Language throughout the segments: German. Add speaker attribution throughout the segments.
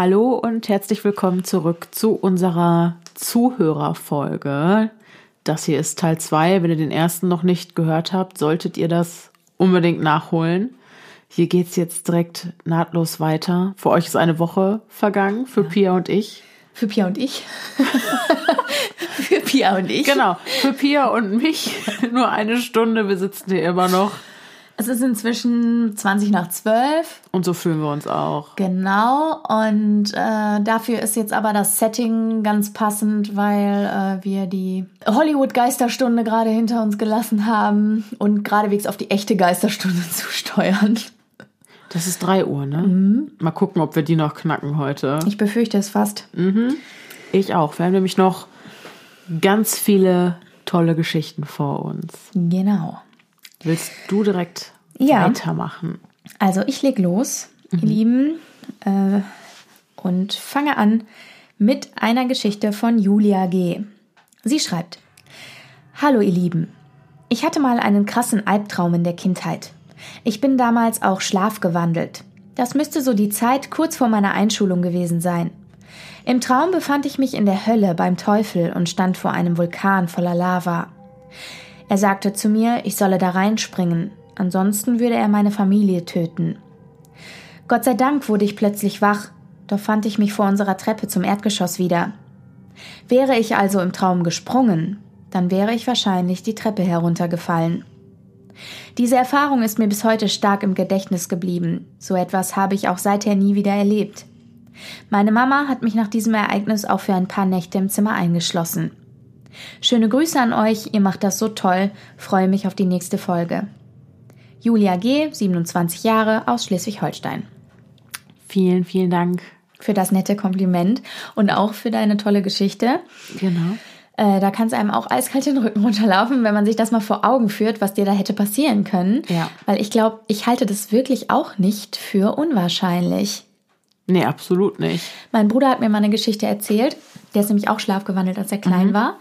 Speaker 1: Hallo und herzlich willkommen zurück zu unserer Zuhörerfolge. Das hier ist Teil 2. Wenn ihr den ersten noch nicht gehört habt, solltet ihr das unbedingt nachholen. Hier geht's jetzt direkt nahtlos weiter. Für euch ist eine Woche vergangen, für ja. Pia und ich.
Speaker 2: Für Pia und ich. für Pia und ich.
Speaker 1: Genau, für Pia und mich nur eine Stunde. Wir sitzen hier immer noch
Speaker 2: es ist inzwischen 20 nach 12.
Speaker 1: Und so fühlen wir uns auch.
Speaker 2: Genau. Und äh, dafür ist jetzt aber das Setting ganz passend, weil äh, wir die Hollywood-Geisterstunde gerade hinter uns gelassen haben und geradewegs auf die echte Geisterstunde zusteuern.
Speaker 1: Das ist 3 Uhr, ne? Mhm. Mal gucken, ob wir die noch knacken heute.
Speaker 2: Ich befürchte es fast.
Speaker 1: Mhm. Ich auch. Wir haben nämlich noch ganz viele tolle Geschichten vor uns.
Speaker 2: Genau.
Speaker 1: Willst du direkt ja. weitermachen?
Speaker 2: Also ich leg los, mhm. ihr Lieben, äh, und fange an mit einer Geschichte von Julia G. Sie schreibt: Hallo ihr Lieben, ich hatte mal einen krassen Albtraum in der Kindheit. Ich bin damals auch schlafgewandelt. Das müsste so die Zeit kurz vor meiner Einschulung gewesen sein. Im Traum befand ich mich in der Hölle beim Teufel und stand vor einem Vulkan voller Lava. Er sagte zu mir, ich solle da reinspringen, ansonsten würde er meine Familie töten. Gott sei Dank wurde ich plötzlich wach, doch fand ich mich vor unserer Treppe zum Erdgeschoss wieder. Wäre ich also im Traum gesprungen, dann wäre ich wahrscheinlich die Treppe heruntergefallen. Diese Erfahrung ist mir bis heute stark im Gedächtnis geblieben. So etwas habe ich auch seither nie wieder erlebt. Meine Mama hat mich nach diesem Ereignis auch für ein paar Nächte im Zimmer eingeschlossen. Schöne Grüße an euch, ihr macht das so toll, freue mich auf die nächste Folge. Julia G., 27 Jahre, aus Schleswig-Holstein.
Speaker 1: Vielen, vielen Dank.
Speaker 2: Für das nette Kompliment und auch für deine tolle Geschichte.
Speaker 1: Genau.
Speaker 2: Äh, da kann es einem auch eiskalt den Rücken runterlaufen, wenn man sich das mal vor Augen führt, was dir da hätte passieren können.
Speaker 1: Ja.
Speaker 2: Weil ich glaube, ich halte das wirklich auch nicht für unwahrscheinlich.
Speaker 1: Nee, absolut nicht.
Speaker 2: Mein Bruder hat mir mal eine Geschichte erzählt. Der ist nämlich auch schlafgewandelt, als er klein mhm. war.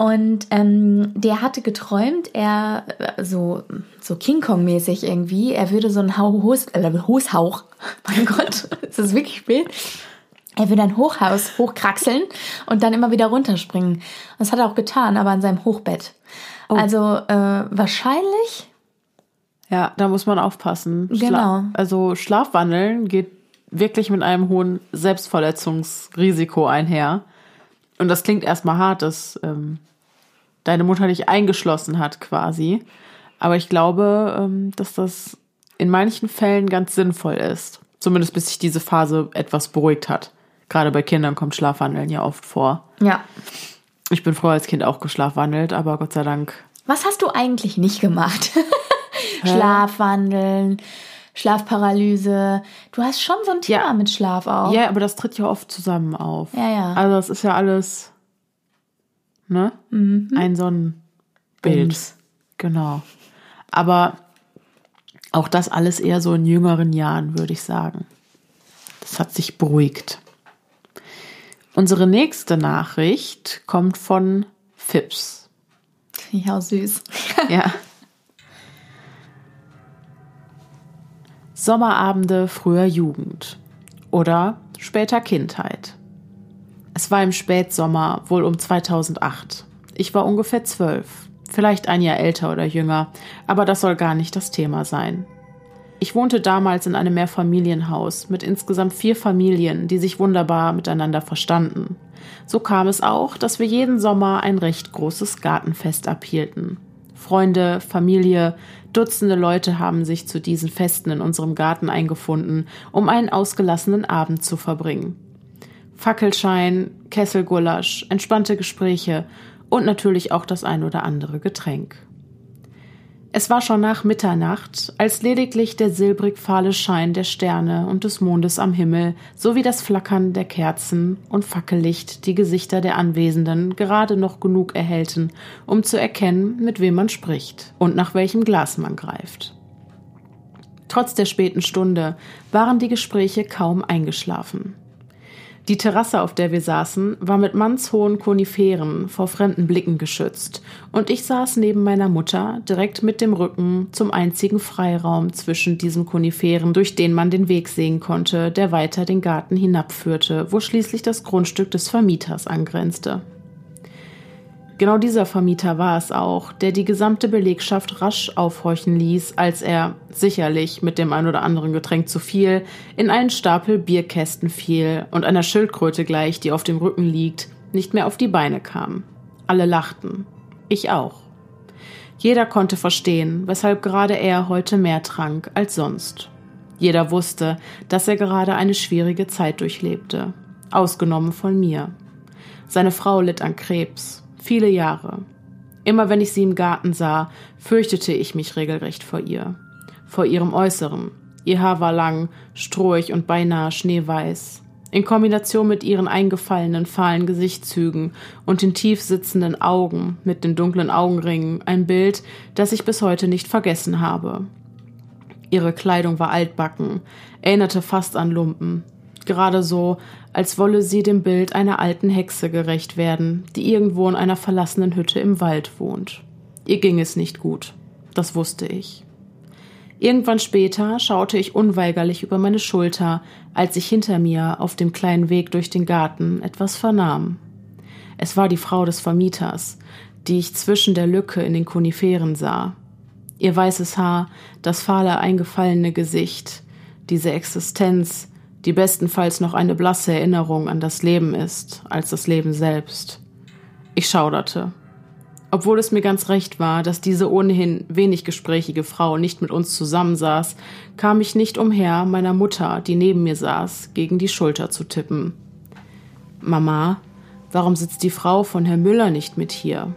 Speaker 2: Und ähm, der hatte geträumt, er äh, so, so King Kong-mäßig irgendwie, er würde so ein Haus, äh, Hoshauch, mein Gott, ist das wirklich spät? Er würde ein Hochhaus hochkraxeln und dann immer wieder runterspringen. Das hat er auch getan, aber an seinem Hochbett. Oh. Also äh, wahrscheinlich.
Speaker 1: Ja, da muss man aufpassen.
Speaker 2: Schla genau.
Speaker 1: also Schlafwandeln geht wirklich mit einem hohen Selbstverletzungsrisiko einher. Und das klingt erstmal hart, dass ähm, deine Mutter dich eingeschlossen hat quasi. Aber ich glaube, ähm, dass das in manchen Fällen ganz sinnvoll ist. Zumindest bis sich diese Phase etwas beruhigt hat. Gerade bei Kindern kommt Schlafwandeln ja oft vor.
Speaker 2: Ja.
Speaker 1: Ich bin früher als Kind auch geschlafwandelt, aber Gott sei Dank.
Speaker 2: Was hast du eigentlich nicht gemacht? Schlafwandeln, Schlafparalyse. Du hast schon so ein Thema ja. mit Schlaf auch.
Speaker 1: Ja, aber das tritt ja oft zusammen auf.
Speaker 2: Ja, ja.
Speaker 1: Also das ist ja alles ne?
Speaker 2: Mhm.
Speaker 1: Ein Sonnenbild. Bums. Genau. Aber auch das alles eher so in jüngeren Jahren, würde ich sagen. Das hat sich beruhigt. Unsere nächste Nachricht kommt von Fips.
Speaker 2: Ja, süß.
Speaker 1: ja. Sommerabende früher Jugend oder später Kindheit. Es war im Spätsommer, wohl um 2008. Ich war ungefähr zwölf, vielleicht ein Jahr älter oder jünger, aber das soll gar nicht das Thema sein. Ich wohnte damals in einem Mehrfamilienhaus mit insgesamt vier Familien, die sich wunderbar miteinander verstanden. So kam es auch, dass wir jeden Sommer ein recht großes Gartenfest abhielten. Freunde, Familie, Dutzende Leute haben sich zu diesen Festen in unserem Garten eingefunden, um einen ausgelassenen Abend zu verbringen. Fackelschein, Kesselgulasch, entspannte Gespräche und natürlich auch das ein oder andere Getränk. Es war schon nach Mitternacht, als lediglich der silbrig fahle Schein der Sterne und des Mondes am Himmel sowie das Flackern der Kerzen und Fackellicht die Gesichter der Anwesenden gerade noch genug erhellten, um zu erkennen, mit wem man spricht und nach welchem Glas man greift. Trotz der späten Stunde waren die Gespräche kaum eingeschlafen. Die Terrasse, auf der wir saßen, war mit mannshohen Koniferen vor fremden Blicken geschützt, und ich saß neben meiner Mutter direkt mit dem Rücken zum einzigen Freiraum zwischen diesen Koniferen, durch den man den Weg sehen konnte, der weiter den Garten hinabführte, wo schließlich das Grundstück des Vermieters angrenzte. Genau dieser Vermieter war es auch, der die gesamte Belegschaft rasch aufhorchen ließ, als er, sicherlich mit dem ein oder anderen Getränk zu viel, in einen Stapel Bierkästen fiel und einer Schildkröte gleich, die auf dem Rücken liegt, nicht mehr auf die Beine kam. Alle lachten. Ich auch. Jeder konnte verstehen, weshalb gerade er heute mehr trank als sonst. Jeder wusste, dass er gerade eine schwierige Zeit durchlebte, ausgenommen von mir. Seine Frau litt an Krebs, Viele Jahre. Immer wenn ich sie im Garten sah, fürchtete ich mich regelrecht vor ihr. Vor ihrem Äußeren. Ihr Haar war lang, strohig und beinahe schneeweiß. In Kombination mit ihren eingefallenen, fahlen Gesichtszügen und den tief sitzenden Augen mit den dunklen Augenringen ein Bild, das ich bis heute nicht vergessen habe. Ihre Kleidung war altbacken, erinnerte fast an Lumpen, gerade so, als wolle sie dem Bild einer alten Hexe gerecht werden, die irgendwo in einer verlassenen Hütte im Wald wohnt. Ihr ging es nicht gut, das wusste ich. Irgendwann später schaute ich unweigerlich über meine Schulter, als ich hinter mir auf dem kleinen Weg durch den Garten etwas vernahm. Es war die Frau des Vermieters, die ich zwischen der Lücke in den Koniferen sah. Ihr weißes Haar, das fahle eingefallene Gesicht, diese Existenz, die bestenfalls noch eine blasse Erinnerung an das Leben ist, als das Leben selbst. Ich schauderte. Obwohl es mir ganz recht war, dass diese ohnehin wenig gesprächige Frau nicht mit uns zusammensaß, kam ich nicht umher, meiner Mutter, die neben mir saß, gegen die Schulter zu tippen. Mama, warum sitzt die Frau von Herrn Müller nicht mit hier?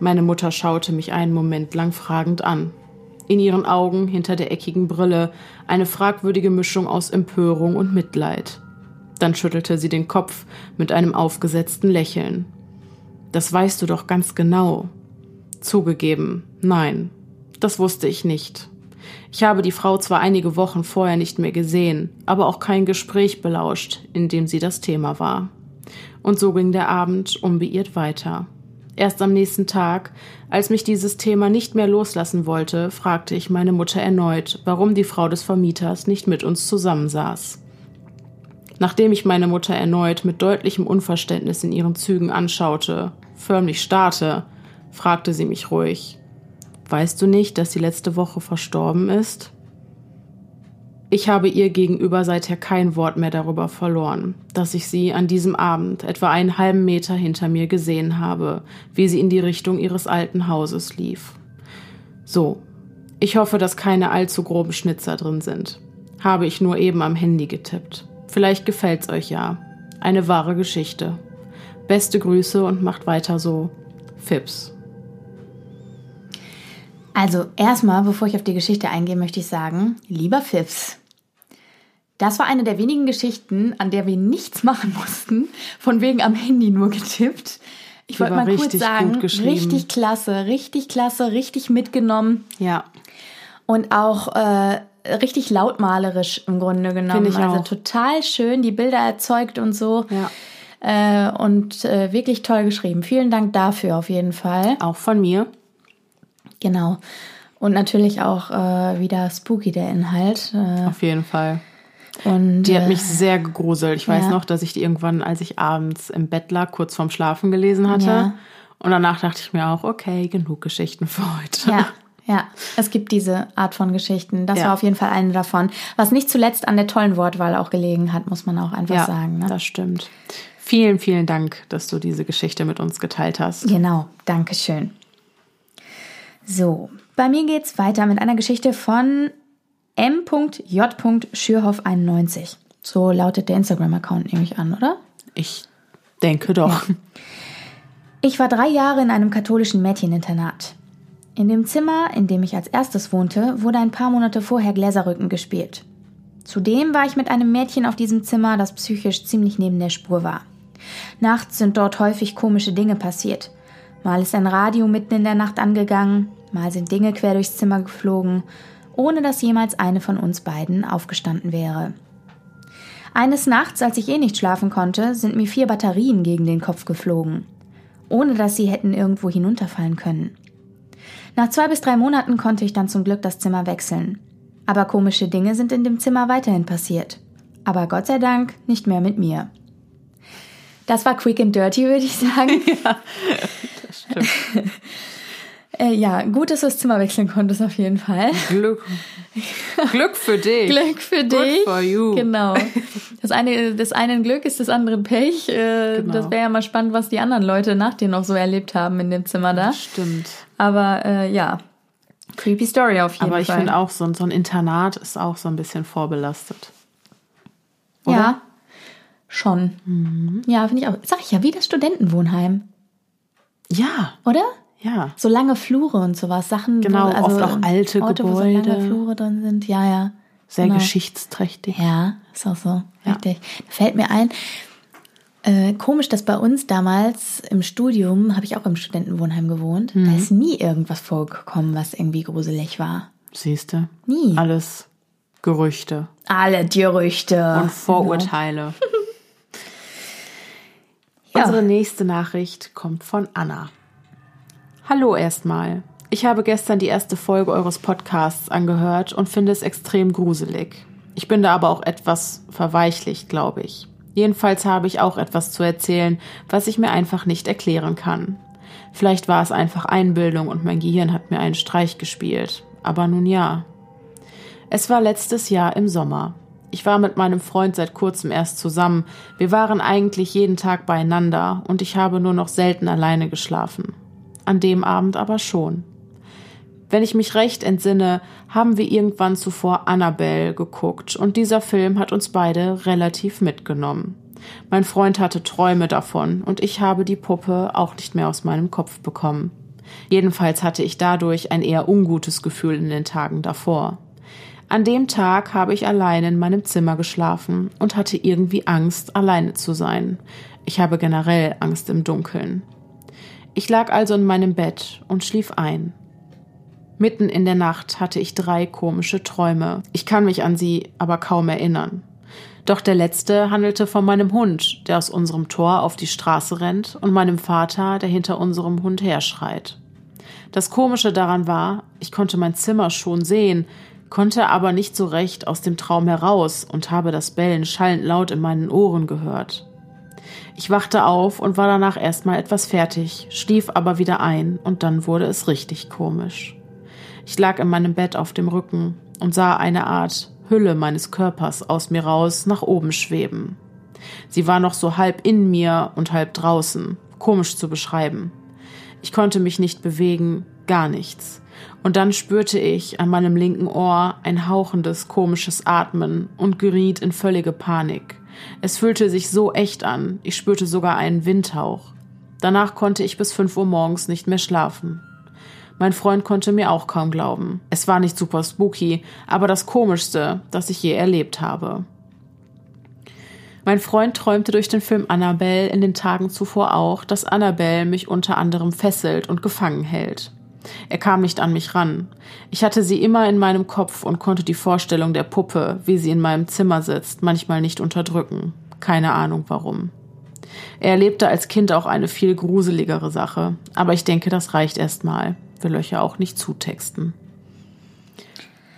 Speaker 1: Meine Mutter schaute mich einen Moment lang fragend an in ihren Augen hinter der eckigen Brille eine fragwürdige Mischung aus Empörung und Mitleid. Dann schüttelte sie den Kopf mit einem aufgesetzten Lächeln. Das weißt du doch ganz genau. Zugegeben, nein, das wusste ich nicht. Ich habe die Frau zwar einige Wochen vorher nicht mehr gesehen, aber auch kein Gespräch belauscht, in dem sie das Thema war. Und so ging der Abend unbeirrt weiter. Erst am nächsten Tag, als mich dieses Thema nicht mehr loslassen wollte, fragte ich meine Mutter erneut, warum die Frau des Vermieters nicht mit uns zusammensaß. Nachdem ich meine Mutter erneut mit deutlichem Unverständnis in ihren Zügen anschaute, förmlich starrte, fragte sie mich ruhig Weißt du nicht, dass sie letzte Woche verstorben ist? Ich habe ihr gegenüber seither kein Wort mehr darüber verloren, dass ich sie an diesem Abend etwa einen halben Meter hinter mir gesehen habe, wie sie in die Richtung ihres alten Hauses lief. So, ich hoffe, dass keine allzu groben Schnitzer drin sind. Habe ich nur eben am Handy getippt. Vielleicht gefällt's euch ja. Eine wahre Geschichte. Beste Grüße und macht weiter so. Fips.
Speaker 2: Also erstmal, bevor ich auf die Geschichte eingehe, möchte ich sagen, lieber Fips, das war eine der wenigen Geschichten, an der wir nichts machen mussten, von wegen am Handy nur getippt. Ich wollte mal kurz sagen, richtig klasse, richtig klasse, richtig mitgenommen.
Speaker 1: Ja.
Speaker 2: Und auch äh, richtig lautmalerisch im Grunde genommen.
Speaker 1: ich
Speaker 2: also
Speaker 1: auch.
Speaker 2: total schön, die Bilder erzeugt und so.
Speaker 1: Ja.
Speaker 2: Äh, und äh, wirklich toll geschrieben. Vielen Dank dafür auf jeden Fall.
Speaker 1: Auch von mir.
Speaker 2: Genau. Und natürlich auch äh, wieder spooky der Inhalt. Äh,
Speaker 1: Auf jeden Fall.
Speaker 2: und
Speaker 1: Die hat
Speaker 2: äh,
Speaker 1: mich sehr gegruselt. Ich weiß
Speaker 2: ja.
Speaker 1: noch, dass ich die irgendwann, als ich abends im Bett lag, kurz vorm Schlafen gelesen hatte.
Speaker 2: Ja.
Speaker 1: Und danach dachte ich mir auch, okay, genug Geschichten für heute.
Speaker 2: Ja, ja, es gibt diese Art von Geschichten. Das
Speaker 1: Ja.
Speaker 2: war auf jeden Fall eine davon. Was nicht zuletzt an der tollen Wortwahl auch gelegen hat, muss man auch einfach
Speaker 1: ja
Speaker 2: sagen. Ne?
Speaker 1: das stimmt. Vielen, vielen Dank, dass du diese Geschichte mit uns geteilt hast.
Speaker 2: Genau, danke schön. So, bei mir geht's weiter mit einer Geschichte von m.j.schürhoff91. So lautet der Instagram-Account, nehme ich an, oder?
Speaker 1: Ich denke doch.
Speaker 2: Ich war drei Jahre in einem katholischen Mädcheninternat. In dem Zimmer, in dem ich als erstes wohnte, wurde ein paar Monate vorher Gläserrücken gespielt. Zudem war ich mit einem Mädchen auf diesem Zimmer, das psychisch ziemlich neben der Spur war. Nachts sind dort häufig komische Dinge passiert. Mal ist ein Radio mitten in der Nacht angegangen, mal sind Dinge quer durchs Zimmer geflogen, ohne dass jemals eine von uns beiden aufgestanden wäre. Eines Nachts, als ich eh nicht schlafen konnte, sind mir vier Batterien gegen den Kopf geflogen, ohne dass sie hätten irgendwo hinunterfallen können. Nach zwei bis drei Monaten konnte ich dann zum Glück das Zimmer wechseln. Aber komische Dinge sind in dem Zimmer weiterhin passiert. Aber Gott sei Dank nicht mehr mit mir. Das war quick and dirty, würde ich sagen.
Speaker 1: Ja, stimmt.
Speaker 2: Äh, ja, gut, dass du das Zimmer wechseln konntest, auf jeden Fall.
Speaker 1: Glück. Glück für dich.
Speaker 2: Glück für
Speaker 1: Good
Speaker 2: dich.
Speaker 1: for you.
Speaker 2: Genau. Das eine, das einen Glück ist das andere Pech. Äh,
Speaker 1: Genau.
Speaker 2: Das wäre ja mal spannend, was die anderen Leute nach dir noch so erlebt haben in dem Zimmer da.
Speaker 1: Stimmt.
Speaker 2: Aber äh, ja, creepy Story auf jeden
Speaker 1: Aber ich
Speaker 2: Fall.
Speaker 1: finde auch, so ein, so ein Internat ist auch so ein bisschen vorbelastet.
Speaker 2: Ja, schon.
Speaker 1: Mhm.
Speaker 2: Ja, finde ich auch. Sag ich ja, wie das Studentenwohnheim,
Speaker 1: Ja,
Speaker 2: oder?
Speaker 1: ja.
Speaker 2: So lange Flure und sowas, Sachen.
Speaker 1: Genau,
Speaker 2: wo, also
Speaker 1: oft auch alte
Speaker 2: Orte, Wo so
Speaker 1: Gebäude.
Speaker 2: lange Flure drin sind, ja, ja.
Speaker 1: Sehr
Speaker 2: Genau.
Speaker 1: geschichtsträchtig.
Speaker 2: Ja, ist auch so. Richtig. Da fällt mir ein, äh, komisch, dass bei uns damals im Studium, habe ich auch im Studentenwohnheim gewohnt, da
Speaker 1: Mhm.
Speaker 2: ist nie irgendwas vorgekommen, was irgendwie gruselig war.
Speaker 1: Siehst du?
Speaker 2: Nie.
Speaker 1: Alles Gerüchte
Speaker 2: Alle Gerüchte.
Speaker 1: und Vorurteile.
Speaker 2: Ja.
Speaker 1: Unsere nächste Nachricht kommt von Anna. Hallo erstmal. Ich habe gestern die erste Folge eures Podcasts angehört und finde es extrem gruselig. Ich bin da aber auch etwas verweichlicht, glaube ich. Jedenfalls habe ich auch etwas zu erzählen, was ich mir einfach nicht erklären kann. Vielleicht war es einfach Einbildung und mein Gehirn hat mir einen Streich gespielt. Aber nun ja. Es war letztes Jahr im Sommer. Ich war mit meinem Freund seit kurzem erst zusammen. Wir waren eigentlich jeden Tag beieinander und ich habe nur noch selten alleine geschlafen. An dem Abend aber schon. Wenn ich mich recht entsinne, haben wir irgendwann zuvor Annabelle geguckt und dieser Film hat uns beide relativ mitgenommen. Mein Freund hatte Träume davon und ich habe die Puppe auch nicht mehr aus meinem Kopf bekommen. Jedenfalls hatte ich dadurch ein eher ungutes Gefühl in den Tagen davor. An dem Tag habe ich allein in meinem Zimmer geschlafen und hatte irgendwie Angst, alleine zu sein. Ich habe generell Angst im Dunkeln. Ich lag also in meinem Bett und schlief ein. Mitten in der Nacht hatte ich drei komische Träume. Ich kann mich an sie aber kaum erinnern. Doch der letzte handelte von meinem Hund, der aus unserem Tor auf die Straße rennt, und meinem Vater, der hinter unserem Hund herschreit. Das Komische daran war, ich konnte mein Zimmer schon sehen, konnte aber nicht so recht aus dem Traum heraus und habe das Bellen schallend laut in meinen Ohren gehört. Ich wachte auf und war danach erstmal etwas fertig, schlief aber wieder ein und dann wurde es richtig komisch. Ich lag in meinem Bett auf dem Rücken und sah eine Art Hülle meines Körpers aus mir raus nach oben schweben. Sie war noch so halb in mir und halb draußen, komisch zu beschreiben. Ich konnte mich nicht bewegen, gar nichts. Und dann spürte ich an meinem linken Ohr ein hauchendes, komisches Atmen und geriet in völlige Panik. Es fühlte sich so echt an, ich spürte sogar einen Windhauch. Danach konnte ich bis fünf Uhr morgens nicht mehr schlafen. Mein Freund konnte mir auch kaum glauben. Es war nicht super spooky, aber das Komischste, das ich je erlebt habe. Mein Freund träumte durch den Film Annabelle in den Tagen zuvor auch, dass Annabelle mich unter anderem fesselt und gefangen hält. Er kam nicht an mich ran. Ich hatte sie immer in meinem Kopf und konnte die Vorstellung der Puppe, wie sie in meinem Zimmer sitzt, manchmal nicht unterdrücken. Keine Ahnung warum. Er erlebte als Kind auch eine viel gruseligere Sache, aber ich denke, das reicht erstmal. Will euch ja auch nicht zutexten.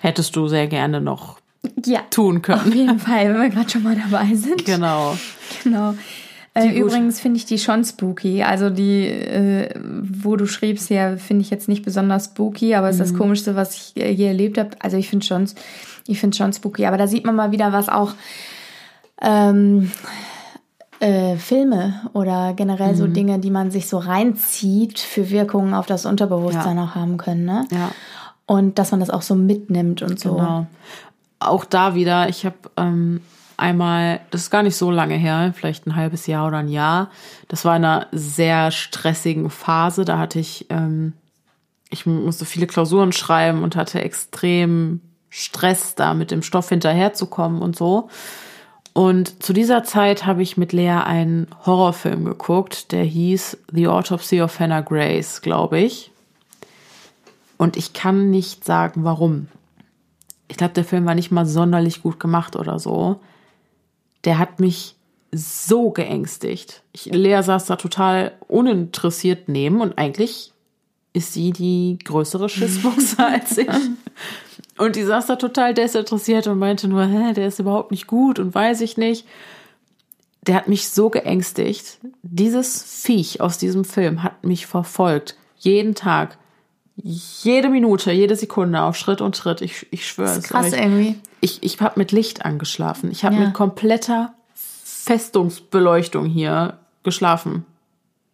Speaker 1: Hättest du sehr gerne noch
Speaker 2: Ja,
Speaker 1: tun
Speaker 2: auf
Speaker 1: können.
Speaker 2: jeden Fall, wenn wir gerade schon mal dabei sind.
Speaker 1: Genau.
Speaker 2: Genau. Äh, übrigens finde ich die schon spooky. Also die, äh, wo du schriebst hier, finde ich jetzt nicht besonders spooky, aber es ist das
Speaker 1: Mhm.
Speaker 2: Komischste, was ich je erlebt habe. Also ich finde schon, ich finde schon spooky. Aber da sieht man mal wieder, was auch ähm, äh, Filme oder generell
Speaker 1: Mhm.
Speaker 2: so Dinge, die man sich so reinzieht, für Wirkungen auf das Unterbewusstsein
Speaker 1: Ja.
Speaker 2: auch haben können. Ne?
Speaker 1: Ja.
Speaker 2: Und dass man das auch so mitnimmt und so.
Speaker 1: Genau. Auch da wieder, ich habe ähm, einmal, das ist gar nicht so lange her, vielleicht ein halbes Jahr oder ein Jahr. Das war in einer sehr stressigen Phase. Da hatte ich, ähm, ich musste viele Klausuren schreiben und hatte extrem Stress, da mit dem Stoff hinterherzukommen und so. Und zu dieser Zeit habe ich mit Lea einen Horrorfilm geguckt, der hieß The Autopsy of Hannah Grace, glaube ich. Und ich kann nicht sagen, warum. Ich glaube, der Film war nicht mal sonderlich gut gemacht oder so. Der hat mich so geängstigt. Ich, Lea saß da total uninteressiert neben und eigentlich ist sie die größere Schissbuchse als ich. Und die saß da total desinteressiert und meinte nur, hä, der ist überhaupt nicht gut und weiß ich nicht. Der hat mich so geängstigt. Dieses Viech aus diesem Film hat mich verfolgt. Jeden Tag. Jede Minute, jede Sekunde auf Schritt und Schritt. Ich, ich schwöre es
Speaker 2: Krass
Speaker 1: euch.
Speaker 2: irgendwie.
Speaker 1: Ich, ich habe mit Licht angeschlafen. Ich habe
Speaker 2: Ja.
Speaker 1: mit kompletter Festungsbeleuchtung hier geschlafen.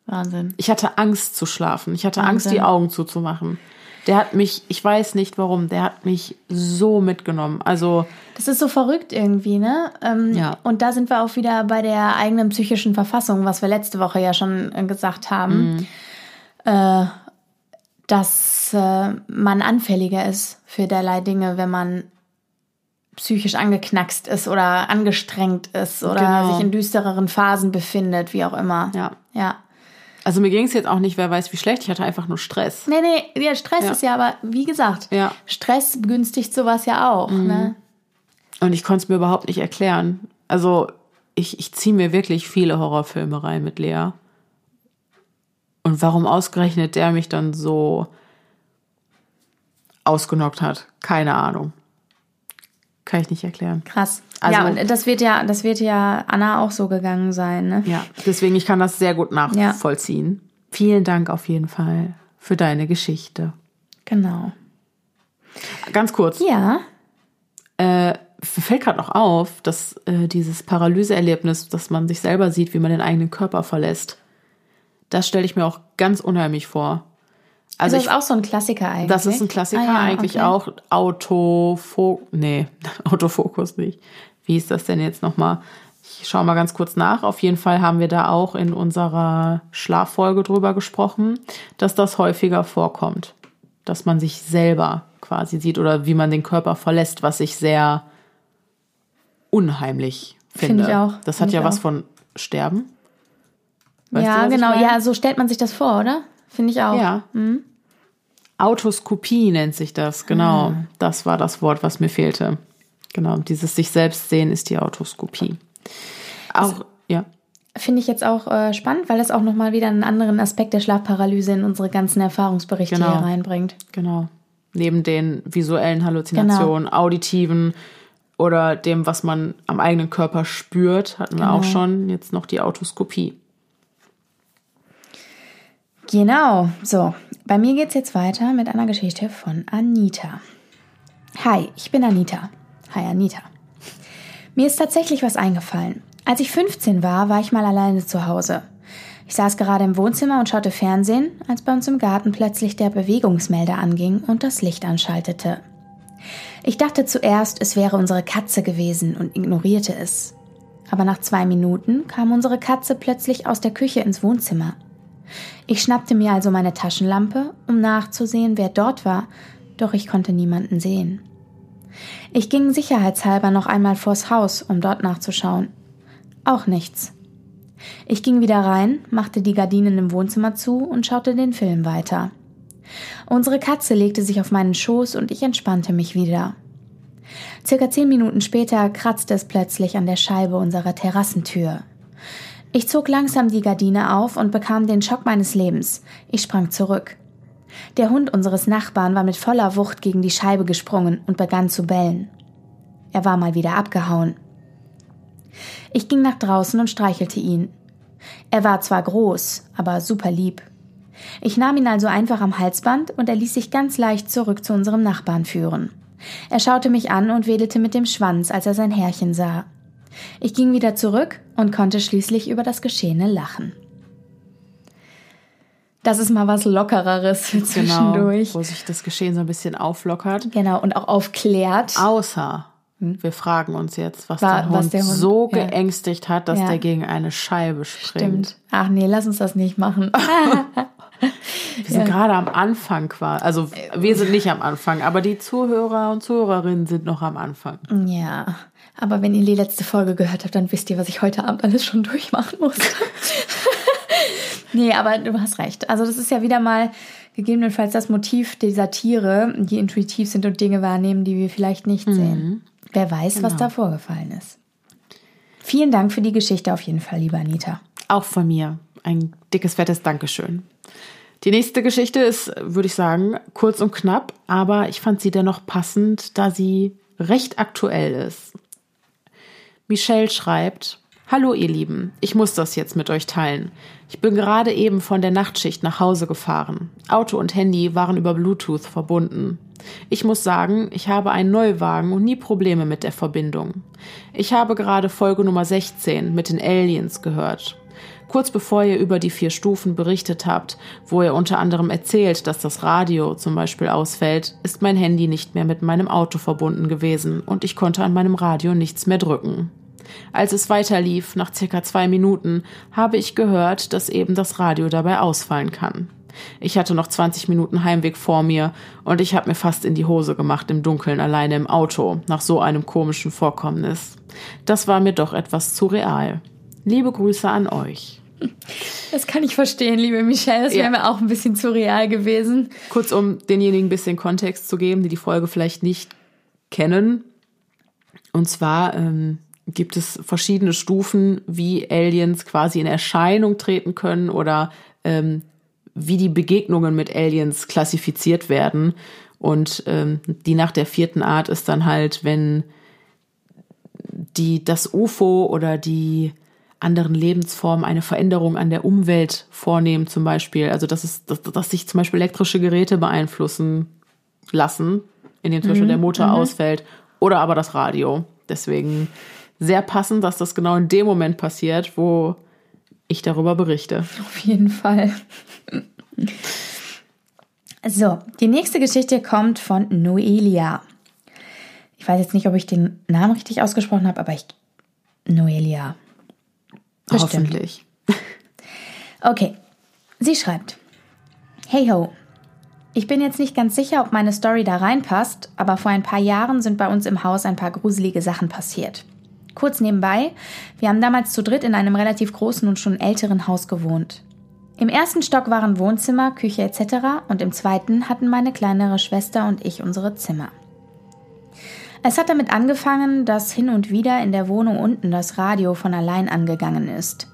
Speaker 2: Wahnsinn.
Speaker 1: Ich hatte Angst zu schlafen. Ich hatte Angst,
Speaker 2: Wahnsinn.
Speaker 1: die Augen zuzumachen. Der hat mich, ich weiß nicht warum, der hat mich so mitgenommen. Also,
Speaker 2: Das ist so verrückt irgendwie, ne? Ähm,
Speaker 1: Ja.
Speaker 2: Und da sind wir auch wieder bei der eigenen psychischen Verfassung, was wir letzte Woche ja schon äh, gesagt haben, äh, dass äh, man anfälliger ist für derlei Dinge, wenn man psychisch angeknackst ist oder angestrengt ist oder
Speaker 1: Genau.
Speaker 2: sich in düstereren Phasen befindet, wie auch immer.
Speaker 1: ja.
Speaker 2: Ja.
Speaker 1: Also mir ging es jetzt auch nicht, wer weiß wie schlecht. Ich hatte einfach nur Stress.
Speaker 2: Nee, nee, ja, Stress
Speaker 1: Ja.
Speaker 2: ist ja aber, wie gesagt,
Speaker 1: Ja.
Speaker 2: Stress begünstigt sowas ja auch. Ne?
Speaker 1: Und ich konnte es mir überhaupt nicht erklären. Also ich, ich ziehe mir wirklich viele Horrorfilme rein mit Lea. Und warum ausgerechnet der mich dann so ausgenockt hat, keine Ahnung. Kann ich nicht erklären.
Speaker 2: Krass.
Speaker 1: Also-
Speaker 2: ja, und das wird ja, das wird ja Anna auch so gegangen sein, ne?
Speaker 1: Ja, deswegen, ich kann das sehr gut nachvollziehen. Vielen Dank auf jeden Fall für deine Geschichte.
Speaker 2: Genau.
Speaker 1: Ganz kurz,
Speaker 2: Ja,
Speaker 1: äh, fällt gerade noch auf, dass äh, dieses Paralyseerlebnis, dass man sich selber sieht, wie man den eigenen Körper verlässt, das stelle ich mir auch ganz unheimlich vor. Also
Speaker 2: das
Speaker 1: ich,
Speaker 2: ist auch so ein Klassiker eigentlich.
Speaker 1: das ist ein Klassiker
Speaker 2: Ah, ja,
Speaker 1: eigentlich
Speaker 2: okay.
Speaker 1: auch. Autofokus, nee, Autofokus nicht. Wie ist das denn jetzt nochmal? Ich schaue mal ganz kurz nach. Auf jeden Fall haben wir da auch in unserer Schlaffolge drüber gesprochen, dass das häufiger vorkommt. Dass man sich selber quasi sieht oder wie man den Körper verlässt, was ich sehr unheimlich finde.
Speaker 2: Finde ich auch.
Speaker 1: Das hat ja
Speaker 2: ich
Speaker 1: was
Speaker 2: auch.
Speaker 1: von Sterben. Weißt
Speaker 2: ja,
Speaker 1: du,
Speaker 2: genau. Ja, so stellt man sich das vor, oder? Finde ich auch.
Speaker 1: Ja. Autoskopie nennt sich das, genau.
Speaker 2: Ah.
Speaker 1: Das war das Wort, was mir fehlte. Genau, dieses sich selbst sehen ist die Autoskopie. Auch, ja.
Speaker 2: Finde ich jetzt auch äh, spannend, weil das auch nochmal wieder einen anderen Aspekt der Schlafparalyse in unsere ganzen Erfahrungsberichte
Speaker 1: Genau.
Speaker 2: hier reinbringt.
Speaker 1: Genau. Neben den visuellen Halluzinationen, auditiven oder dem, was man am eigenen Körper spürt, hatten wir auch
Speaker 2: Genau.
Speaker 1: schon jetzt noch die Autoskopie.
Speaker 2: Genau, so. Bei mir geht's jetzt weiter mit einer Geschichte von Anita. Hi, ich bin Anita. Hi, Anita. Mir ist tatsächlich was eingefallen. Als ich 15 war, war ich mal alleine zu Hause. Ich saß gerade im Wohnzimmer und schaute Fernsehen, als bei uns im Garten plötzlich der Bewegungsmelder anging und das Licht anschaltete. Ich dachte zuerst, es wäre unsere Katze gewesen und ignorierte es. Aber nach zwei Minuten kam unsere Katze plötzlich aus der Küche ins Wohnzimmer. Ich schnappte mir also meine Taschenlampe, um nachzusehen, wer dort war, doch ich konnte niemanden sehen. Ich ging sicherheitshalber noch einmal vors Haus, um dort nachzuschauen. Auch nichts. Ich ging wieder rein, machte die Gardinen im Wohnzimmer zu und schaute den Film weiter. Unsere Katze legte sich auf meinen Schoß und ich entspannte mich wieder. Circa zehn Minuten später kratzte es plötzlich an der Scheibe unserer Terrassentür. Ich zog langsam die Gardine auf und bekam den Schock meines Lebens. Ich sprang zurück. Der Hund unseres Nachbarn war mit voller Wucht gegen die Scheibe gesprungen und begann zu bellen. Er war mal wieder abgehauen. Ich ging nach draußen und streichelte ihn. Er war zwar groß, aber super lieb. Ich nahm ihn also einfach am Halsband und er ließ sich ganz leicht zurück zu unserem Nachbarn führen. Er schaute mich an und wedelte mit dem Schwanz, als er sein Herrchen sah. Ich ging wieder zurück und konnte schließlich über das Geschehene lachen. Das ist mal was Lockereres für zwischendurch.
Speaker 1: Genau, wo sich das Geschehen so ein bisschen auflockert.
Speaker 2: Genau, und auch aufklärt.
Speaker 1: Außer wir fragen uns jetzt, was,
Speaker 2: War-
Speaker 1: der,
Speaker 2: was
Speaker 1: Hund
Speaker 2: der Hund-
Speaker 1: so
Speaker 2: ja.
Speaker 1: geängstigt hat, dass
Speaker 2: Ja.
Speaker 1: der gegen eine Scheibe springt.
Speaker 2: Stimmt. Ach nee, lass uns das nicht machen.
Speaker 1: Wir sind gerade am Anfang quasi. Also wir sind nicht am Anfang, aber die Zuhörer und Zuhörerinnen sind noch am Anfang.
Speaker 2: ja, aber wenn ihr die letzte Folge gehört habt, dann wisst ihr, was ich heute Abend alles schon durchmachen muss. nee, aber du hast recht. Also das ist ja wieder mal gegebenenfalls das Motiv dieser Tiere, die intuitiv sind und Dinge wahrnehmen, die wir vielleicht nicht sehen. Wer weiß, was da vorgefallen ist. Vielen Dank für die Geschichte auf jeden Fall, liebe Anita.
Speaker 1: Auch von mir. Ein dickes, fettes Dankeschön. Die nächste Geschichte ist, würde ich sagen, kurz und knapp, aber ich fand sie dennoch passend, da sie recht aktuell ist. Michelle schreibt, Hallo ihr Lieben, ich muss das jetzt mit euch teilen. Ich bin gerade eben von der Nachtschicht nach Hause gefahren. Auto und Handy waren über Bluetooth verbunden. Ich muss sagen, ich habe einen Neuwagen und nie Probleme mit der Verbindung. Ich habe gerade Folge Nummer 16 mit den Aliens gehört. Kurz bevor ihr über die vier Stufen berichtet habt, wo ihr unter anderem erzählt, dass das Radio zum Beispiel ausfällt, ist mein Handy nicht mehr mit meinem Auto verbunden gewesen und ich konnte an meinem Radio nichts mehr drücken. Als es weiterlief, nach circa zwei Minuten, habe ich gehört, dass eben das Radio dabei ausfallen kann. Ich hatte noch 20 Minuten Heimweg vor mir und ich habe mir fast in die Hose gemacht im Dunkeln alleine im Auto nach so einem komischen Vorkommnis. Das war mir doch etwas zu real. Liebe Grüße an euch.
Speaker 2: Das kann ich verstehen, liebe Michelle. Das wäre mir auch ein bisschen zu real gewesen.
Speaker 1: Kurz, um denjenigen ein bisschen Kontext zu geben, die die Folge vielleicht nicht kennen. Und zwar ähm, gibt es verschiedene Stufen, wie Aliens quasi in Erscheinung treten können oder ähm, wie die Begegnungen mit Aliens klassifiziert werden. Und ähm, die nach der vierten Art ist dann halt, wenn die das UFO oder die anderen Lebensformen eine Veränderung an der Umwelt vornehmen, zum Beispiel. Also dass es, dass, dass sich zum Beispiel elektrische Geräte beeinflussen lassen, in dem zum Beispiel mhm. der Motor mhm. ausfällt, oder aber das Radio. Deswegen sehr passend, dass das genau in dem Moment passiert, wo ich darüber berichte.
Speaker 2: Auf jeden Fall. So, die nächste Geschichte kommt von Noelia. Ich weiß jetzt nicht, ob ich den Namen richtig ausgesprochen habe, aber ich. Noelia.
Speaker 1: Bestimmt. Hoffentlich.
Speaker 2: Okay. Sie schreibt: Hey ho. Ich bin jetzt nicht ganz sicher, ob meine Story da reinpasst, aber vor ein paar Jahren sind bei uns im Haus ein paar gruselige Sachen passiert. Kurz nebenbei, wir haben damals zu dritt in einem relativ großen und schon älteren Haus gewohnt. Im ersten Stock waren Wohnzimmer, Küche etc. und im zweiten hatten meine kleinere Schwester und ich unsere Zimmer. Es hat damit angefangen, dass hin und wieder in der Wohnung unten das Radio von allein angegangen ist.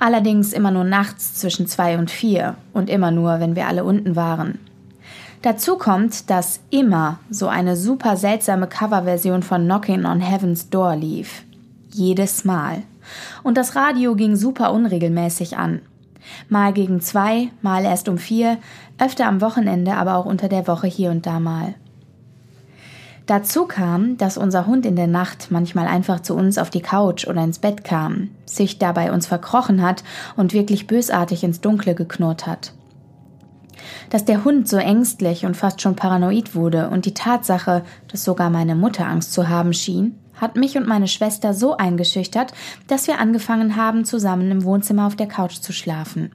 Speaker 2: Allerdings immer nur nachts zwischen zwei und vier und immer nur, wenn wir alle unten waren. Dazu kommt, dass immer so eine super seltsame Coverversion von Knocking on Heaven's Door lief. Jedes Mal. Und das Radio ging super unregelmäßig an. Mal gegen zwei, mal erst um vier, öfter am Wochenende, aber auch unter der Woche hier und da mal. Dazu kam, dass unser Hund in der Nacht manchmal einfach zu uns auf die Couch oder ins Bett kam, sich dabei uns verkrochen hat und wirklich bösartig ins Dunkle geknurrt hat. Dass der Hund so ängstlich und fast schon paranoid wurde und die Tatsache, dass sogar meine Mutter Angst zu haben schien, hat mich und meine Schwester so eingeschüchtert, dass wir angefangen haben, zusammen im Wohnzimmer auf der Couch zu schlafen.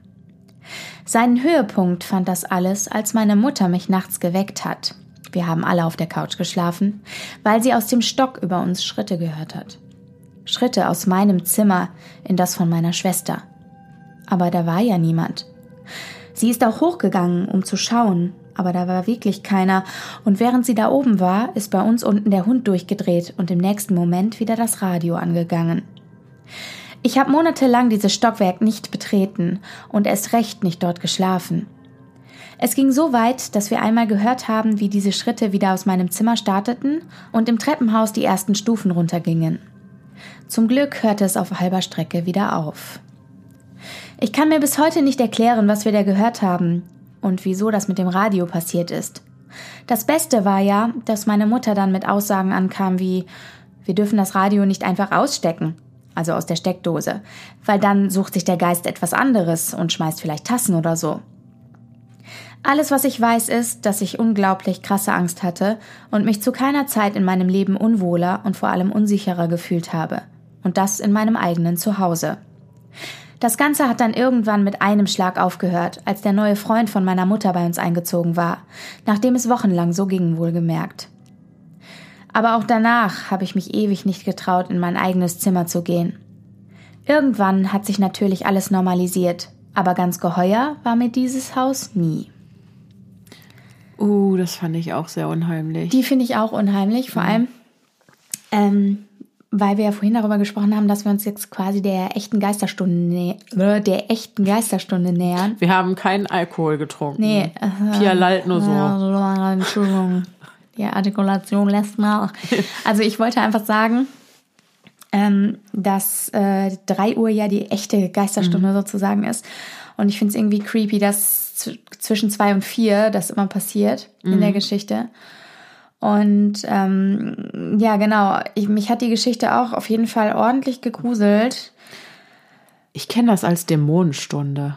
Speaker 2: Seinen Höhepunkt fand das alles, als meine Mutter mich nachts geweckt hat. Wir haben alle auf der Couch geschlafen, weil sie aus dem Stock über uns Schritte gehört hat. Schritte aus meinem Zimmer in das von meiner Schwester. Aber da war ja niemand. Sie ist auch hochgegangen, um zu schauen, aber da war wirklich keiner, und während sie da oben war, ist bei uns unten der Hund durchgedreht und im nächsten Moment wieder das Radio angegangen. Ich habe monatelang dieses Stockwerk nicht betreten und erst recht nicht dort geschlafen. Es ging so weit, dass wir einmal gehört haben, wie diese Schritte wieder aus meinem Zimmer starteten und im Treppenhaus die ersten Stufen runtergingen. Zum Glück hörte es auf halber Strecke wieder auf. Ich kann mir bis heute nicht erklären, was wir da gehört haben, und wieso das mit dem Radio passiert ist. Das Beste war ja, dass meine Mutter dann mit Aussagen ankam wie wir dürfen das Radio nicht einfach ausstecken, also aus der Steckdose, weil dann sucht sich der Geist etwas anderes und schmeißt vielleicht Tassen oder so. Alles, was ich weiß, ist, dass ich unglaublich krasse Angst hatte und mich zu keiner Zeit in meinem Leben unwohler und vor allem unsicherer gefühlt habe. Und das in meinem eigenen Zuhause. Das Ganze hat dann irgendwann mit einem Schlag aufgehört, als der neue Freund von meiner Mutter bei uns eingezogen war, nachdem es wochenlang so ging, wohlgemerkt. Aber auch danach habe ich mich ewig nicht getraut, in mein eigenes Zimmer zu gehen. Irgendwann hat sich natürlich alles normalisiert, aber ganz geheuer war mir dieses Haus nie.
Speaker 1: Uh, das fand ich auch sehr unheimlich.
Speaker 2: Die finde ich auch unheimlich, vor mhm. allem, ähm, weil wir ja vorhin darüber gesprochen haben, dass wir uns jetzt quasi der echten Geisterstunde, nä der echten Geisterstunde nähern.
Speaker 1: Wir haben keinen Alkohol getrunken.
Speaker 2: Nee, äh,
Speaker 1: Pia lallt nur so.
Speaker 2: Ja, Entschuldigung, die Artikulation lässt nach. Also ich wollte einfach sagen, ähm, dass äh, 3 Uhr ja die echte Geisterstunde
Speaker 1: Mhm.
Speaker 2: sozusagen ist. Und ich finde es irgendwie creepy, dass zwischen 2 und 4 das immer passiert in
Speaker 1: Mhm.
Speaker 2: der Geschichte. Und ähm, ja, genau, ich, mich hat die Geschichte auch auf jeden Fall ordentlich gegruselt.
Speaker 1: Ich kenne das als Dämonenstunde.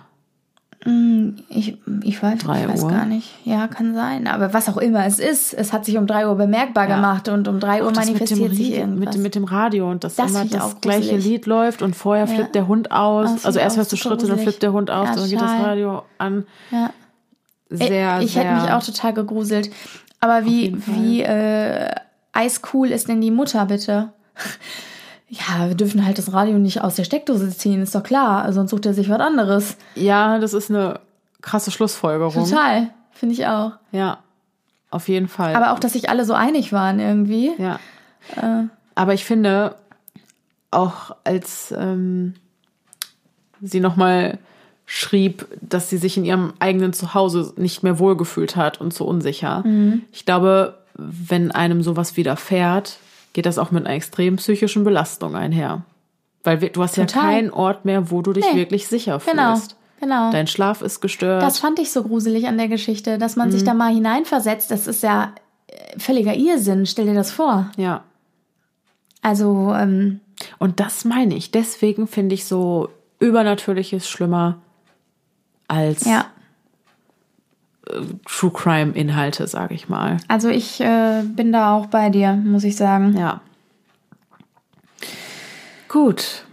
Speaker 2: Ich, ich weiß,
Speaker 1: Drei
Speaker 2: ich weiß
Speaker 1: Uhr?
Speaker 2: gar nicht. Ja, kann sein. Aber was auch immer es ist, es hat sich um 3 Uhr bemerkbar
Speaker 1: Ja.
Speaker 2: gemacht und um 3 Uhr
Speaker 1: das
Speaker 2: manifestiert sich irgendwas.
Speaker 1: mit, dem- mit dem Radio und dass
Speaker 2: Das
Speaker 1: immer
Speaker 2: ich
Speaker 1: das gleiche
Speaker 2: gruselig.
Speaker 1: Lied läuft und vorher flippt der Hund aus.
Speaker 2: find
Speaker 1: also
Speaker 2: ich
Speaker 1: erst hörst du Schritte, dann
Speaker 2: gruselig.
Speaker 1: flippt der Hund aus,
Speaker 2: Ja,
Speaker 1: dann geht das. Radio an.
Speaker 2: ja.
Speaker 1: Sehr,
Speaker 2: ich
Speaker 1: sehr.
Speaker 2: hätte mich auch total gegruselt. Aber wie, wie äh, eiscool ist denn die Mutter bitte? Ja, wir dürfen halt das Radio nicht aus der Steckdose ziehen, ist doch klar. Sonst sucht er sich was anderes.
Speaker 1: ja, das ist eine krasse Schlussfolgerung.
Speaker 2: Total, finde ich auch.
Speaker 1: Ja, auf jeden Fall.
Speaker 2: Aber auch, dass sich alle so einig waren irgendwie.
Speaker 1: Ja.
Speaker 2: Äh.
Speaker 1: Aber ich finde, auch als ähm, sie nochmal schrieb, dass sie sich in ihrem eigenen Zuhause nicht mehr wohlgefühlt hat und so unsicher.
Speaker 2: Mhm.
Speaker 1: Ich glaube, wenn einem sowas widerfährt, geht das auch mit einer extremen psychischen Belastung einher. Weil du hast ja
Speaker 2: Total.
Speaker 1: keinen Ort mehr, wo du dich
Speaker 2: Nee.
Speaker 1: wirklich sicher
Speaker 2: Genau,
Speaker 1: fühlst.
Speaker 2: genau.
Speaker 1: Dein Schlaf ist gestört.
Speaker 2: Das fand ich so gruselig an der Geschichte, dass man sich
Speaker 1: Mhm.
Speaker 2: da mal hineinversetzt. Das ist ja äh, völliger Irrsinn. Stell dir das vor.
Speaker 1: ja.
Speaker 2: Also, ähm,
Speaker 1: Und das meine ich. Deswegen finde ich so Übernatürliches schlimmer als
Speaker 2: ja.
Speaker 1: True Crime Inhalte, sage ich mal.
Speaker 2: Also ich äh, bin da auch bei dir, muss ich sagen.
Speaker 1: Ja. Gut.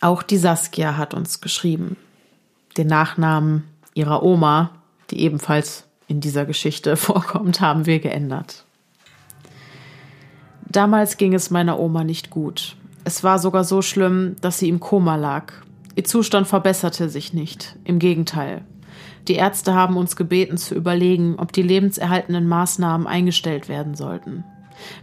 Speaker 1: Auch die Saskia hat uns geschrieben. Den Nachnamen ihrer Oma, die ebenfalls in dieser Geschichte vorkommt, haben wir geändert. Damals ging es meiner Oma nicht gut. Es war sogar so schlimm, dass sie im Koma lag. Ihr Zustand verbesserte sich nicht. Im Gegenteil. Die Ärzte haben uns gebeten zu überlegen, ob die lebenserhaltenden Maßnahmen eingestellt werden sollten.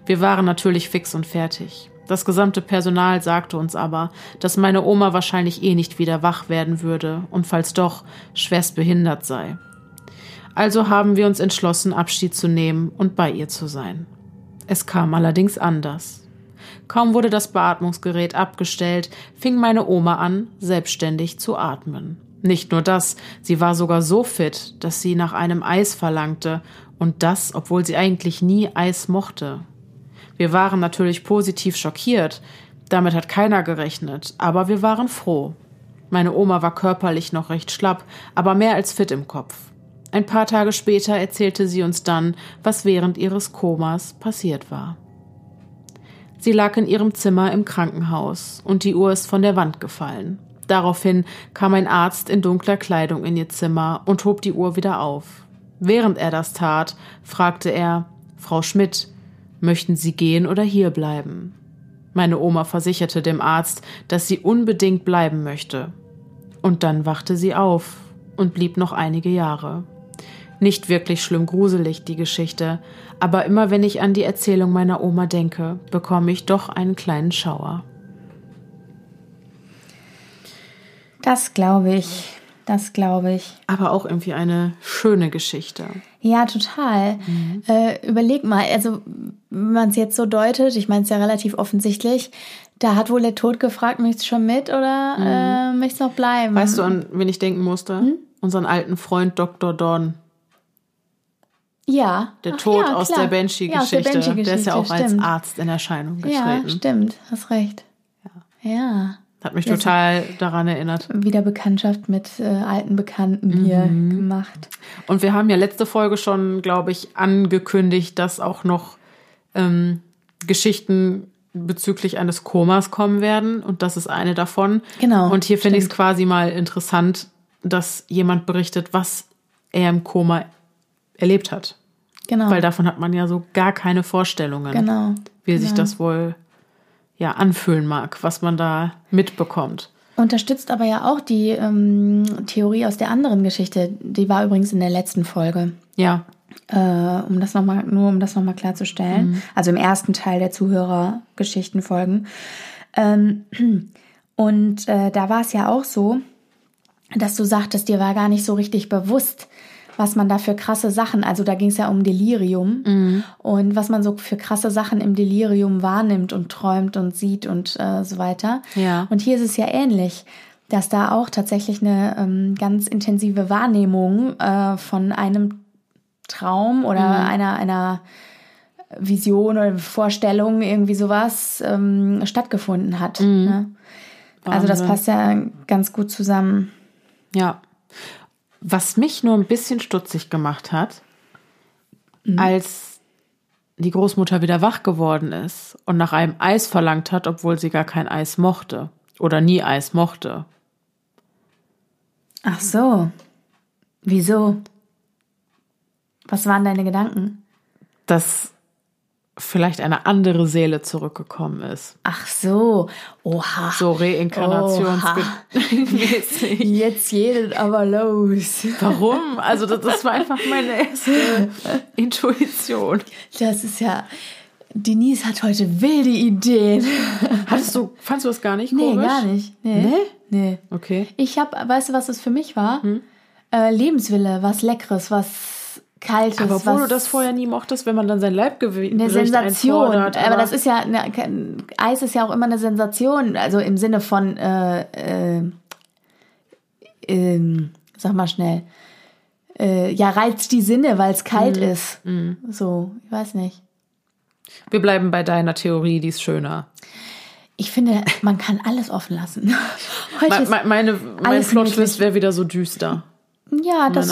Speaker 1: Wir waren natürlich fix und fertig. Das gesamte Personal sagte uns aber, dass meine Oma wahrscheinlich eh nicht wieder wach werden würde und falls doch, schwerst behindert sei. Also haben wir uns entschlossen, Abschied zu nehmen und bei ihr zu sein. Es kam allerdings anders. Kaum wurde das Beatmungsgerät abgestellt, fing meine Oma an, selbstständig zu atmen. Nicht nur das, sie war sogar so fit, dass sie nach einem Eis verlangte, und das, obwohl sie eigentlich nie Eis mochte. Wir waren natürlich positiv schockiert, damit hat keiner gerechnet, aber wir waren froh. Meine Oma war körperlich noch recht schlapp, aber mehr als fit im Kopf. Ein paar Tage später erzählte sie uns dann, was während ihres Komas passiert war. Sie lag in ihrem Zimmer im Krankenhaus und die Uhr ist von der Wand gefallen. Daraufhin kam ein Arzt in dunkler Kleidung in ihr Zimmer und hob die Uhr wieder auf. Während er das tat, fragte er Frau Schmidt, möchten Sie gehen oder hier bleiben? Meine Oma versicherte dem Arzt, dass sie unbedingt bleiben möchte. Und dann wachte sie auf und blieb noch einige Jahre. Nicht wirklich schlimm gruselig, die Geschichte, aber immer wenn ich an die Erzählung meiner Oma denke, bekomme ich doch einen kleinen Schauer.
Speaker 2: Das glaube ich. Das glaube ich.
Speaker 1: Aber auch irgendwie eine schöne Geschichte.
Speaker 2: Ja, total.
Speaker 1: Mhm.
Speaker 2: Äh, überleg mal, also wenn man es jetzt so deutet, ich meine es ja relativ offensichtlich, da hat wohl der Tod gefragt, möchtest du schon mit oder äh, möchtest du noch bleiben?
Speaker 1: Mhm. Weißt du, an wen ich denken musste?
Speaker 2: Hm?
Speaker 1: Unseren alten Freund Dr. Don.
Speaker 2: ja.
Speaker 1: Der
Speaker 2: Ach
Speaker 1: Tod
Speaker 2: ja,
Speaker 1: aus der Banshee-Geschichte.
Speaker 2: Ja, aus der Banshee-Geschichte,
Speaker 1: der ist ja auch als
Speaker 2: stimmt.
Speaker 1: Arzt in Erscheinung
Speaker 2: Ja,
Speaker 1: getreten.
Speaker 2: stimmt, hast recht. Ja. ja.
Speaker 1: Hat mich total daran erinnert.
Speaker 2: Wieder Bekanntschaft mit äh, alten Bekannten hier
Speaker 1: Mhm.
Speaker 2: gemacht.
Speaker 1: Und wir haben ja letzte Folge schon, glaube ich, angekündigt, dass auch noch ähm, Geschichten bezüglich eines Komas kommen werden. Und das ist eine davon.
Speaker 2: Genau,
Speaker 1: Und hier finde ich es quasi mal interessant, dass jemand berichtet, was er im Koma erlebt hat.
Speaker 2: Genau.
Speaker 1: Weil davon hat man ja so gar keine Vorstellungen,
Speaker 2: genau.
Speaker 1: wie sich
Speaker 2: genau.
Speaker 1: das wohl ja anfühlen mag, was man da mitbekommt.
Speaker 2: Unterstützt aber ja auch die ähm, Theorie aus der anderen Geschichte. Die war übrigens in der letzten Folge.
Speaker 1: Ja,
Speaker 2: Äh, um das noch mal, nur um das nochmal klarzustellen. Mhm. Also im ersten Teil der Zuhörergeschichtenfolgen. Ähm, und äh, da war es ja auch so, dass du sagtest, dir war gar nicht so richtig bewusst, was man da für krasse Sachen, also da ging es ja um Delirium mhm. und was man so für krasse Sachen im Delirium wahrnimmt und träumt und sieht und äh, so weiter.
Speaker 1: Ja.
Speaker 2: Und hier ist es ja ähnlich, dass da auch tatsächlich eine ähm, ganz intensive Wahrnehmung äh, von einem Traum oder mhm. einer, einer Vision oder Vorstellung, irgendwie sowas, ähm, stattgefunden hat. Mhm. Ne? Also das passt ja ganz gut zusammen.
Speaker 1: Ja. Was mich nur ein bisschen stutzig gemacht hat, mhm. als die Großmutter wieder wach geworden ist und nach einem Eis verlangt hat, obwohl sie gar kein Eis mochte oder nie Eis mochte.
Speaker 2: Ach so. Wieso? Was waren deine Gedanken?
Speaker 1: Dass vielleicht eine andere Seele zurückgekommen ist.
Speaker 2: Ach so, oha.
Speaker 1: So reinkarnationsmäßig.
Speaker 2: Jetzt geht aber los.
Speaker 1: Warum? Also das, das war einfach meine erste Intuition.
Speaker 2: Das ist ja, Denise hat heute wilde Ideen.
Speaker 1: Hattest du, fandst du das gar nicht
Speaker 2: komisch? Nee, gar nicht. Nee?
Speaker 1: Nee?
Speaker 2: nee.
Speaker 1: Okay.
Speaker 2: Ich hab, weißt du, was das für mich war? Hm? Äh, Lebenswille, was Leckeres, was kaltes.
Speaker 1: Aber obwohl du das vorher nie mochtest, wenn man dann sein Leibgewicht
Speaker 2: Eine Sensation. Aber, aber, das ist ja, eine, Eis ist ja auch immer eine Sensation. Also im Sinne von, äh, äh, äh, sag mal schnell, äh, ja, reizt die Sinne, weil es kalt mhm. ist. Mhm. So, ich weiß nicht.
Speaker 1: Wir bleiben bei deiner Theorie, die ist schöner.
Speaker 2: Ich finde, man kann alles offen lassen.
Speaker 1: Heute meine, meine, mein Plotschlist wäre wieder so düster.
Speaker 2: Ja, das,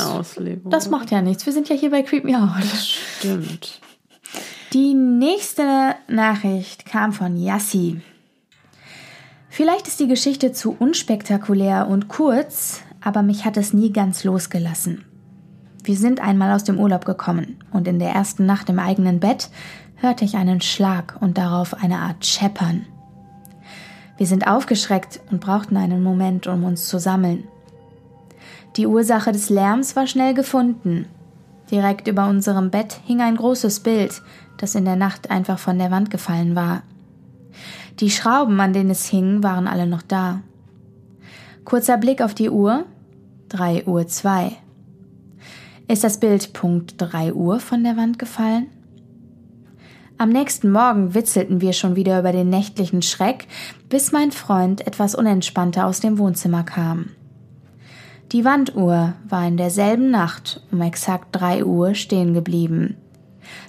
Speaker 2: das macht ja nichts. Wir sind ja hier bei Creep Me Out.
Speaker 1: Das stimmt.
Speaker 2: Die nächste Nachricht kam von Yassi. Vielleicht ist die Geschichte zu unspektakulär und kurz, aber mich hat es nie ganz losgelassen. Wir sind einmal aus dem Urlaub gekommen und in der ersten Nacht im eigenen Bett hörte ich einen Schlag und darauf eine Art Scheppern. Wir sind aufgeschreckt und brauchten einen Moment, um uns zu sammeln. Die Ursache des Lärms war schnell gefunden. Direkt über unserem Bett hing ein großes Bild, das in der Nacht einfach von der Wand gefallen war. Die Schrauben, an denen es hing, waren alle noch da. Kurzer Blick auf die Uhr. 3 Uhr 2. Ist das Bild Punkt 3 Uhr von der Wand gefallen? Am nächsten Morgen witzelten wir schon wieder über den nächtlichen Schreck, bis mein Freund etwas unentspannter aus dem Wohnzimmer kam. Die Wanduhr war in derselben Nacht um exakt drei Uhr stehen geblieben.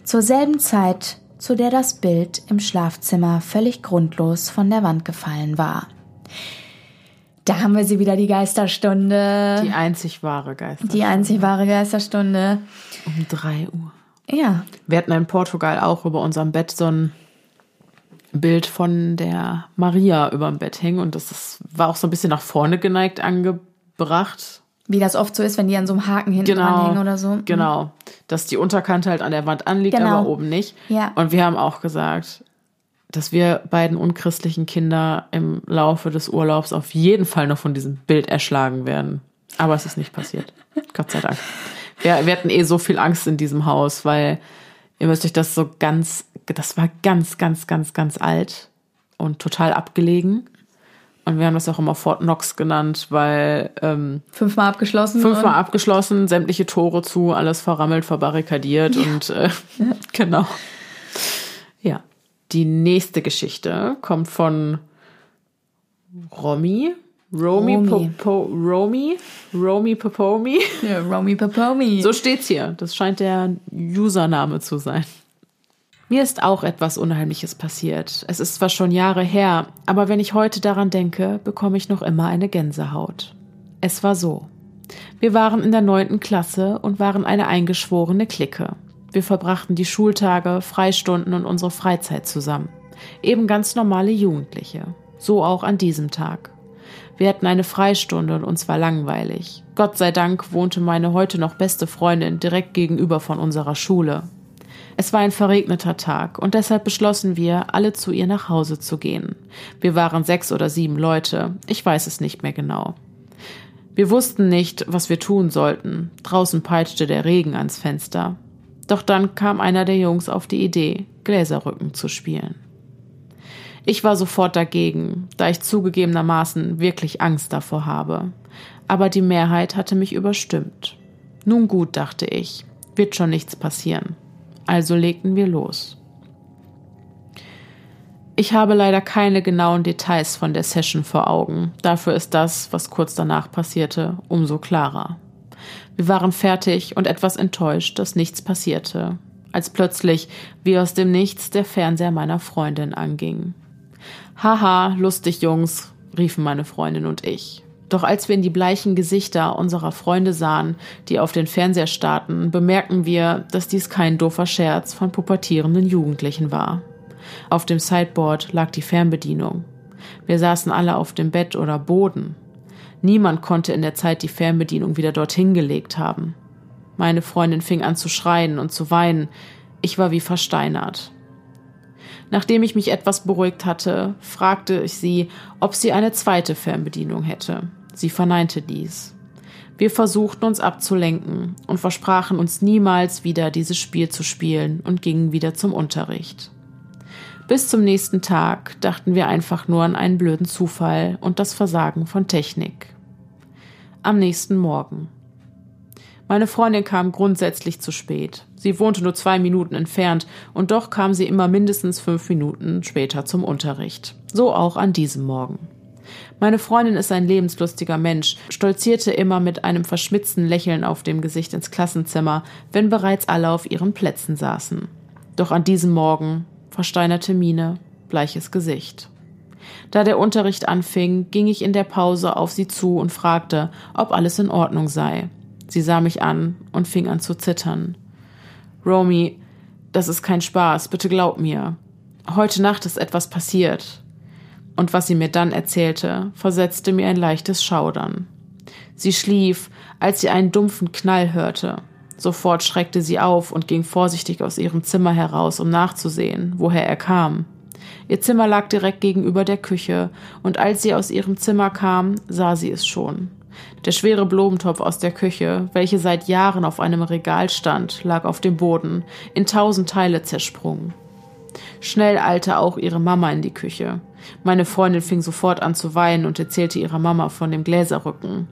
Speaker 2: Zur selben Zeit, zu der das Bild im Schlafzimmer völlig grundlos von der Wand gefallen war. Da haben wir sie wieder, die Geisterstunde.
Speaker 1: Die einzig wahre Geisterstunde.
Speaker 2: Die einzig wahre Geisterstunde.
Speaker 1: Um drei Uhr.
Speaker 2: Ja.
Speaker 1: Wir hatten in Portugal auch über unserem Bett so ein Bild von der Maria über dem Bett hängen und das ist, war auch so ein bisschen nach vorne geneigt angebracht gebracht.
Speaker 2: Wie das oft so ist, wenn die an so einem Haken hinten genau, dranhängen oder so. Mhm.
Speaker 1: Genau. Dass die Unterkante halt an der Wand anliegt, genau. aber oben nicht.
Speaker 2: Ja.
Speaker 1: Und wir haben auch gesagt, dass wir beiden unchristlichen Kinder im Laufe des Urlaubs auf jeden Fall noch von diesem Bild erschlagen werden. Aber es ist nicht passiert. Gott sei Dank. Wir, wir hatten eh so viel Angst in diesem Haus, weil ihr müsst euch das so ganz, das war ganz, ganz, ganz, ganz alt und total abgelegen. Und wir haben das auch immer Fort Knox genannt, weil ähm,
Speaker 2: fünfmal abgeschlossen.
Speaker 1: Fünfmal abgeschlossen, sämtliche Tore zu, alles verrammelt, verbarrikadiert ja. und äh, genau. Ja. Die nächste Geschichte kommt von Romy. Romy, Romy. Popo, Romy, Romy Popomi.
Speaker 2: Ja, Romy Popomi.
Speaker 1: So steht's hier. Das scheint der Username zu sein. Mir ist auch etwas Unheimliches passiert. Es ist zwar schon Jahre her, aber wenn ich heute daran denke, bekomme ich noch immer eine Gänsehaut. Es war so. Wir waren in der neunten Klasse und waren eine eingeschworene Clique. Wir verbrachten die Schultage, Freistunden und unsere Freizeit zusammen. Eben ganz normale Jugendliche. So auch an diesem Tag. Wir hatten eine Freistunde und uns war langweilig. Gott sei Dank wohnte meine heute noch beste Freundin direkt gegenüber von unserer Schule. Es war ein verregneter Tag und deshalb beschlossen wir, alle zu ihr nach Hause zu gehen. Wir waren sechs oder sieben Leute, ich weiß es nicht mehr genau. Wir wussten nicht, was wir tun sollten. Draußen peitschte der Regen ans Fenster. Doch dann kam einer der Jungs auf die Idee, Gläserrücken zu spielen. Ich war sofort dagegen, da ich zugegebenermaßen wirklich Angst davor habe. Aber die Mehrheit hatte mich überstimmt. Nun gut, dachte ich, wird schon nichts passieren. Also legten wir los. Ich habe leider keine genauen Details von der Session vor Augen. Dafür ist das, was kurz danach passierte, umso klarer. Wir waren fertig und etwas enttäuscht, dass nichts passierte, als plötzlich, wie aus dem Nichts, der Fernseher meiner Freundin anging. Haha, lustig, Jungs, riefen meine Freundin und ich. Doch als wir in die bleichen Gesichter unserer Freunde sahen, die auf den Fernseher starrten, bemerkten wir, dass dies kein doofer Scherz von pubertierenden Jugendlichen war. Auf dem Sideboard lag die Fernbedienung. Wir saßen alle auf dem Bett oder Boden. Niemand konnte in der Zeit die Fernbedienung wieder dorthin gelegt haben. Meine Freundin fing an zu schreien und zu weinen. Ich war wie versteinert. Nachdem ich mich etwas beruhigt hatte, fragte ich sie, ob sie eine zweite Fernbedienung hätte. Sie verneinte dies. Wir versuchten uns abzulenken und versprachen uns niemals wieder dieses Spiel zu spielen und gingen wieder zum Unterricht. Bis zum nächsten Tag dachten wir einfach nur an einen blöden Zufall und das Versagen von Technik. Am nächsten Morgen. Meine Freundin kam grundsätzlich zu spät. Sie wohnte nur zwei Minuten entfernt und doch kam sie immer mindestens fünf Minuten später zum Unterricht. So auch an diesem Morgen. Meine Freundin ist ein lebenslustiger Mensch, stolzierte immer mit einem verschmitzten Lächeln auf dem Gesicht ins Klassenzimmer, wenn bereits alle auf ihren Plätzen saßen. Doch an diesem Morgen versteinerte Miene, bleiches Gesicht. Da der Unterricht anfing, ging ich in der Pause auf sie zu und fragte, ob alles in Ordnung sei. Sie sah mich an und fing an zu zittern. Romy, das ist kein Spaß, bitte glaub mir. Heute Nacht ist etwas passiert. Und was sie mir dann erzählte, versetzte mir ein leichtes Schaudern. Sie schlief, als sie einen dumpfen Knall hörte. Sofort schreckte sie auf und ging vorsichtig aus ihrem Zimmer heraus, um nachzusehen, woher er kam. Ihr Zimmer lag direkt gegenüber der Küche, und als sie aus ihrem Zimmer kam, sah sie es schon. Der schwere Blumentopf aus der Küche, welche seit Jahren auf einem Regal stand, lag auf dem Boden, in tausend Teile zersprungen. Schnell eilte auch ihre Mama in die Küche. Meine Freundin fing sofort an zu weinen und erzählte ihrer Mama von dem Gläserrücken.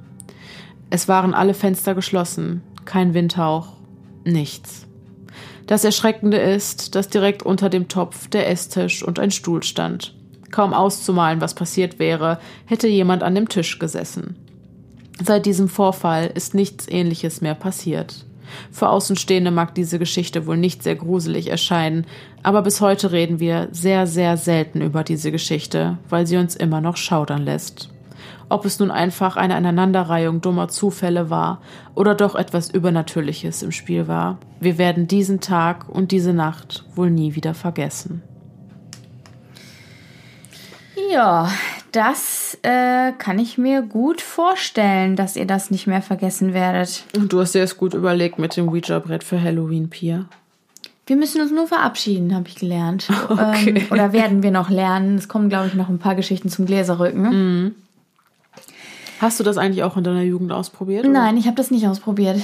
Speaker 1: Es waren alle Fenster geschlossen, kein Windhauch, nichts. Das Erschreckende ist, dass direkt unter dem Topf der Esstisch und ein Stuhl stand. Kaum auszumalen, was passiert wäre, hätte jemand an dem Tisch gesessen. Seit diesem Vorfall ist nichts Ähnliches mehr passiert. Für Außenstehende mag diese Geschichte wohl nicht sehr gruselig erscheinen, aber bis heute reden wir sehr, sehr selten über diese Geschichte, weil sie uns immer noch schaudern lässt. Ob es nun einfach eine Aneinanderreihung dummer Zufälle war oder doch etwas Übernatürliches im Spiel war, wir werden diesen Tag und diese Nacht wohl nie wieder vergessen.
Speaker 2: Ja, das äh, kann ich mir gut vorstellen, dass ihr das nicht mehr vergessen werdet.
Speaker 1: Und du hast dir das gut überlegt mit dem Ouija-Brett für Halloween, Pia.
Speaker 2: Wir müssen uns nur verabschieden, habe ich gelernt. Okay. Ähm, oder werden wir noch lernen. Es kommen, glaube ich, noch ein paar Geschichten zum Gläserrücken. Mhm.
Speaker 1: Hast du das eigentlich auch in deiner Jugend ausprobiert?
Speaker 2: Nein, ich habe das nicht ausprobiert.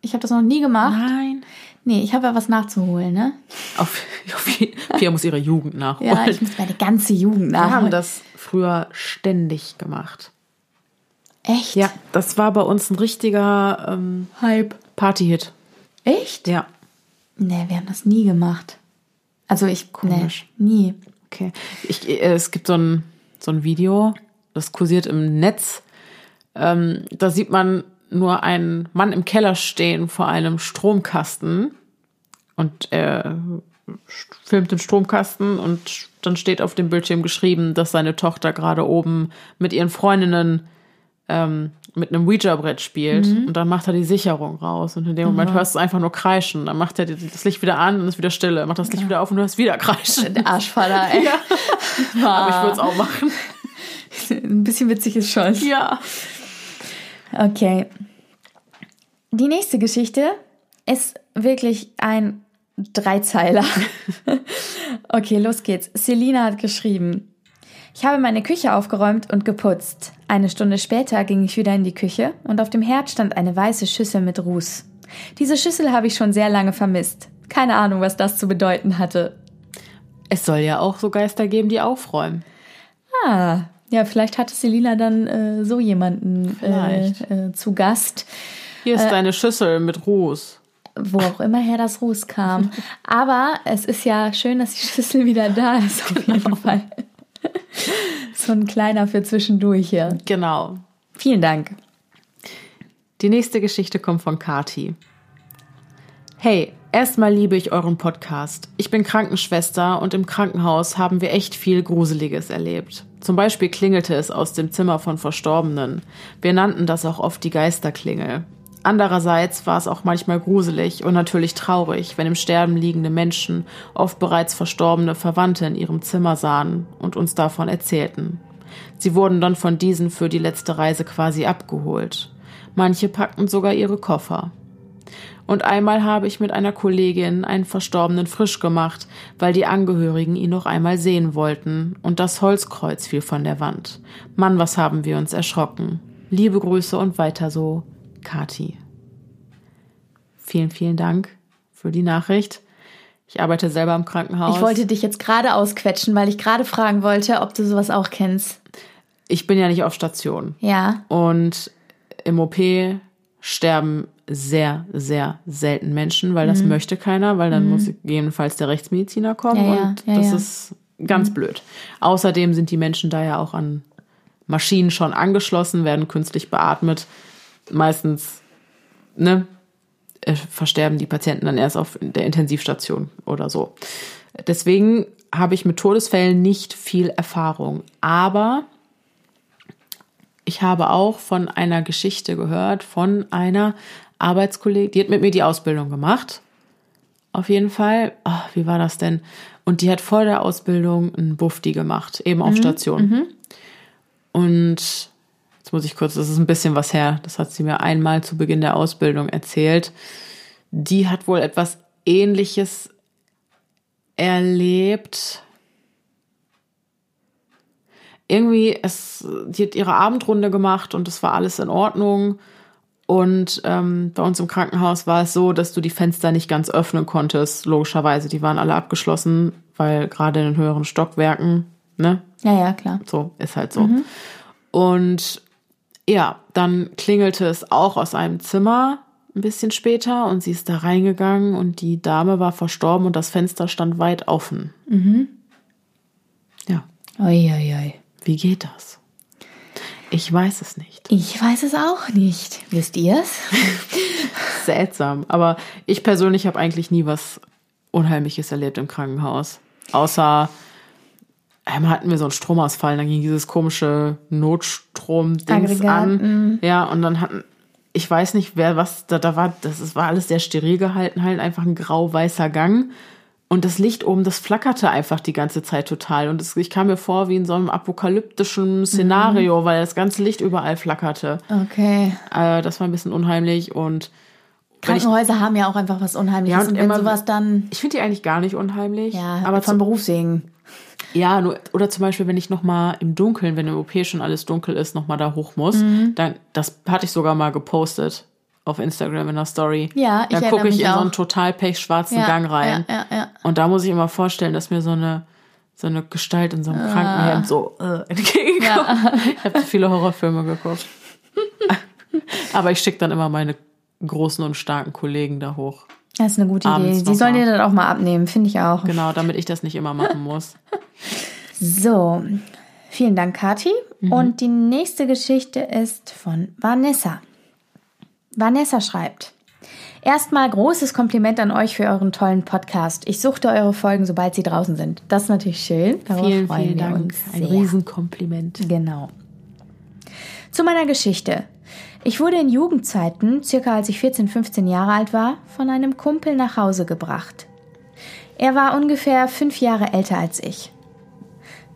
Speaker 2: Ich habe das noch nie gemacht.
Speaker 1: Nein.
Speaker 2: Nee, ich habe ja was nachzuholen, ne?
Speaker 1: Auf, auf, Pia muss ihre Jugend nachholen.
Speaker 2: Ja, ich muss meine ganze Jugend nachholen.
Speaker 1: Wir haben das früher ständig gemacht.
Speaker 2: Echt?
Speaker 1: Ja, das war bei uns ein richtiger ähm, Hype. Party-Hit.
Speaker 2: Echt?
Speaker 1: Ja.
Speaker 2: Nee, wir haben das nie gemacht. Also ich,
Speaker 1: Komisch.
Speaker 2: Nee, nie.
Speaker 1: Okay. Ich, äh, es gibt so ein, so ein Video, das kursiert im Netz. Ähm, da sieht man nur einen Mann im Keller stehen vor einem Stromkasten und er filmt den Stromkasten und dann steht auf dem Bildschirm geschrieben, dass seine Tochter gerade oben mit ihren Freundinnen ähm, mit einem Ouija-Brett spielt mhm. und dann macht er die Sicherung raus und in dem Moment mhm. hörst du einfach nur kreischen. Dann macht er das Licht wieder an und ist wieder Stille. Macht das Licht ja. wieder auf und du hörst wieder kreischen.
Speaker 2: Der Arschfaller, ey.
Speaker 1: ja. Aber ich würde es auch machen.
Speaker 2: Ein bisschen witzig ist schon.
Speaker 1: Ja.
Speaker 2: Okay. Die nächste Geschichte ist wirklich ein Dreizeiler. okay, los geht's. Selina hat geschrieben. Ich habe meine Küche aufgeräumt und geputzt. Eine Stunde später ging ich wieder in die Küche und auf dem Herd stand eine weiße Schüssel mit Ruß. Diese Schüssel habe ich schon sehr lange vermisst. Keine Ahnung, was das zu bedeuten hatte.
Speaker 1: Es soll ja auch so Geister geben, die aufräumen.
Speaker 2: Ah, ja, vielleicht hatte Selina dann äh, so jemanden äh, äh, zu Gast.
Speaker 1: Hier ist deine Schüssel mit Ruß.
Speaker 2: Wo auch immer her das Ruß kam. Aber es ist ja schön, dass die Schüssel wieder da ist, auf jeden Fall. so ein kleiner für zwischendurch hier.
Speaker 1: Genau.
Speaker 2: Vielen Dank.
Speaker 1: Die nächste Geschichte kommt von Kati. Hey, erstmal liebe ich euren Podcast. Ich bin Krankenschwester und im Krankenhaus haben wir echt viel Gruseliges erlebt. Zum Beispiel klingelte es aus dem Zimmer von Verstorbenen. Wir nannten das auch oft die Geisterklingel. Andererseits war es auch manchmal gruselig und natürlich traurig, wenn im Sterben liegende Menschen oft bereits verstorbene Verwandte in ihrem Zimmer sahen und uns davon erzählten. Sie wurden dann von diesen für die letzte Reise quasi abgeholt. Manche packten sogar ihre Koffer. Und einmal habe ich mit einer Kollegin einen Verstorbenen frisch gemacht, weil die Angehörigen ihn noch einmal sehen wollten, und das Holzkreuz fiel von der Wand. Mann, was haben wir uns erschrocken. Liebe Grüße und weiter so, Kati. Vielen, vielen Dank für die Nachricht. Ich arbeite selber im Krankenhaus.
Speaker 2: Ich wollte dich jetzt gerade ausquetschen, weil ich gerade fragen wollte, ob du sowas auch kennst.
Speaker 1: Ich bin ja nicht auf Station.
Speaker 2: Ja.
Speaker 1: Und im OP sterben sehr, sehr selten Menschen, weil das möchte keiner, weil dann muss gegebenenfalls der Rechtsmediziner kommen
Speaker 2: Mhm. Ja,
Speaker 1: und
Speaker 2: ja,
Speaker 1: das
Speaker 2: ja. Mhm.
Speaker 1: ist ganz blöd. Außerdem sind die Menschen da ja auch an Maschinen schon angeschlossen, werden künstlich beatmet. Meistens, ne, äh, versterben die Patienten dann erst auf der Intensivstation oder so. Deswegen habe ich mit Todesfällen nicht viel Erfahrung, aber ich habe auch von einer Geschichte gehört, von einer Arbeitskollegin, die hat mit mir die Ausbildung gemacht. Auf jeden Fall. Ah, wie war das denn? Und die hat vor der Ausbildung einen Bufti gemacht, eben auf Station. Und jetzt muss ich kurz, das ist ein bisschen was her, das hat sie mir einmal zu Beginn der Ausbildung erzählt. Die hat wohl etwas Ähnliches erlebt irgendwie, es, die hat ihre Abendrunde gemacht und es war alles in Ordnung. Und ähm, bei uns im Krankenhaus war es so, dass du die Fenster nicht ganz öffnen konntest, logischerweise. Die waren alle abgeschlossen, weil gerade in den höheren Stockwerken, ne?
Speaker 2: Ja, ja, klar.
Speaker 1: So, ist halt so. Und ja, dann klingelte es auch aus einem Zimmer ein bisschen später und sie ist da reingegangen und die Dame war verstorben und das Fenster stand weit offen. Ja,
Speaker 2: Oi, oi, oi.
Speaker 1: wie geht das? Ich weiß es nicht.
Speaker 2: Ich weiß es auch nicht. Wisst ihr es?
Speaker 1: Seltsam. Aber ich persönlich habe eigentlich nie was Unheimliches erlebt im Krankenhaus. Außer einmal hatten wir so einen Stromausfall, dann ging dieses komische Notstrom-Dings an. Ja, und dann hatten, ich weiß nicht, wer was, da, da war, das ist- war alles sehr steril gehalten, halt einfach ein grau-weißer Gang. Und das Licht oben, das flackerte einfach die ganze Zeit total. Und das, ich kam mir vor wie in so einem apokalyptischen Szenario, weil das ganze Licht überall flackerte.
Speaker 2: Okay.
Speaker 1: Äh, das war ein bisschen unheimlich und wenn ich,
Speaker 2: Krankenhäuser haben ja auch einfach was Unheimliches.
Speaker 1: Ja, und
Speaker 2: und, wenn
Speaker 1: immer-
Speaker 2: sowas dann.
Speaker 1: ich finde die eigentlich gar nicht unheimlich.
Speaker 2: Ja,
Speaker 1: aber
Speaker 2: von
Speaker 1: zum,
Speaker 2: Berufswegen.
Speaker 1: ja, nur, oder zum Beispiel, wenn ich noch mal im Dunkeln, wenn im OP schon alles dunkel ist, noch mal da hoch muss,
Speaker 2: Mhm.
Speaker 1: dann, das hatte ich sogar mal gepostet auf Instagram in der Story.
Speaker 2: Ja, ich
Speaker 1: Dann gucke ich in so
Speaker 2: auch.
Speaker 1: einen total pechschwarzen
Speaker 2: Ja,
Speaker 1: Gang rein.
Speaker 2: ja, ja, ja.
Speaker 1: Und da muss ich immer vorstellen, dass mir so eine so eine Gestalt in so einem Krankenhemd so äh, entgegenkommt. Ich habe viele Horrorfilme geguckt. Aber ich schicke dann immer meine großen und starken Kollegen da hoch.
Speaker 2: Das ist eine gute
Speaker 1: Abends
Speaker 2: Idee. Die sollen dir das auch mal abnehmen, finde ich auch.
Speaker 1: Genau, damit ich das nicht immer machen muss.
Speaker 2: So, vielen Dank, Kathi. Und die nächste Geschichte ist von Vanessa. Vanessa schreibt. Erstmal großes Kompliment an euch für euren tollen Podcast. Ich suchte eure Folgen, sobald sie draußen sind. Das ist natürlich schön. Darauf
Speaker 1: Vielen,
Speaker 2: freuen
Speaker 1: vielen
Speaker 2: wir
Speaker 1: Dank.
Speaker 2: uns
Speaker 1: Ein
Speaker 2: sehr.
Speaker 1: Riesenkompliment.
Speaker 2: Genau. Zu meiner Geschichte. Ich wurde in Jugendzeiten, circa als ich 14, 15 Jahre alt war, von einem Kumpel nach Hause gebracht. Er war ungefähr fünf Jahre älter als ich.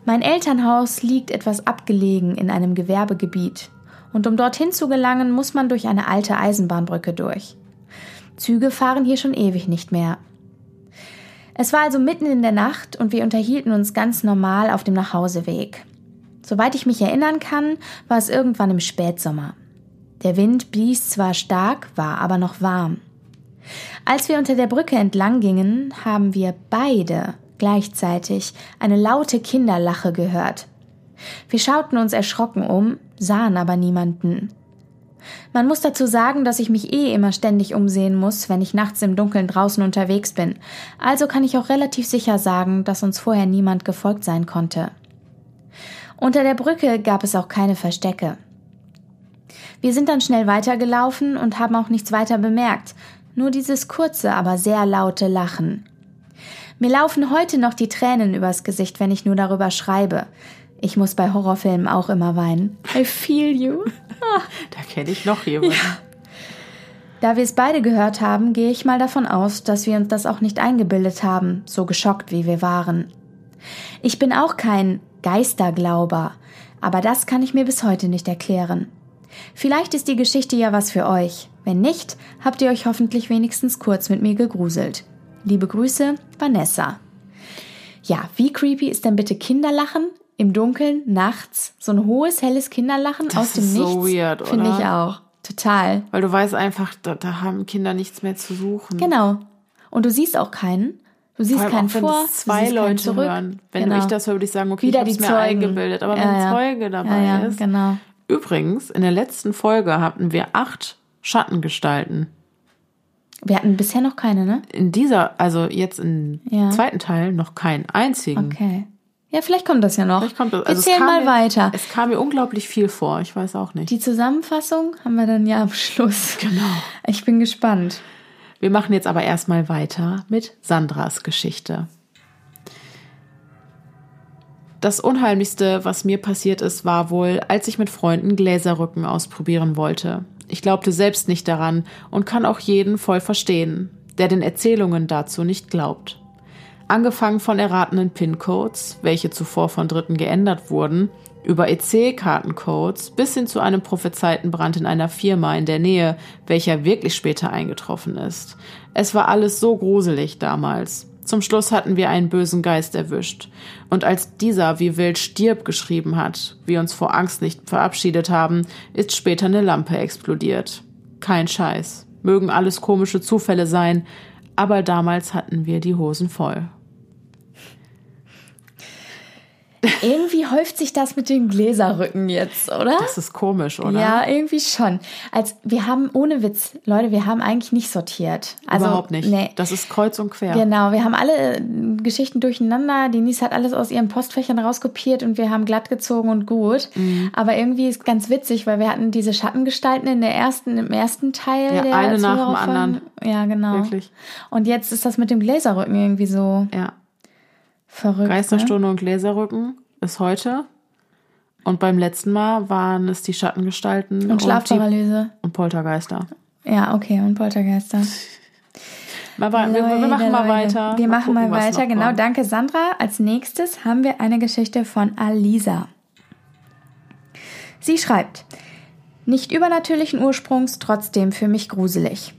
Speaker 2: Mein Elternhaus liegt etwas abgelegen in einem Gewerbegebiet. Und um dorthin zu gelangen, muss man durch eine alte Eisenbahnbrücke durch. Züge fahren hier schon ewig nicht mehr. Es war also mitten in der Nacht und wir unterhielten uns ganz normal auf dem Nachhauseweg. Soweit ich mich erinnern kann, war es irgendwann im Spätsommer. Der Wind blies zwar stark, war aber noch warm. Als wir unter der Brücke entlang gingen, haben wir beide gleichzeitig eine laute Kinderlache gehört. Wir schauten uns erschrocken um, sahen aber niemanden. Man muss dazu sagen, dass ich mich eh immer ständig umsehen muss, wenn ich nachts im Dunkeln draußen unterwegs bin, also kann ich auch relativ sicher sagen, dass uns vorher niemand gefolgt sein konnte. Unter der Brücke gab es auch keine Verstecke. Wir sind dann schnell weitergelaufen und haben auch nichts weiter bemerkt, nur dieses kurze, aber sehr laute Lachen. Mir laufen heute noch die Tränen übers Gesicht, wenn ich nur darüber schreibe. Ich muss bei Horrorfilmen auch immer weinen. I feel you.
Speaker 1: da kenne ich noch jemanden. Ja.
Speaker 2: Da wir es beide gehört haben, gehe ich mal davon aus, dass wir uns das auch nicht eingebildet haben, so geschockt wie wir waren. Ich bin auch kein Geisterglauber, aber das kann ich mir bis heute nicht erklären. Vielleicht ist die Geschichte ja was für euch. Wenn nicht, habt ihr euch hoffentlich wenigstens kurz mit mir gegruselt. Liebe Grüße, Vanessa. Ja, wie creepy ist denn bitte Kinderlachen im Dunkeln nachts? So ein hohes, helles Kinderlachen
Speaker 1: das
Speaker 2: aus dem
Speaker 1: ist
Speaker 2: Nichts.
Speaker 1: So weird, oder?
Speaker 2: Finde ich auch. Total.
Speaker 1: Weil du weißt einfach, da, da, haben Kinder nichts mehr zu suchen.
Speaker 2: Genau. Und du siehst auch keinen. Du siehst keinen
Speaker 1: auch, wenn
Speaker 2: vor.
Speaker 1: zwei Leute
Speaker 2: zurück.
Speaker 1: hören. Wenn
Speaker 2: genau.
Speaker 1: ich das höre, würde ich sagen, okay,
Speaker 2: Wieder
Speaker 1: ich habe mir eingebildet. Aber
Speaker 2: ja,
Speaker 1: wenn ein
Speaker 2: ja.
Speaker 1: Zeuge dabei
Speaker 2: ja, ja,
Speaker 1: ist.
Speaker 2: Genau.
Speaker 1: Übrigens, in der letzten Folge hatten wir acht Schattengestalten.
Speaker 2: Wir hatten bisher noch keine, ne?
Speaker 1: In dieser, also jetzt im zweiten Teil noch keinen einzigen.
Speaker 2: Okay. Ja, vielleicht kommt das ja noch.
Speaker 1: Vielleicht kommt das. Also kam
Speaker 2: mal
Speaker 1: mir,
Speaker 2: weiter.
Speaker 1: Es kam mir unglaublich viel vor. Ich weiß auch nicht.
Speaker 2: Die Zusammenfassung haben wir dann ja am Schluss.
Speaker 1: Genau.
Speaker 2: Ich bin gespannt.
Speaker 1: Wir machen jetzt aber erstmal weiter mit Sandras Geschichte. Das Unheimlichste, was mir passiert ist, war wohl, als ich mit Freunden Gläserrücken ausprobieren wollte. Ich glaubte selbst nicht daran und kann auch jeden voll verstehen, der den Erzählungen dazu nicht glaubt. Angefangen von erratenen PIN-Codes, welche zuvor von Dritten geändert wurden, über EC-Kartencodes bis hin zu einem prophezeiten Brand in einer Firma in der Nähe, welcher wirklich später eingetroffen ist. Es war alles so gruselig damals. Zum Schluss hatten wir einen bösen Geist erwischt. Und als dieser wie wild stirb geschrieben hat, wir uns vor Angst nicht verabschiedet haben, ist später eine Lampe explodiert. Kein Scheiß. Mögen alles komische Zufälle sein, aber damals hatten wir die Hosen voll.
Speaker 2: Irgendwie häuft sich das mit den Gläserrücken jetzt, oder?
Speaker 1: Das ist komisch, oder?
Speaker 2: Ja, irgendwie schon. Als wir haben ohne Witz, Leute, wir haben eigentlich nicht sortiert. Also,
Speaker 1: Überhaupt nicht.
Speaker 2: Nee.
Speaker 1: Das ist kreuz und quer.
Speaker 2: Genau, wir haben alle äh, Geschichten durcheinander. Denise hat alles aus ihren Postfächern rauskopiert und wir haben glatt gezogen und gut.
Speaker 1: Mhm.
Speaker 2: Aber irgendwie ist ganz witzig, weil wir hatten diese Schattengestalten in der ersten, im ersten Teil
Speaker 1: Ja,
Speaker 2: der
Speaker 1: eine nach dem
Speaker 2: Zuhörerfolgen.
Speaker 1: anderen.
Speaker 2: Ja, genau.
Speaker 1: Wirklich.
Speaker 2: Und jetzt ist das mit dem Gläserrücken irgendwie so
Speaker 1: Ja.
Speaker 2: Verrückt. Ne?
Speaker 1: Geisterstunde und Gläserrücken ist heute. Und beim letzten Mal waren es die Schattengestalten
Speaker 2: Und Schlafparalyse.
Speaker 1: und Poltergeister.
Speaker 2: Ja, okay, und Poltergeister.
Speaker 1: Mal, wa- wir, wir
Speaker 2: Leute,
Speaker 1: machen mal
Speaker 2: Leute.
Speaker 1: weiter.
Speaker 2: Wir machen mal
Speaker 1: gucken, was
Speaker 2: weiter, genau.
Speaker 1: kommt.
Speaker 2: Danke, Sandra. Als nächstes haben wir eine Geschichte von Alisa. Sie schreibt, nicht übernatürlichen Ursprungs, trotzdem für mich gruselig.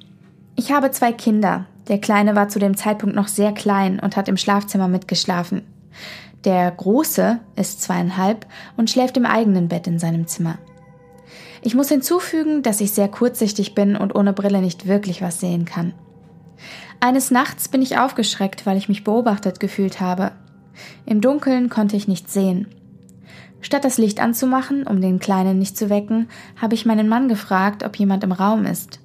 Speaker 2: Ich habe zwei Kinder. Der Kleine war zu dem Zeitpunkt noch sehr klein und hat im Schlafzimmer mitgeschlafen. Der Große ist zweieinhalb und schläft im eigenen Bett in seinem Zimmer. Ich muss hinzufügen, dass ich sehr kurzsichtig bin und ohne Brille nicht wirklich was sehen kann. Eines Nachts bin ich aufgeschreckt, weil ich mich beobachtet gefühlt habe. Im Dunkeln konnte ich nichts sehen. Statt das Licht anzumachen, um den Kleinen nicht zu wecken, habe ich meinen Mann gefragt, ob jemand im Raum ist.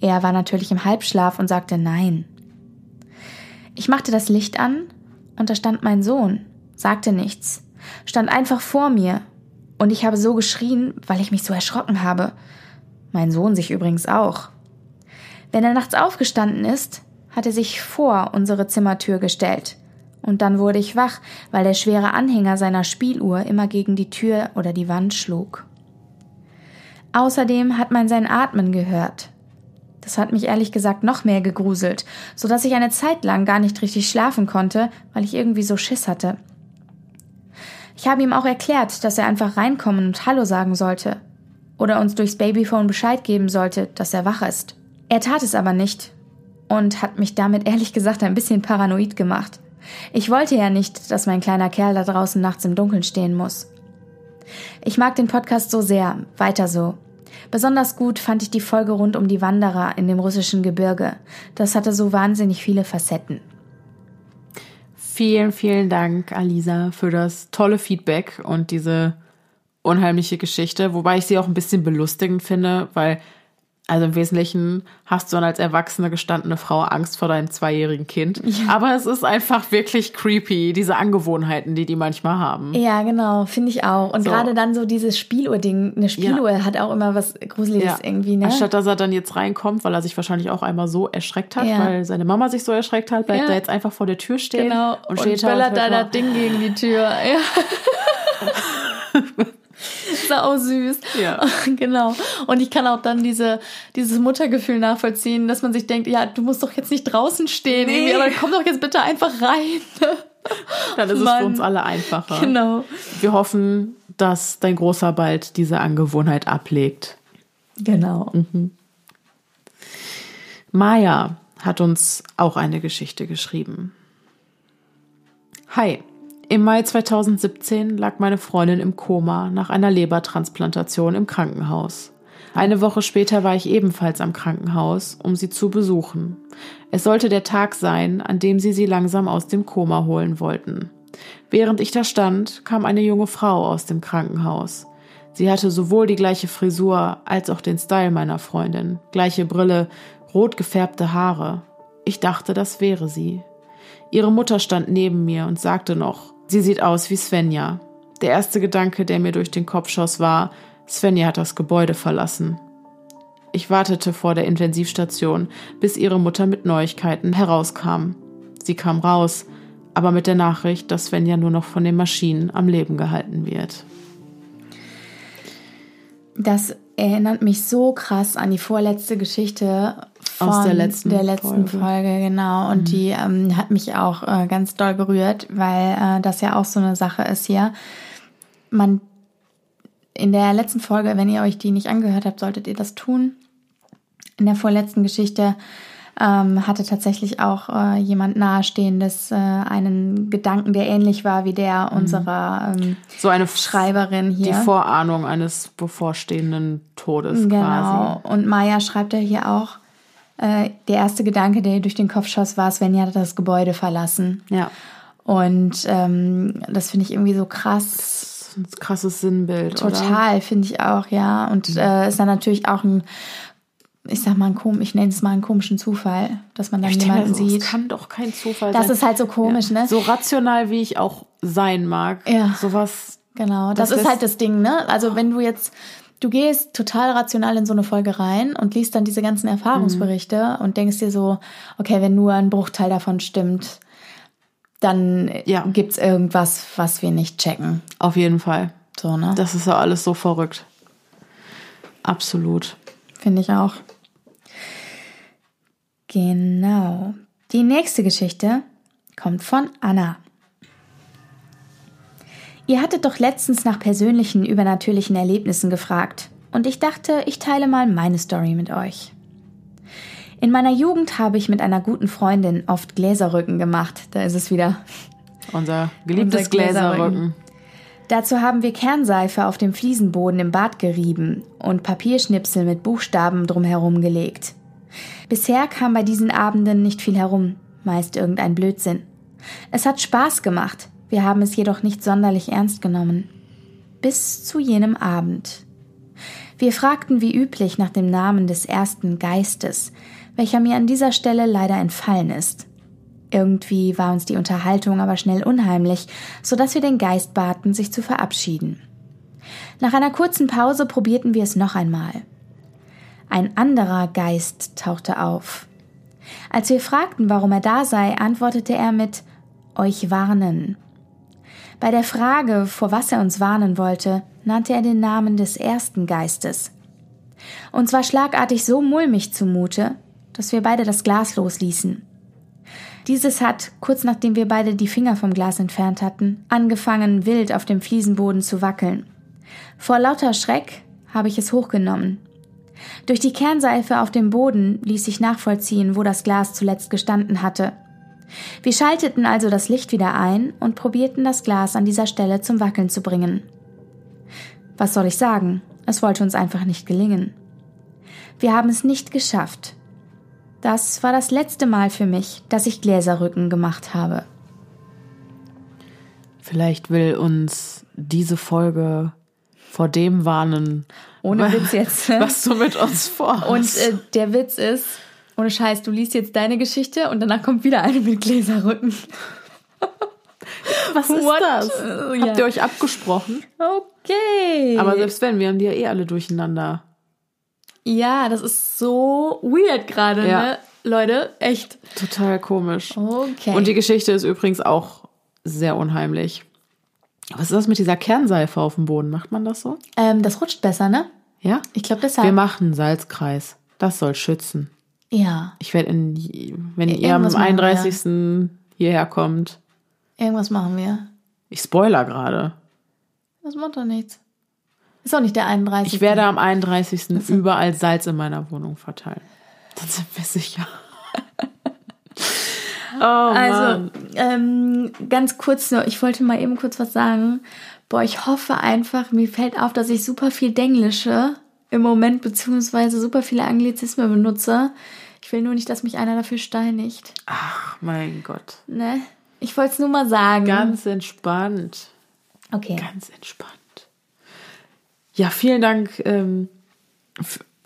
Speaker 2: Er war natürlich im Halbschlaf und sagte Nein. Ich machte das Licht an und da stand mein Sohn, sagte nichts, stand einfach vor mir und ich habe so geschrien, weil ich mich so erschrocken habe. Mein Sohn sich übrigens auch. Wenn er nachts aufgestanden ist, hat er sich vor unsere Zimmertür gestellt. Und dann wurde ich wach, weil der schwere Anhänger seiner Spieluhr immer gegen die Tür oder die Wand schlug. Außerdem hat man sein Atmen gehört. Das hat mich ehrlich gesagt noch mehr gegruselt, so dass ich eine Zeit lang gar nicht richtig schlafen konnte, weil ich irgendwie so Schiss hatte. Ich habe ihm auch erklärt, dass er einfach reinkommen und Hallo sagen sollte. Oder uns durchs Babyphone Bescheid geben sollte, dass er wach ist. Er tat es aber nicht und hat mich damit ehrlich gesagt ein bisschen paranoid gemacht. Ich wollte ja nicht, dass mein kleiner Kerl da draußen nachts im Dunkeln stehen muss. Ich mag den Podcast so sehr, weiter so. Besonders gut fand ich die Folge rund um die Wanderer in dem russischen Gebirge. Das hatte so wahnsinnig viele Facetten.
Speaker 1: Vielen, vielen Dank, Alisa, für das tolle Feedback und diese unheimliche Geschichte, wobei ich sie auch ein bisschen belustigend finde, weil also im Wesentlichen hast du dann als erwachsene gestandene Frau Angst vor deinem zweijährigen Kind. Ja. Aber es ist einfach wirklich creepy, diese Angewohnheiten, die die manchmal haben.
Speaker 2: Ja, genau, finde ich auch. Und so. gerade dann so dieses Spieluhr-Ding. Eine Spieluhr ja. hat auch immer was Gruseliges ja. irgendwie, ne?
Speaker 1: Anstatt dass er dann jetzt reinkommt, weil er sich wahrscheinlich auch einmal so erschreckt hat, weil seine Mama sich so erschreckt hat, bleibt er jetzt einfach vor der Tür stehen
Speaker 2: genau. und steht und böllert da das Ding gegen die Tür. Ja. Sau süß. Ja. genau. Und ich kann auch dann diese, dieses Muttergefühl nachvollziehen, dass man sich denkt, ja, du musst doch jetzt nicht draußen stehen, nee. aber komm doch jetzt bitte einfach rein.
Speaker 1: Dann ist Mann. es für uns alle einfacher. Genau. Wir hoffen, dass dein Großer bald diese Angewohnheit ablegt.
Speaker 2: Genau. Mhm.
Speaker 1: Maya hat uns auch eine Geschichte geschrieben. Hi, im Mai 2017 lag meine Freundin im Koma nach einer Lebertransplantation im Krankenhaus. Eine Woche später war ich ebenfalls am Krankenhaus, um sie zu besuchen. Es sollte der Tag sein, an dem sie sie langsam aus dem Koma holen wollten. Während ich da stand, kam eine junge Frau aus dem Krankenhaus. Sie hatte sowohl die gleiche Frisur als auch den Style meiner Freundin, gleiche Brille, rot gefärbte Haare. Ich dachte, das wäre sie. Ihre Mutter stand neben mir und sagte noch, Sie sieht aus wie Svenja. Der erste Gedanke, der mir durch den Kopf schoss, war, Svenja hat das Gebäude verlassen. Ich wartete vor der Intensivstation, bis ihre Mutter mit Neuigkeiten herauskam. Sie kam raus, aber mit der Nachricht, dass Svenja nur noch von den Maschinen am Leben gehalten wird.
Speaker 2: Das erinnert mich so krass an die vorletzte Geschichte Aus der letzten, der letzten Folge. Folge. genau. Und mhm. die ähm, hat mich auch äh, ganz doll berührt, weil äh, das ja auch so eine Sache ist hier. Man in der letzten Folge, wenn ihr euch die nicht angehört habt, solltet ihr das tun. In der vorletzten Geschichte ähm, hatte tatsächlich auch äh, jemand Nahestehendes äh, einen Gedanken, der ähnlich war wie der mhm. unserer ähm,
Speaker 1: so eine Schreiberin hier. Die Vorahnung eines bevorstehenden Todes
Speaker 2: genau. quasi. Und Maya schreibt ja hier auch, äh, der erste Gedanke, der durch den Kopf schoss, war, Svenja hat das Gebäude verlassen. Ja. Und ähm, das finde ich irgendwie so krass.
Speaker 1: ein krasses Sinnbild.
Speaker 2: Total, finde ich auch, ja. Und mhm. äh, ist dann natürlich auch ein, ich sag mal, ein ich nenne es mal einen komischen Zufall, dass man dann ich jemanden denke, sieht.
Speaker 1: Das kann doch kein Zufall
Speaker 2: das
Speaker 1: sein.
Speaker 2: Das ist halt so komisch, ja. ne?
Speaker 1: So rational, wie ich auch sein mag. Ja. Sowas.
Speaker 2: Genau, das, das ist halt das Ding, ne? Also wenn du jetzt du gehst total rational in so eine Folge rein und liest dann diese ganzen Erfahrungsberichte mhm. und denkst dir so, okay, wenn nur ein Bruchteil davon stimmt, dann ja. gibt's irgendwas, was wir nicht checken.
Speaker 1: Auf jeden Fall. So, ne? Das ist ja alles so verrückt. Absolut.
Speaker 2: Finde ich auch. Genau. Die nächste Geschichte kommt von Anna. Ihr hattet doch letztens nach persönlichen übernatürlichen Erlebnissen gefragt und ich dachte, ich teile mal meine Story mit euch. In meiner Jugend habe ich mit einer guten Freundin oft Gläserrücken gemacht. Da ist es wieder.
Speaker 1: Unser geliebtes Unser Gläserrücken. Gläserrücken.
Speaker 2: Dazu haben wir Kernseife auf dem Fliesenboden im Bad gerieben und Papierschnipsel mit Buchstaben drumherum gelegt. Bisher kam bei diesen Abenden nicht viel herum, meist irgendein Blödsinn. Es hat Spaß gemacht, wir haben es jedoch nicht sonderlich ernst genommen. Bis zu jenem Abend. Wir fragten wie üblich nach dem Namen des ersten Geistes, welcher mir an dieser Stelle leider entfallen ist. Irgendwie war uns die Unterhaltung aber schnell unheimlich, so dass wir den Geist baten, sich zu verabschieden. Nach einer kurzen Pause probierten wir es noch einmal. Ein anderer Geist tauchte auf. Als wir fragten, warum er da sei, antwortete er mit Euch warnen. Bei der Frage, vor was er uns warnen wollte, nannte er den Namen des ersten Geistes. Uns war schlagartig so mulmig zumute, dass wir beide das Glas losließen. Dieses hat, kurz nachdem wir beide die Finger vom Glas entfernt hatten, angefangen wild auf dem Fliesenboden zu wackeln. Vor lauter Schreck habe ich es hochgenommen. Durch die Kernseife auf dem Boden ließ sich nachvollziehen, wo das Glas zuletzt gestanden hatte, wir schalteten also das Licht wieder ein und probierten das Glas an dieser Stelle zum Wackeln zu bringen. Was soll ich sagen? Es wollte uns einfach nicht gelingen. Wir haben es nicht geschafft. Das war das letzte Mal für mich, dass ich Gläserrücken gemacht habe.
Speaker 1: Vielleicht will uns diese Folge vor dem warnen.
Speaker 2: Ohne Witz jetzt.
Speaker 1: Was du mit uns vorhast.
Speaker 2: Und äh, der Witz ist, ohne Scheiß, du liest jetzt deine Geschichte und danach kommt wieder eine mit Gläserrücken.
Speaker 1: Was ist
Speaker 2: What?
Speaker 1: das?
Speaker 2: Ja.
Speaker 1: Habt ihr euch abgesprochen?
Speaker 2: Okay.
Speaker 1: Aber selbst wenn, wir haben die ja eh alle durcheinander.
Speaker 2: ja, das ist so weird gerade,
Speaker 1: Ja.
Speaker 2: ne? Leute, echt.
Speaker 1: Total komisch.
Speaker 2: Okay.
Speaker 1: Und die Geschichte ist übrigens auch sehr unheimlich. Was ist das mit dieser Kernseife auf dem Boden? Macht man das so?
Speaker 2: ähm, das rutscht besser, ne?
Speaker 1: Ja?
Speaker 2: Ich glaube
Speaker 1: Wir
Speaker 2: deshalb.
Speaker 1: machen einen Salzkreis. Das soll schützen.
Speaker 2: Ja,
Speaker 1: Ich werde in, wenn ihr am
Speaker 2: Irgendwas machen wir.
Speaker 1: 31. hierher kommt.
Speaker 2: irgendwas machen wir.
Speaker 1: Ich spoiler gerade.
Speaker 2: Das macht doch nichts. Ist auch nicht der 31.
Speaker 1: Ich werde am 31. überall Salz in meiner Wohnung verteilen. Dann sind wir sicher. oh,
Speaker 2: Also, ähm, ganz kurz nur, ich wollte mal eben kurz was sagen. Boah, ich hoffe einfach, mir fällt auf, dass ich super viel Denglische im Moment, beziehungsweise super viele Anglizismen benutze. Ich will nur nicht, dass mich einer dafür steinigt.
Speaker 1: Ach, mein Gott.
Speaker 2: Ne? Ich wollte es nur mal sagen.
Speaker 1: Ganz entspannt.
Speaker 2: okay.
Speaker 1: Ganz entspannt. Ja, vielen Dank ähm,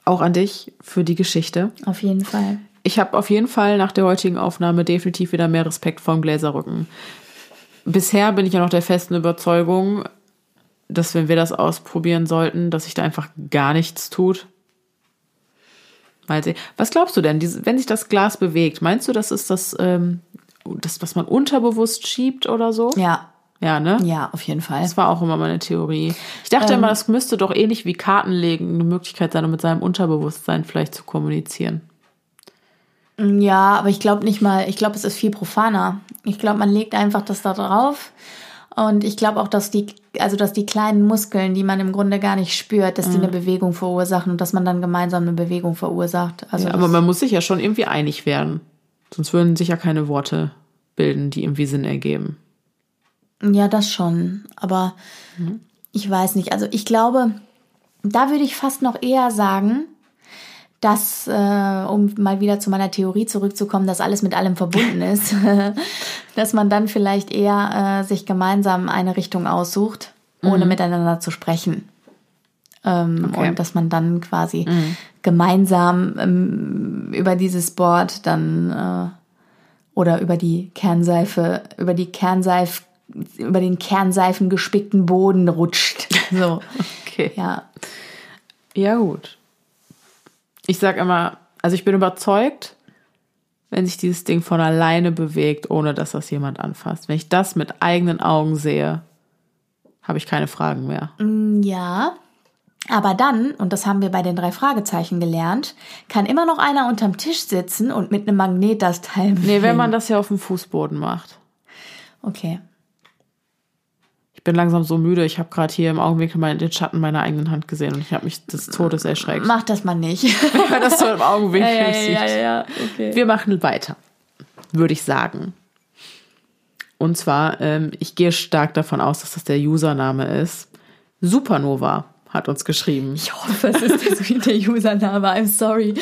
Speaker 1: auch an dich für die Geschichte.
Speaker 2: Auf jeden Fall.
Speaker 1: Ich habe auf jeden Fall nach der heutigen Aufnahme definitiv wieder mehr Respekt vor dem Gläserrücken. Bisher bin ich ja noch der festen Überzeugung, dass wenn wir das ausprobieren sollten, dass sich da einfach gar nichts tut. Mal sehen. Was glaubst du denn, wenn sich das Glas bewegt, meinst du, das ist das, ähm, das, was man unterbewusst schiebt oder so?
Speaker 2: Ja.
Speaker 1: Ja, ne?
Speaker 2: Ja, auf jeden Fall.
Speaker 1: Das war auch immer meine Theorie. Ich dachte immer, das müsste doch ähnlich wie Kartenlegen eine Möglichkeit sein, um mit seinem Unterbewusstsein vielleicht zu kommunizieren.
Speaker 2: Ja, aber ich glaube nicht mal, ich glaube, es ist viel profaner. Ich glaube, man legt einfach das da drauf. Und ich glaube auch, dass die, also dass die kleinen Muskeln, die man im Grunde gar nicht spürt, dass die eine Bewegung verursachen und dass man dann gemeinsam eine Bewegung verursacht. Also
Speaker 1: Ja, aber man muss sich ja schon irgendwie einig werden. Sonst würden sich ja keine Worte bilden, die irgendwie Sinn ergeben.
Speaker 2: Ja, das schon. Aber ich weiß nicht. Also ich glaube, da würde ich fast noch eher sagen, dass, äh, um mal wieder zu meiner Theorie zurückzukommen, dass alles mit allem verbunden ist, dass man dann vielleicht eher äh, sich gemeinsam eine Richtung aussucht, ohne miteinander zu sprechen. Ähm,
Speaker 1: Okay.
Speaker 2: Und dass man dann quasi gemeinsam ähm, über dieses Board dann äh, oder über die Kernseife, über die Kernseif, über den Kernseifen gespickten Boden rutscht. So,
Speaker 1: Okay.
Speaker 2: ja.
Speaker 1: Ja, gut. Ich sag immer, also ich bin überzeugt, wenn sich dieses Ding von alleine bewegt, ohne dass das jemand anfasst. Wenn ich das mit eigenen Augen sehe, habe ich keine Fragen mehr.
Speaker 2: Ja. Aber dann, und das haben wir bei den drei Fragezeichen gelernt, kann immer noch einer unterm Tisch sitzen und mit einem Magnet das Teil
Speaker 1: Nee, wenn man das ja auf dem Fußboden macht.
Speaker 2: Okay.
Speaker 1: Ich bin langsam so müde. Ich habe gerade hier im Augenblick mal den Schatten meiner eigenen Hand gesehen und ich habe mich des Todes erschreckt.
Speaker 2: Mach das mal nicht.
Speaker 1: Wenn man das so im Augenwinkel sieht.
Speaker 2: ja. Okay.
Speaker 1: Wir machen weiter, würde ich sagen. Und zwar, ähm, ich gehe stark davon aus, dass das der Username ist. Supernova hat uns geschrieben.
Speaker 2: Ich hoffe, es ist der Username. I'm sorry.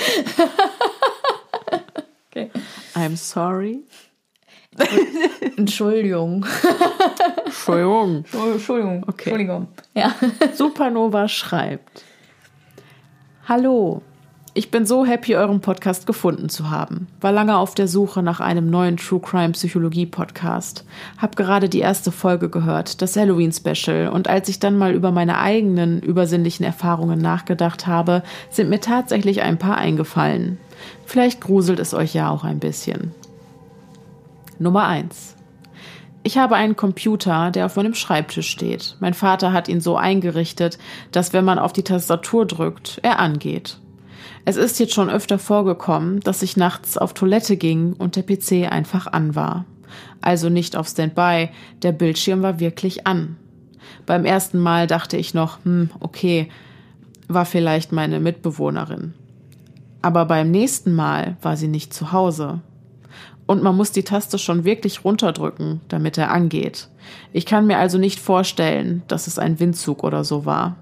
Speaker 2: okay.
Speaker 1: I'm sorry.
Speaker 2: Entschuldigung.
Speaker 1: Entschuldigung.
Speaker 2: Entschuldigung.
Speaker 1: Okay.
Speaker 2: Entschuldigung. Ja.
Speaker 1: Supernova schreibt: Hallo, ich bin so happy, euren Podcast gefunden zu haben. War lange auf der Suche nach einem neuen True Crime Psychologie Podcast. Hab gerade die erste Folge gehört, das Halloween Special, und als ich dann mal über meine eigenen übersinnlichen Erfahrungen nachgedacht habe, sind mir tatsächlich ein paar eingefallen. Vielleicht gruselt es euch ja auch ein bisschen. Nummer 1. Ich habe einen Computer, der auf meinem Schreibtisch steht. Mein Vater hat ihn so eingerichtet, dass wenn man auf die Tastatur drückt, er angeht. Es ist jetzt schon öfter vorgekommen, dass ich nachts auf Toilette ging und der PC einfach an war. Also nicht auf Standby, der Bildschirm war wirklich an. Beim ersten Mal dachte ich noch, hm, okay, war vielleicht meine Mitbewohnerin. Aber beim nächsten Mal war sie nicht zu Hause. Und man muss die Taste schon wirklich runterdrücken, damit er angeht. Ich kann mir also nicht vorstellen, dass es ein Windzug oder so war.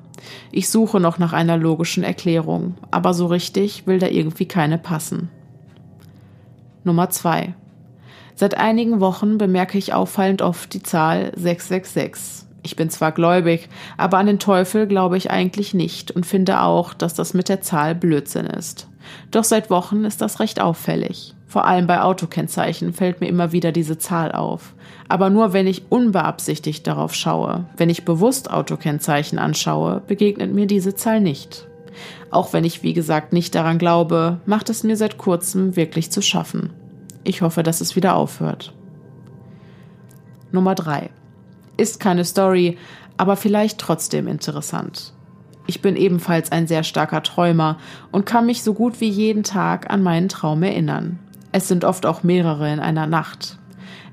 Speaker 1: Ich suche noch nach einer logischen Erklärung, aber so richtig will da irgendwie keine passen. Nummer zwei. Seit einigen Wochen bemerke ich auffallend oft die Zahl 666. Ich bin zwar gläubig, aber an den Teufel glaube ich eigentlich nicht und finde auch, dass das mit der Zahl Blödsinn ist. Doch seit Wochen ist das recht auffällig. Vor allem bei Autokennzeichen fällt mir immer wieder diese Zahl auf. Aber nur wenn ich unbeabsichtigt darauf schaue. Wenn ich bewusst Autokennzeichen anschaue, begegnet mir diese Zahl nicht. Auch wenn ich, wie gesagt, nicht daran glaube, macht es mir seit kurzem wirklich zu schaffen. Ich hoffe, dass es wieder aufhört. Nummer drei Ist keine Story, aber vielleicht trotzdem interessant. Ich bin ebenfalls ein sehr starker Träumer und kann mich so gut wie jeden Tag an meinen Traum erinnern. Es sind oft auch mehrere in einer Nacht.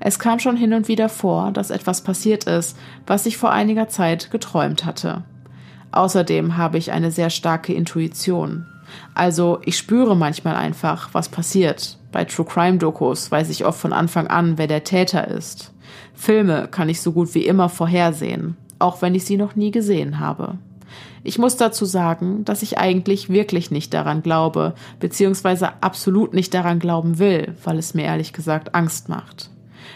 Speaker 1: Es kam schon hin und wieder vor, dass etwas passiert ist, was ich vor einiger Zeit geträumt hatte. Außerdem habe ich eine sehr starke Intuition. Also ich spüre manchmal einfach, was passiert. Bei True Crime Dokus weiß ich oft von Anfang an, wer der Täter ist. Filme kann ich so gut wie immer vorhersehen, auch wenn ich sie noch nie gesehen habe. Ich muss dazu sagen, dass ich eigentlich wirklich nicht daran glaube, beziehungsweise absolut nicht daran glauben will, weil es mir ehrlich gesagt Angst macht.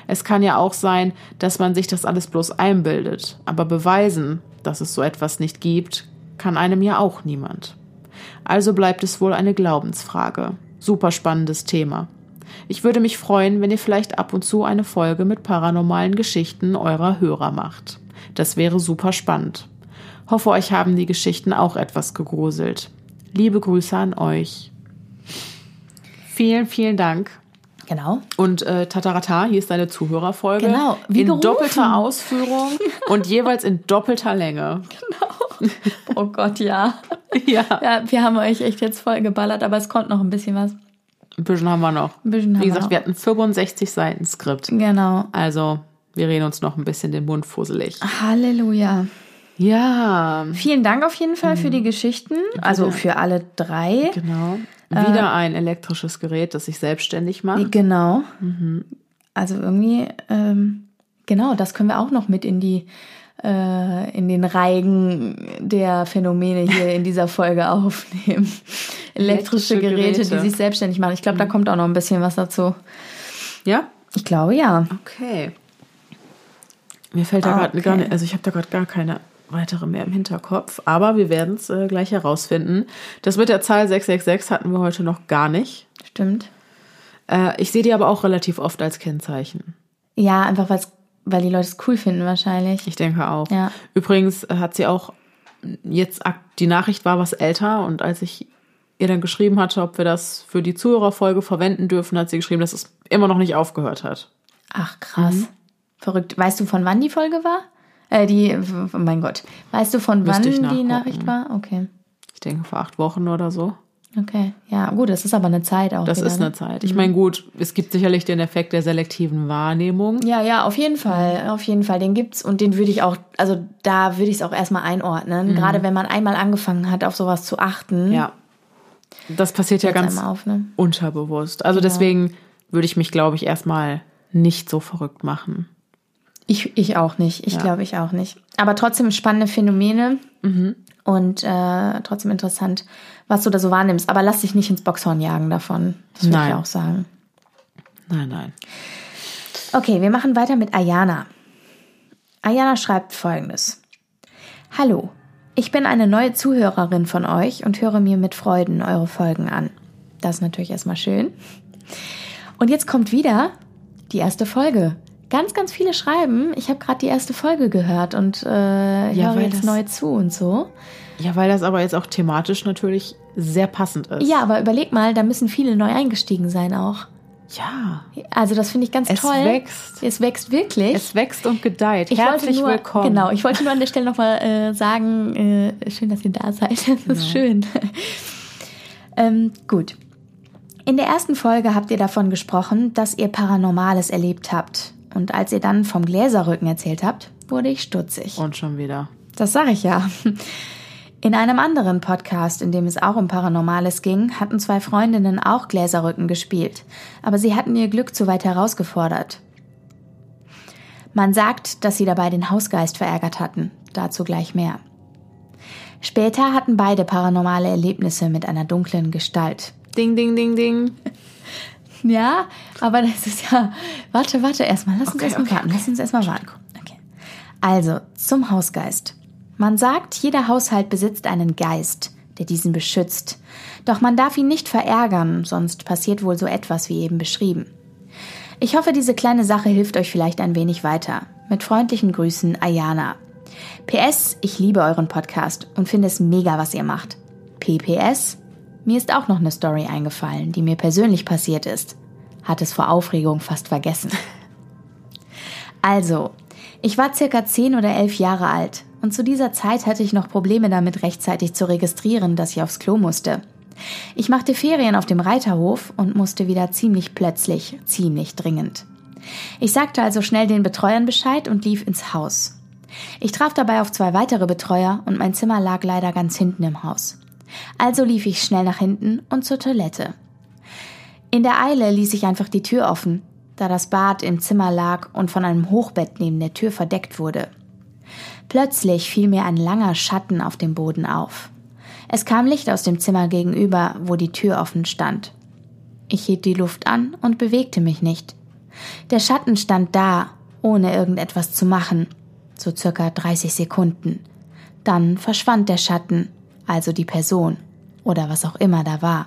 Speaker 1: Es kann ja auch sein, dass man sich das alles bloß einbildet, aber beweisen, dass es so etwas nicht gibt, kann einem ja auch niemand. Also bleibt es wohl eine Glaubensfrage. Super spannendes Thema. Ich würde mich freuen, wenn ihr vielleicht ab und zu eine Folge mit paranormalen Geschichten eurer Hörer macht. Das wäre super spannend. Hoffe, euch haben die Geschichten auch etwas gegruselt. Liebe Grüße an euch. Vielen, vielen Dank.
Speaker 2: Genau.
Speaker 1: Und äh, Tatarata, hier ist deine Zuhörerfolge.
Speaker 2: Genau, wie
Speaker 1: in
Speaker 2: gerufen.
Speaker 1: doppelter Ausführung und jeweils in doppelter Länge.
Speaker 2: Genau. Oh Gott, ja.
Speaker 1: Ja.
Speaker 2: Ja, wir haben euch echt jetzt voll geballert, aber es kommt noch ein bisschen was.
Speaker 1: Ein bisschen haben wir noch.
Speaker 2: Ein bisschen haben
Speaker 1: Wie
Speaker 2: wir
Speaker 1: gesagt,
Speaker 2: noch.
Speaker 1: wir hatten 65 Seiten Skript.
Speaker 2: Genau.
Speaker 1: Also, wir reden uns noch ein bisschen den Mund fusselig.
Speaker 2: Halleluja.
Speaker 1: Ja,
Speaker 2: Vielen Dank auf jeden Fall für die Geschichten. Also für alle drei.
Speaker 1: genau.
Speaker 2: Äh.
Speaker 1: Wieder ein elektrisches Gerät, das sich selbstständig macht.
Speaker 2: Genau.
Speaker 1: Mhm.
Speaker 2: Also irgendwie, ähm, genau, das können wir auch noch mit in die äh, in den Reigen der Phänomene hier in dieser Folge aufnehmen. Elektrische
Speaker 1: Elektrische
Speaker 2: Geräte,
Speaker 1: Geräte.
Speaker 2: die sich selbstständig machen. Ich glaube, da kommt auch noch ein bisschen was dazu.
Speaker 1: Ja?
Speaker 2: Ich glaube ja.
Speaker 1: Okay. Mir fällt da
Speaker 2: Ah,
Speaker 1: gerade
Speaker 2: okay.
Speaker 1: gar nicht, also ich habe da gerade gar keine weitere mehr im Hinterkopf, aber wir werden es äh, gleich herausfinden. Das mit der Zahl 666 hatten wir heute noch gar nicht.
Speaker 2: Stimmt.
Speaker 1: Äh, ich sehe die aber auch relativ oft als Kennzeichen.
Speaker 2: Ja, einfach weil die Leute es cool finden wahrscheinlich.
Speaker 1: Ich denke auch.
Speaker 2: Ja.
Speaker 1: Übrigens äh, hat sie auch jetzt, die Nachricht war was älter und als ich ihr dann geschrieben hatte, ob wir das für die Zuhörerfolge verwenden dürfen, hat sie geschrieben, dass es immer noch nicht aufgehört hat.
Speaker 2: Ach, krass. Verrückt. Weißt du, von wann die Folge war? Äh, die, mein Gott. Weißt du, von wann die. Nachricht war? Okay.
Speaker 1: Ich denke vor acht Wochen oder so.
Speaker 2: Okay. Ja, gut, das ist aber eine Zeit auch.
Speaker 1: Das
Speaker 2: wieder,
Speaker 1: ist
Speaker 2: ne?
Speaker 1: eine Zeit. Ich meine, gut, es gibt sicherlich den Effekt der selektiven Wahrnehmung.
Speaker 2: Ja, ja, auf jeden Fall, auf jeden Fall. Den gibt's und den würde ich auch, also da würde ich es auch erstmal einordnen. Gerade wenn man einmal angefangen hat, auf sowas zu achten.
Speaker 1: Mhm. Ja. Das passiert ja ganz
Speaker 2: auf, ne?
Speaker 1: unterbewusst. Also deswegen würde ich mich, glaube ich, erstmal nicht so verrückt machen.
Speaker 2: Ich, ich auch nicht. Ich glaube, ich auch nicht. Aber trotzdem spannende Phänomene
Speaker 1: Mhm.
Speaker 2: und äh, trotzdem interessant, was du da so wahrnimmst. Aber lass dich nicht ins Boxhorn jagen davon. Das würde ich auch sagen.
Speaker 1: Nein, nein.
Speaker 2: Okay, wir machen weiter mit Ayana. Ayana schreibt folgendes. Hallo, ich bin eine neue Zuhörerin von euch und höre mir mit Freuden eure Folgen an. Das ist natürlich erstmal schön. Und jetzt kommt wieder die erste Folge. Ganz, ganz viele schreiben, ich habe gerade die erste Folge gehört und äh,
Speaker 1: Ja,
Speaker 2: höre jetzt
Speaker 1: das-
Speaker 2: neu zu und so.
Speaker 1: Ja, weil das aber jetzt auch thematisch natürlich sehr passend ist.
Speaker 2: Ja, aber überleg mal, da müssen viele neu eingestiegen sein auch.
Speaker 1: Ja.
Speaker 2: Also das finde ich ganz
Speaker 1: Es
Speaker 2: toll.
Speaker 1: wächst.
Speaker 2: Es wächst wirklich.
Speaker 1: Es wächst und gedeiht.
Speaker 2: Ich
Speaker 1: Herzlich
Speaker 2: nur,
Speaker 1: willkommen.
Speaker 2: Genau, ich wollte nur an der Stelle nochmal äh, sagen, äh, schön, dass ihr da seid. Das ist schön. ähm, gut. In der ersten Folge habt ihr davon gesprochen, dass ihr Paranormales erlebt habt. Und als ihr dann vom Gläserrücken erzählt habt, wurde ich stutzig.
Speaker 1: Und schon wieder.
Speaker 2: Das sage ich ja. In einem anderen Podcast, in dem es auch um Paranormales ging, hatten zwei Freundinnen auch Gläserrücken gespielt, aber sie hatten ihr Glück zu weit herausgefordert. Man sagt, dass sie dabei den Hausgeist verärgert hatten, dazu gleich mehr. Später hatten beide paranormale Erlebnisse mit einer dunklen Gestalt.
Speaker 1: Ding, ding, ding, ding.
Speaker 2: Ja, aber das ist ja. Warte, warte, erstmal. Lass uns
Speaker 1: Okay,
Speaker 2: erstmal
Speaker 1: okay,
Speaker 2: warten. Lass uns erstmal warten. Okay. Also, zum Hausgeist. Man sagt, jeder Haushalt besitzt einen Geist, der diesen beschützt. Doch man darf ihn nicht verärgern, sonst passiert wohl so etwas wie eben beschrieben. Ich hoffe, diese kleine Sache hilft euch vielleicht ein wenig weiter. Mit freundlichen Grüßen, Ayana. PS, ich liebe euren Podcast und finde es mega, was ihr macht. PPS, mir ist auch noch eine Story eingefallen, die mir persönlich passiert ist. Hat es vor Aufregung fast vergessen. Also, ich war circa 10 oder 11 Jahre alt und zu dieser Zeit hatte ich noch Probleme damit, rechtzeitig zu registrieren, dass ich aufs Klo musste. Ich machte Ferien auf dem Reiterhof und musste wieder ziemlich plötzlich, ziemlich dringend. Ich sagte also schnell den Betreuern Bescheid und lief ins Haus. Ich traf dabei auf zwei weitere Betreuer und mein Zimmer lag leider ganz hinten im Haus. Also lief ich schnell nach hinten und zur Toilette. In der Eile ließ ich einfach die Tür offen, da das Bad im Zimmer lag und von einem Hochbett neben der Tür verdeckt wurde. Plötzlich fiel mir ein langer Schatten auf dem Boden auf. Es kam Licht aus dem Zimmer gegenüber, wo die Tür offen stand. Ich hielt die Luft an und bewegte mich nicht. Der Schatten stand da, ohne irgendetwas zu machen, so circa 30 Sekunden. Dann verschwand der Schatten, also die Person oder was auch immer da war.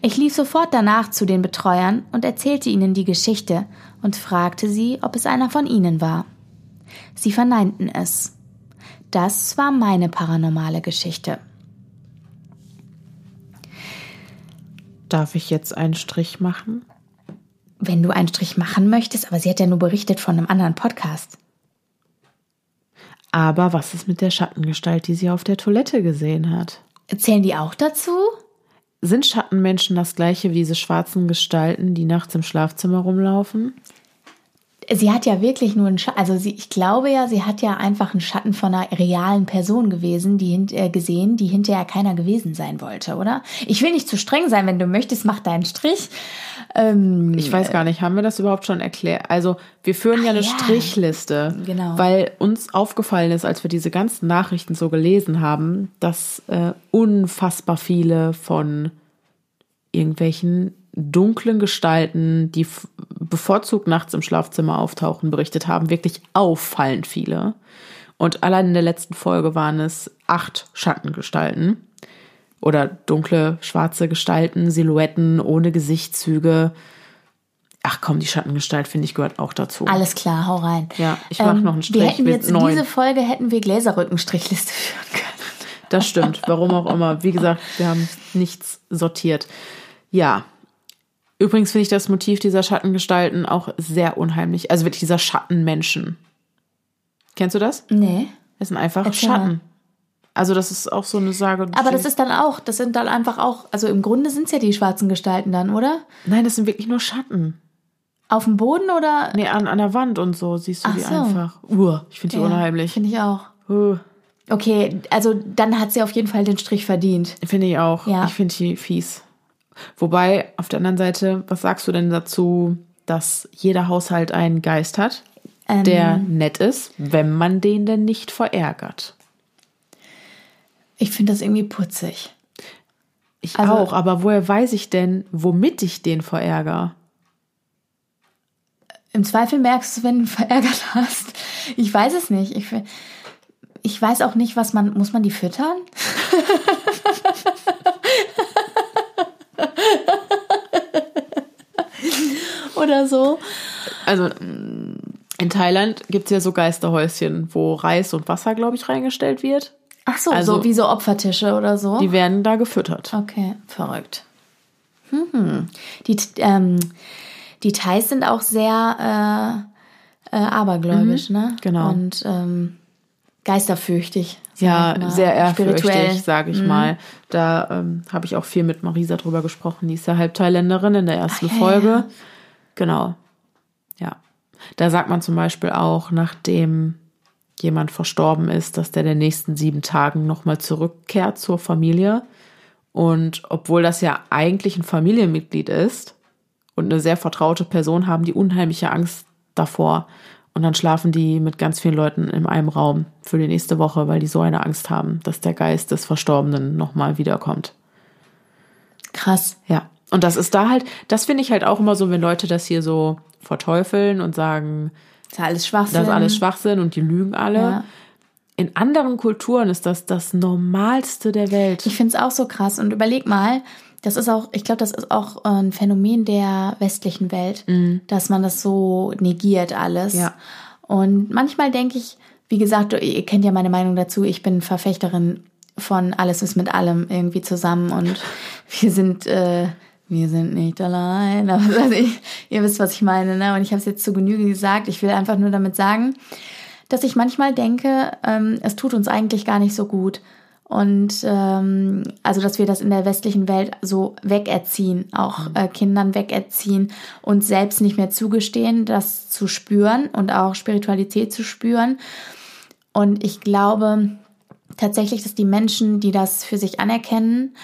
Speaker 2: Ich lief sofort danach zu den Betreuern und erzählte ihnen die Geschichte und fragte sie, ob es einer von ihnen war. Sie verneinten es. Das war meine paranormale Geschichte.
Speaker 1: Darf ich jetzt einen Strich machen?
Speaker 2: Wenn du einen Strich machen möchtest, aber sie hat ja nur berichtet von einem anderen Podcast.
Speaker 1: Aber was ist mit der Schattengestalt, die sie auf der Toilette gesehen hat?
Speaker 2: Erzählen die auch dazu?
Speaker 1: Sind Schattenmenschen das gleiche wie diese schwarzen Gestalten, die nachts im Schlafzimmer rumlaufen?
Speaker 2: Sie hat ja wirklich nur einen Schatten, also sie, ich glaube ja, sie hat ja einfach einen Schatten von einer realen Person gewesen, die hint, äh, gesehen, die hinterher keiner gewesen sein wollte, oder? Ich will nicht zu streng sein, wenn du möchtest, mach deinen Strich. Ähm,
Speaker 1: Ich weiß gar nicht, haben wir das überhaupt schon erklärt? Also, wir führen ja eine
Speaker 2: ja.
Speaker 1: Strichliste,
Speaker 2: Genau.
Speaker 1: weil uns aufgefallen ist, als wir diese ganzen Nachrichten so gelesen haben, dass äh, unfassbar viele von irgendwelchen dunklen Gestalten, die bevorzugt nachts im Schlafzimmer auftauchen, berichtet haben. Wirklich auffallend viele. Und allein in der letzten Folge waren es acht Schattengestalten oder dunkle, schwarze Gestalten, Silhouetten ohne Gesichtszüge. Ach komm, die Schattengestalt, finde ich, gehört auch dazu.
Speaker 2: Alles klar, hau rein.
Speaker 1: Ja, ich mach noch einen Strich
Speaker 2: Wir hätten jetzt in
Speaker 1: neun.
Speaker 2: diese Folge hätten wir Gläserrückenstrichliste führen können.
Speaker 1: Das stimmt, warum auch immer. Wie gesagt, wir haben nichts sortiert. Ja. Übrigens finde ich das Motiv dieser Schattengestalten auch sehr unheimlich. Also wirklich dieser Schattenmenschen. Kennst du das?
Speaker 2: Nee.
Speaker 1: Das sind einfach
Speaker 2: Erzähl
Speaker 1: Schatten. Also das ist auch so eine Sage.
Speaker 2: Aber das ist dann auch, das sind dann einfach auch, also im Grunde sind es ja die schwarzen Gestalten dann, oder?
Speaker 1: Nein, das sind wirklich nur Schatten.
Speaker 2: Auf dem Boden oder?
Speaker 1: Nee, an, an der Wand und so siehst du
Speaker 2: Ach
Speaker 1: die
Speaker 2: so.
Speaker 1: einfach. Uh, ich finde die
Speaker 2: Ja,
Speaker 1: unheimlich.
Speaker 2: Finde ich auch.
Speaker 1: Uh,
Speaker 2: Okay, also dann hat sie auf jeden Fall den Strich verdient.
Speaker 1: finde ich auch.
Speaker 2: Ja.
Speaker 1: Ich finde die fies. Wobei, auf der anderen Seite, was sagst du denn dazu, dass jeder Haushalt einen Geist hat,
Speaker 2: Ähm,
Speaker 1: der nett ist, wenn man den denn nicht verärgert?
Speaker 2: Ich finde das irgendwie putzig.
Speaker 1: Ich
Speaker 2: Also-
Speaker 1: auch, aber woher weiß ich denn, womit ich den verärgere?
Speaker 2: Im Zweifel merkst du, wenn du verärgert hast. Ich weiß es nicht. Ich, ich weiß auch nicht, was man. Muss man die füttern? Oder so.
Speaker 1: Also in Thailand gibt es ja so Geisterhäuschen, wo Reis und Wasser, glaube ich, reingestellt wird.
Speaker 2: Ach so,
Speaker 1: Also-
Speaker 2: so wie so Opfertische oder so.
Speaker 1: Die werden da gefüttert.
Speaker 2: Okay, verrückt. Hm. Die, ähm, die Thais sind auch sehr äh, äh, abergläubisch, ne?
Speaker 1: genau.
Speaker 2: Und ähm, geisterfürchtig.
Speaker 1: Ja, sehr
Speaker 2: Spirituell. Mhm.
Speaker 1: ehrfürchtig, sage ich mal. Da ähm, habe ich auch viel mit Marisa drüber gesprochen. Die ist ja Halbthailänderin in der ersten
Speaker 2: Ach, ja,
Speaker 1: Folge.
Speaker 2: ja.
Speaker 1: Genau. Ja. Da sagt man zum Beispiel auch, nachdem jemand verstorben ist, dass der in den nächsten sieben Tagen nochmal zurückkehrt zur Familie. Und obwohl das ja eigentlich ein Familienmitglied ist und eine sehr vertraute Person, haben die unheimliche Angst davor. Und dann schlafen die mit ganz vielen Leuten in einem Raum für die nächste Woche, weil die so eine Angst haben, dass der Geist des Verstorbenen nochmal wiederkommt.
Speaker 2: Krass.
Speaker 1: Ja. Und das ist da halt, das finde ich halt auch immer so, wenn Leute das hier so verteufeln und sagen,
Speaker 2: Das ist alles Schwachsinn.
Speaker 1: das ist alles Schwachsinn und die lügen alle.
Speaker 2: Ja.
Speaker 1: In anderen Kulturen ist das das Normalste der Welt.
Speaker 2: Ich finde es auch so krass. Und überleg mal, das ist auch, ich glaube, das ist auch äh, ein Phänomen der westlichen Welt, dass man das so negiert alles.
Speaker 1: Ja.
Speaker 2: Und manchmal denke ich, wie gesagt, ihr kennt ja meine Meinung dazu, ich bin Verfechterin von alles ist mit allem irgendwie zusammen und wir sind, äh, wir sind nicht allein. Aber also ich, ihr wisst, was ich meine, ne? Und ich habe es jetzt zu Genüge gesagt. Ich will einfach nur damit sagen, dass ich manchmal denke, ähm, es tut uns eigentlich gar nicht so gut. Und ähm, also, dass wir das in der westlichen Welt so wegerziehen, auch äh, Kindern wegerziehen und selbst nicht mehr zugestehen, das zu spüren und auch Spiritualität zu spüren. Und ich glaube tatsächlich, dass die Menschen, die das für sich anerkennen,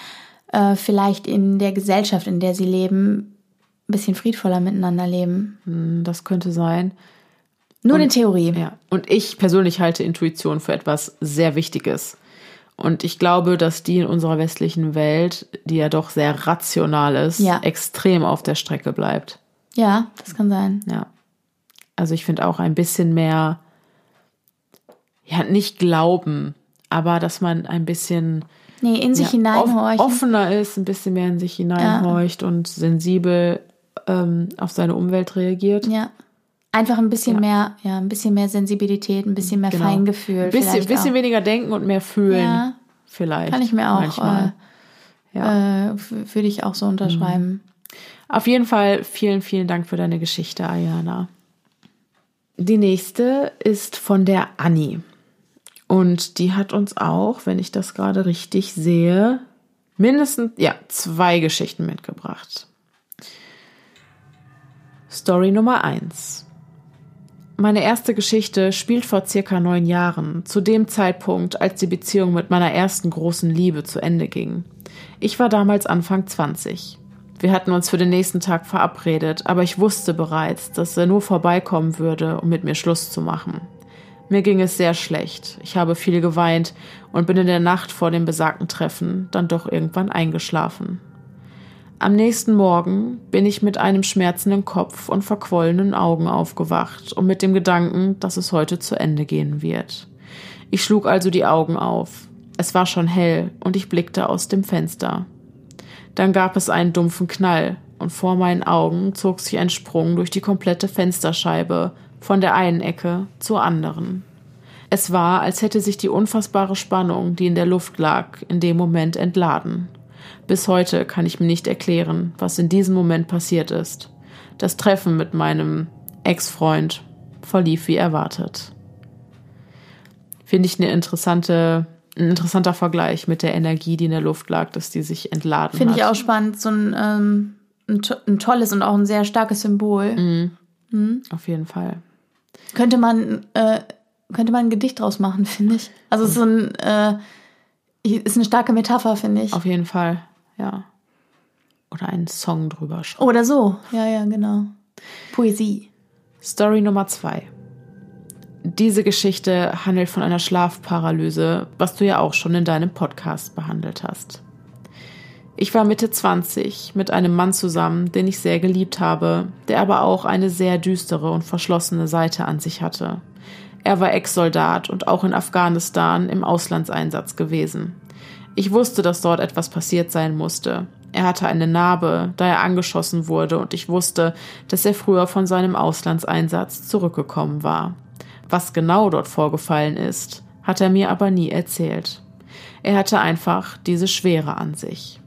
Speaker 2: äh, vielleicht in der Gesellschaft, in der sie leben, ein bisschen friedvoller miteinander leben.
Speaker 1: Hm, Das könnte sein.
Speaker 2: Nur eine Theorie.
Speaker 1: Ja. Und ich persönlich halte Intuition für etwas sehr Wichtiges. Und ich glaube, dass die in unserer westlichen Welt, die ja doch sehr rational ist,
Speaker 2: Ja.
Speaker 1: extrem auf der Strecke bleibt.
Speaker 2: Ja, das kann sein.
Speaker 1: Ja. Also ich finde auch ein bisschen mehr, ja, nicht glauben, aber dass man ein bisschen
Speaker 2: Nee, in sich
Speaker 1: ja,
Speaker 2: hineinhorchen.
Speaker 1: off- offener ist, ein bisschen mehr in sich hineinhorcht und sensibel ähm, auf seine Umwelt reagiert.
Speaker 2: Ja. Einfach ein bisschen
Speaker 1: Ja.
Speaker 2: mehr, ja, ein bisschen mehr Sensibilität, ein bisschen mehr
Speaker 1: Genau.
Speaker 2: Feingefühl.
Speaker 1: Ein bisschen, bisschen
Speaker 2: auch.
Speaker 1: weniger denken und mehr fühlen.
Speaker 2: Ja.
Speaker 1: Vielleicht.
Speaker 2: Kann ich mir auch,
Speaker 1: Manchmal. ja.
Speaker 2: Äh, würde ich auch so unterschreiben.
Speaker 1: Auf jeden Fall vielen, vielen Dank für deine Geschichte, Ayana. Die nächste ist von der Anni. Und die hat uns auch, wenn ich das gerade richtig sehe, mindestens, ja, zwei Geschichten mitgebracht. Story Nummer eins. Meine erste Geschichte spielt vor circa neun Jahren, zu dem Zeitpunkt, als die Beziehung mit meiner ersten großen Liebe zu Ende ging. Ich war damals Anfang 20. Wir hatten uns für den nächsten Tag verabredet, aber ich wusste bereits, dass er nur vorbeikommen würde, um mit mir Schluss zu machen. Mir ging es sehr schlecht. Ich habe viel geweint und bin in der Nacht vor dem besagten Treffen dann doch irgendwann eingeschlafen. Am nächsten Morgen bin ich mit einem schmerzenden Kopf und verquollenen Augen aufgewacht und mit dem Gedanken, dass es heute zu Ende gehen wird. Ich schlug also die Augen auf. Es war schon hell und ich blickte aus dem Fenster. Dann gab es einen dumpfen Knall und vor meinen Augen zog sich ein Sprung durch die komplette Fensterscheibe von der einen Ecke zur anderen. Es war, als hätte sich die unfassbare Spannung, die in der Luft lag, in dem Moment entladen. Bis heute kann ich mir nicht erklären, was in diesem Moment passiert ist. Das Treffen mit meinem Ex-Freund verlief wie erwartet. Finde ich eine interessante, ein interessanter Vergleich mit der Energie, die in der Luft lag, dass die sich entladen
Speaker 2: Finde
Speaker 1: hat.
Speaker 2: ich auch spannend. So ein, ähm, ein, to ein tolles und auch ein sehr starkes Symbol.
Speaker 1: Auf jeden Fall.
Speaker 2: Könnte man, äh, könnte man ein Gedicht draus machen, finde ich. Also es ist so ein, äh, ist eine starke Metapher, finde ich.
Speaker 1: Auf jeden Fall, ja. Oder einen Song drüber schreiben.
Speaker 2: Oder so. Ja, ja, genau. Poesie.
Speaker 1: Story Nummer zwei. Diese Geschichte handelt von einer Schlafparalyse, was du ja auch schon in deinem Podcast behandelt hast. Ich war Mitte 20 mit einem Mann zusammen, den ich sehr geliebt habe, der aber auch eine sehr düstere und verschlossene Seite an sich hatte. Er war Ex-Soldat und auch in Afghanistan im Auslandseinsatz gewesen. Ich wusste, dass dort etwas passiert sein musste. Er hatte eine Narbe, da er angeschossen wurde, und ich wusste, dass er früher von seinem Auslandseinsatz zurückgekommen war. Was genau dort vorgefallen ist, hat er mir aber nie erzählt. Er hatte einfach diese Schwere an sich.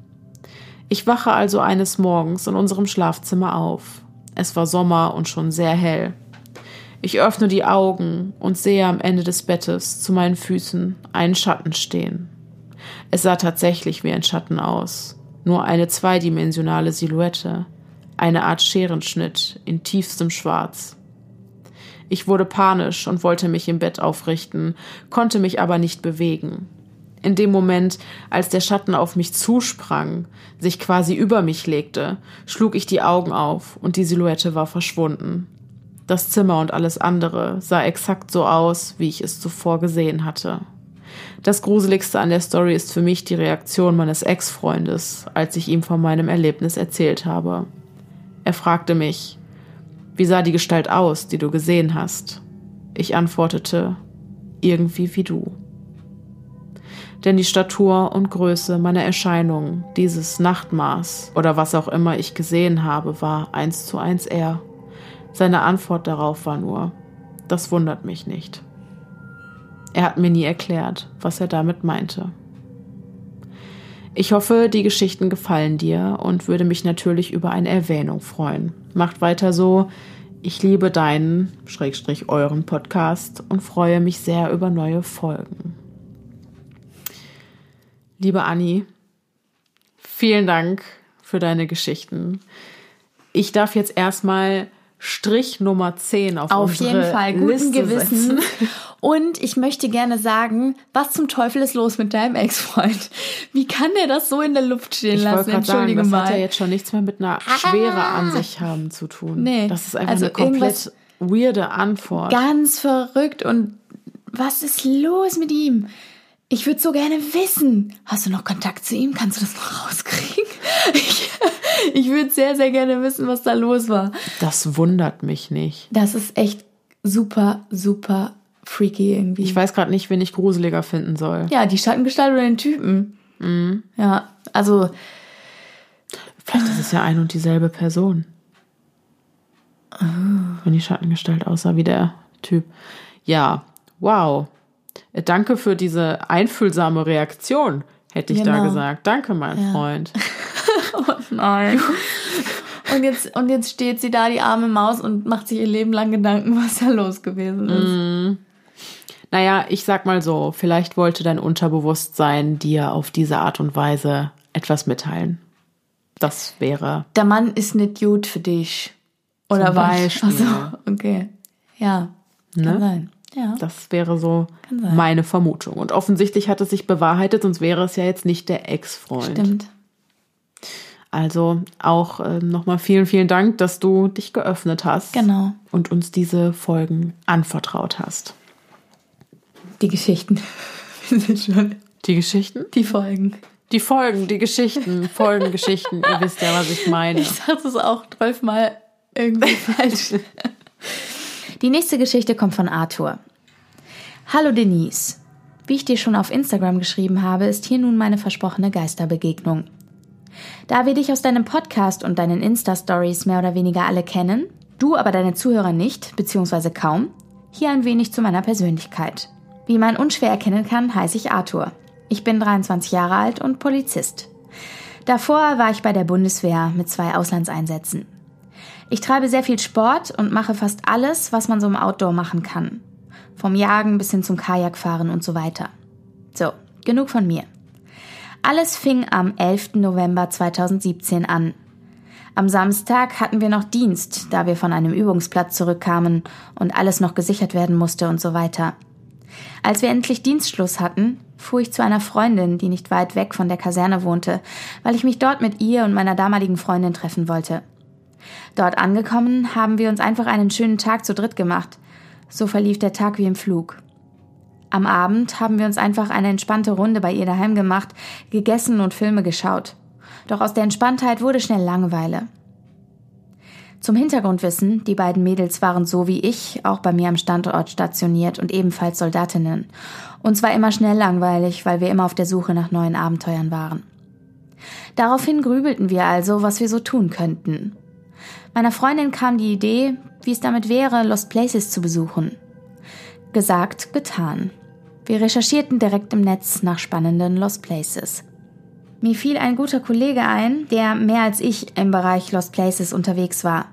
Speaker 1: Ich wache also eines Morgens in unserem Schlafzimmer auf. Es war Sommer und schon sehr hell. Ich öffne die Augen und sehe am Ende des Bettes zu meinen Füßen einen Schatten stehen. Es sah tatsächlich wie ein Schatten aus, nur eine zweidimensionale Silhouette, eine Art Scherenschnitt in tiefstem Schwarz. Ich wurde panisch und wollte mich im Bett aufrichten, konnte mich aber nicht bewegen. In dem Moment, als der Schatten auf mich zusprang, sich quasi über mich legte, schlug ich die Augen auf und die Silhouette war verschwunden. Das Zimmer und alles andere sah exakt so aus, wie ich es zuvor gesehen hatte. Das Gruseligste an der Story ist für mich die Reaktion meines Ex-Freundes, als ich ihm von meinem Erlebnis erzählt habe. Er fragte mich, wie sah die Gestalt aus, die du gesehen hast? Ich antwortete, irgendwie wie du. Denn die Statur und Größe meiner Erscheinung, dieses Nachtmaß oder was auch immer ich gesehen habe, war eins zu eins er. Seine Antwort darauf war nur, das wundert mich nicht. Er hat mir nie erklärt, was er damit meinte. Ich hoffe, die Geschichten gefallen dir und würde mich natürlich über eine Erwähnung freuen. Macht weiter so. Ich liebe deinen, Schrägstrich euren Podcast und freue mich sehr über neue Folgen. Liebe Anni, vielen Dank für deine Geschichten. Ich darf jetzt erstmal Strich Nummer 10 auf,
Speaker 2: auf
Speaker 1: unsere
Speaker 2: jeden Fall guten
Speaker 1: Liste
Speaker 2: Gewissen.
Speaker 1: setzen.
Speaker 2: Und ich möchte gerne sagen, was zum Teufel ist los mit deinem Ex-Freund? Wie kann der das so in der Luft stehen
Speaker 1: Ich
Speaker 2: lassen?
Speaker 1: gerade sagen,
Speaker 2: Entschuldige
Speaker 1: das
Speaker 2: mal.
Speaker 1: hat ja jetzt schon nichts mehr mit einer Schwere an sich haben zu tun.
Speaker 2: Nee,
Speaker 1: Das ist einfach
Speaker 2: also
Speaker 1: eine komplett weirde Antwort.
Speaker 2: Ganz verrückt. Und was ist los mit ihm? Ich würde so gerne wissen. Hast du noch Kontakt zu ihm? Kannst du das noch rauskriegen? Ich, ich würde sehr, sehr gerne wissen, was da los war.
Speaker 1: Das wundert mich nicht.
Speaker 2: Das ist echt super, super freaky irgendwie.
Speaker 1: Ich weiß gerade nicht, wen ich gruseliger finden soll.
Speaker 2: ja, die Schattengestalt oder den Typen.
Speaker 1: Mhm.
Speaker 2: Ja, also
Speaker 1: Vielleicht ist es ja ein und dieselbe Person.
Speaker 2: Ah.
Speaker 1: Wenn die Schattengestalt aussah wie der Typ. Ja, wow. Äh, Danke für diese einfühlsame Reaktion, hätte ich da
Speaker 2: Genau.
Speaker 1: gesagt. Danke, mein Freund.
Speaker 2: Nein. Und jetzt, und jetzt steht sie da, die arme Maus, und macht sich ihr Leben lang Gedanken, was da los gewesen ist.
Speaker 1: Naja, ich sag mal so, vielleicht wollte dein Unterbewusstsein dir auf diese Art und Weise etwas mitteilen. Das wäre
Speaker 2: Der Mann ist nicht gut für dich. Oder
Speaker 1: Zum? Beispiel.
Speaker 2: Also, okay. Ja. Kann
Speaker 1: Ne?
Speaker 2: sein. Ja.
Speaker 1: Das wäre so meine Vermutung. Und offensichtlich hat es sich bewahrheitet, sonst wäre es ja jetzt nicht der Ex-Freund.
Speaker 2: Stimmt.
Speaker 1: Also auch äh, nochmal vielen, vielen Dank, dass du dich geöffnet hast
Speaker 2: Genau.
Speaker 1: und uns diese Folgen anvertraut hast.
Speaker 2: Die Geschichten.
Speaker 1: Die Geschichten?
Speaker 2: Die Folgen.
Speaker 1: Die Folgen, die Geschichten, Folgengeschichten. Ihr wisst ja, was ich meine.
Speaker 2: Ich sag das auch zwölfmal irgendwie falsch. Die nächste Geschichte kommt von Arthur. Hallo Denise. Wie ich dir schon auf Instagram geschrieben habe, ist hier nun meine versprochene Geisterbegegnung. Da wir dich aus deinem Podcast und deinen Insta-Stories mehr oder weniger alle kennen, du aber deine Zuhörer nicht, beziehungsweise kaum, hier ein wenig zu meiner Persönlichkeit. Wie man unschwer erkennen kann, heiße ich Arthur. Ich bin 23 Jahre alt und Polizist. Davor war ich bei der Bundeswehr mit zwei Auslandseinsätzen. Ich treibe sehr viel Sport und mache fast alles, was man so im Outdoor machen kann. Vom Jagen bis hin zum Kajakfahren und so weiter. So, genug von mir. Alles fing am 11. November 2017 an. Am Samstag hatten wir noch Dienst, da wir von einem Übungsplatz zurückkamen und alles noch gesichert werden musste und so weiter. Als wir endlich Dienstschluss hatten, fuhr ich zu einer Freundin, die nicht weit weg von der Kaserne wohnte, weil ich mich dort mit ihr und meiner damaligen Freundin treffen wollte. Dort angekommen, haben wir uns einfach einen schönen Tag zu dritt gemacht. So verlief der Tag wie im Flug. Am Abend haben wir uns einfach eine entspannte Runde bei ihr daheim gemacht, gegessen und Filme geschaut. Doch aus der Entspanntheit wurde schnell Langeweile. Zum Hintergrundwissen, die beiden Mädels waren so wie ich auch bei mir am Standort stationiert und ebenfalls Soldatinnen. Uns war immer schnell langweilig, weil wir immer auf der Suche nach neuen Abenteuern waren. Daraufhin grübelten wir also, was wir so tun könnten. Meiner Freundin kam die Idee, wie es damit wäre, Lost Places zu besuchen. Gesagt, getan. Wir recherchierten direkt im Netz nach spannenden Lost Places. Mir fiel ein guter Kollege ein, der mehr als ich im Bereich Lost Places unterwegs war.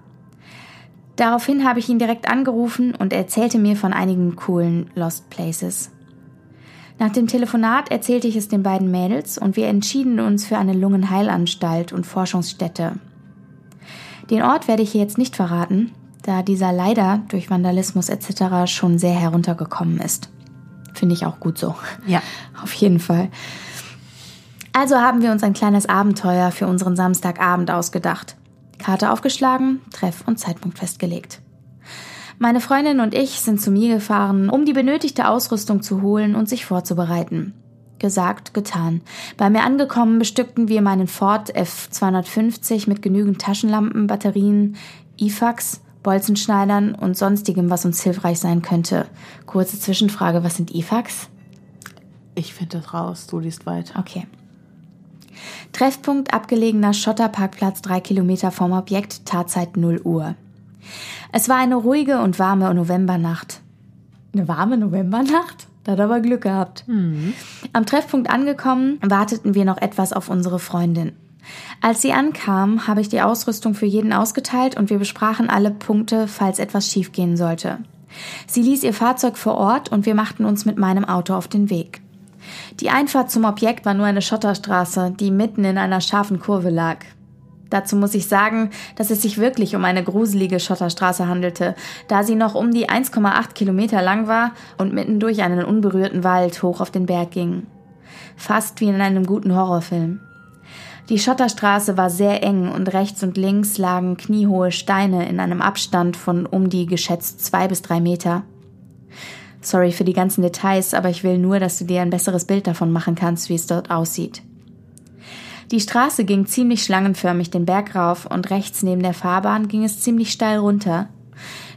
Speaker 2: Daraufhin habe ich ihn direkt angerufen und er erzählte mir von einigen coolen Lost Places. Nach dem Telefonat erzählte ich es den beiden Mädels und wir entschieden uns für eine Lungenheilanstalt und Forschungsstätte. Den Ort werde ich hier jetzt nicht verraten, da dieser leider durch Vandalismus etc. schon sehr heruntergekommen ist. Finde ich auch gut so.
Speaker 1: Ja.
Speaker 2: Auf jeden Fall. Also haben wir uns ein kleines Abenteuer für unseren Samstagabend ausgedacht. Karte aufgeschlagen, Treff und Zeitpunkt festgelegt. Meine Freundin und ich sind zu mir gefahren, um die benötigte Ausrüstung zu holen und sich vorzubereiten. Gesagt, getan. Bei mir angekommen bestückten wir meinen Ford F250 mit genügend Taschenlampen, Batterien, IFAX, Bolzenschneidern und sonstigem, was uns hilfreich sein könnte. Kurze Zwischenfrage, was sind IFAX?
Speaker 1: Ich finde das raus, du liest weiter.
Speaker 2: Okay. Treffpunkt abgelegener Schotterparkplatz drei Kilometer vom Objekt, Tatzeit 0 Uhr. Es war eine ruhige und warme Novembernacht. Eine warme Novembernacht? Da hat aber Glück gehabt. Mhm. Am Treffpunkt angekommen, warteten wir noch etwas auf unsere Freundin. Als sie ankam, habe ich die Ausrüstung für jeden ausgeteilt und wir besprachen alle Punkte, falls etwas schiefgehen sollte. Sie ließ ihr Fahrzeug vor Ort und wir machten uns mit meinem Auto auf den Weg. Die Einfahrt zum Objekt war nur eine Schotterstraße, die mitten in einer scharfen Kurve lag. Dazu muss ich sagen, dass es sich wirklich um eine gruselige Schotterstraße handelte, da sie noch um die 1,8 Kilometer lang war und mitten durch einen unberührten Wald hoch auf den Berg ging. Fast wie in einem guten Horrorfilm. Die Schotterstraße war sehr eng und rechts und links lagen kniehohe Steine in einem Abstand von um die geschätzt zwei bis drei Meter. Sorry für die ganzen Details, aber ich will nur, dass du dir ein besseres Bild davon machen kannst, wie es dort aussieht. Die Straße ging ziemlich schlangenförmig den Berg rauf und rechts neben der Fahrbahn ging es ziemlich steil runter.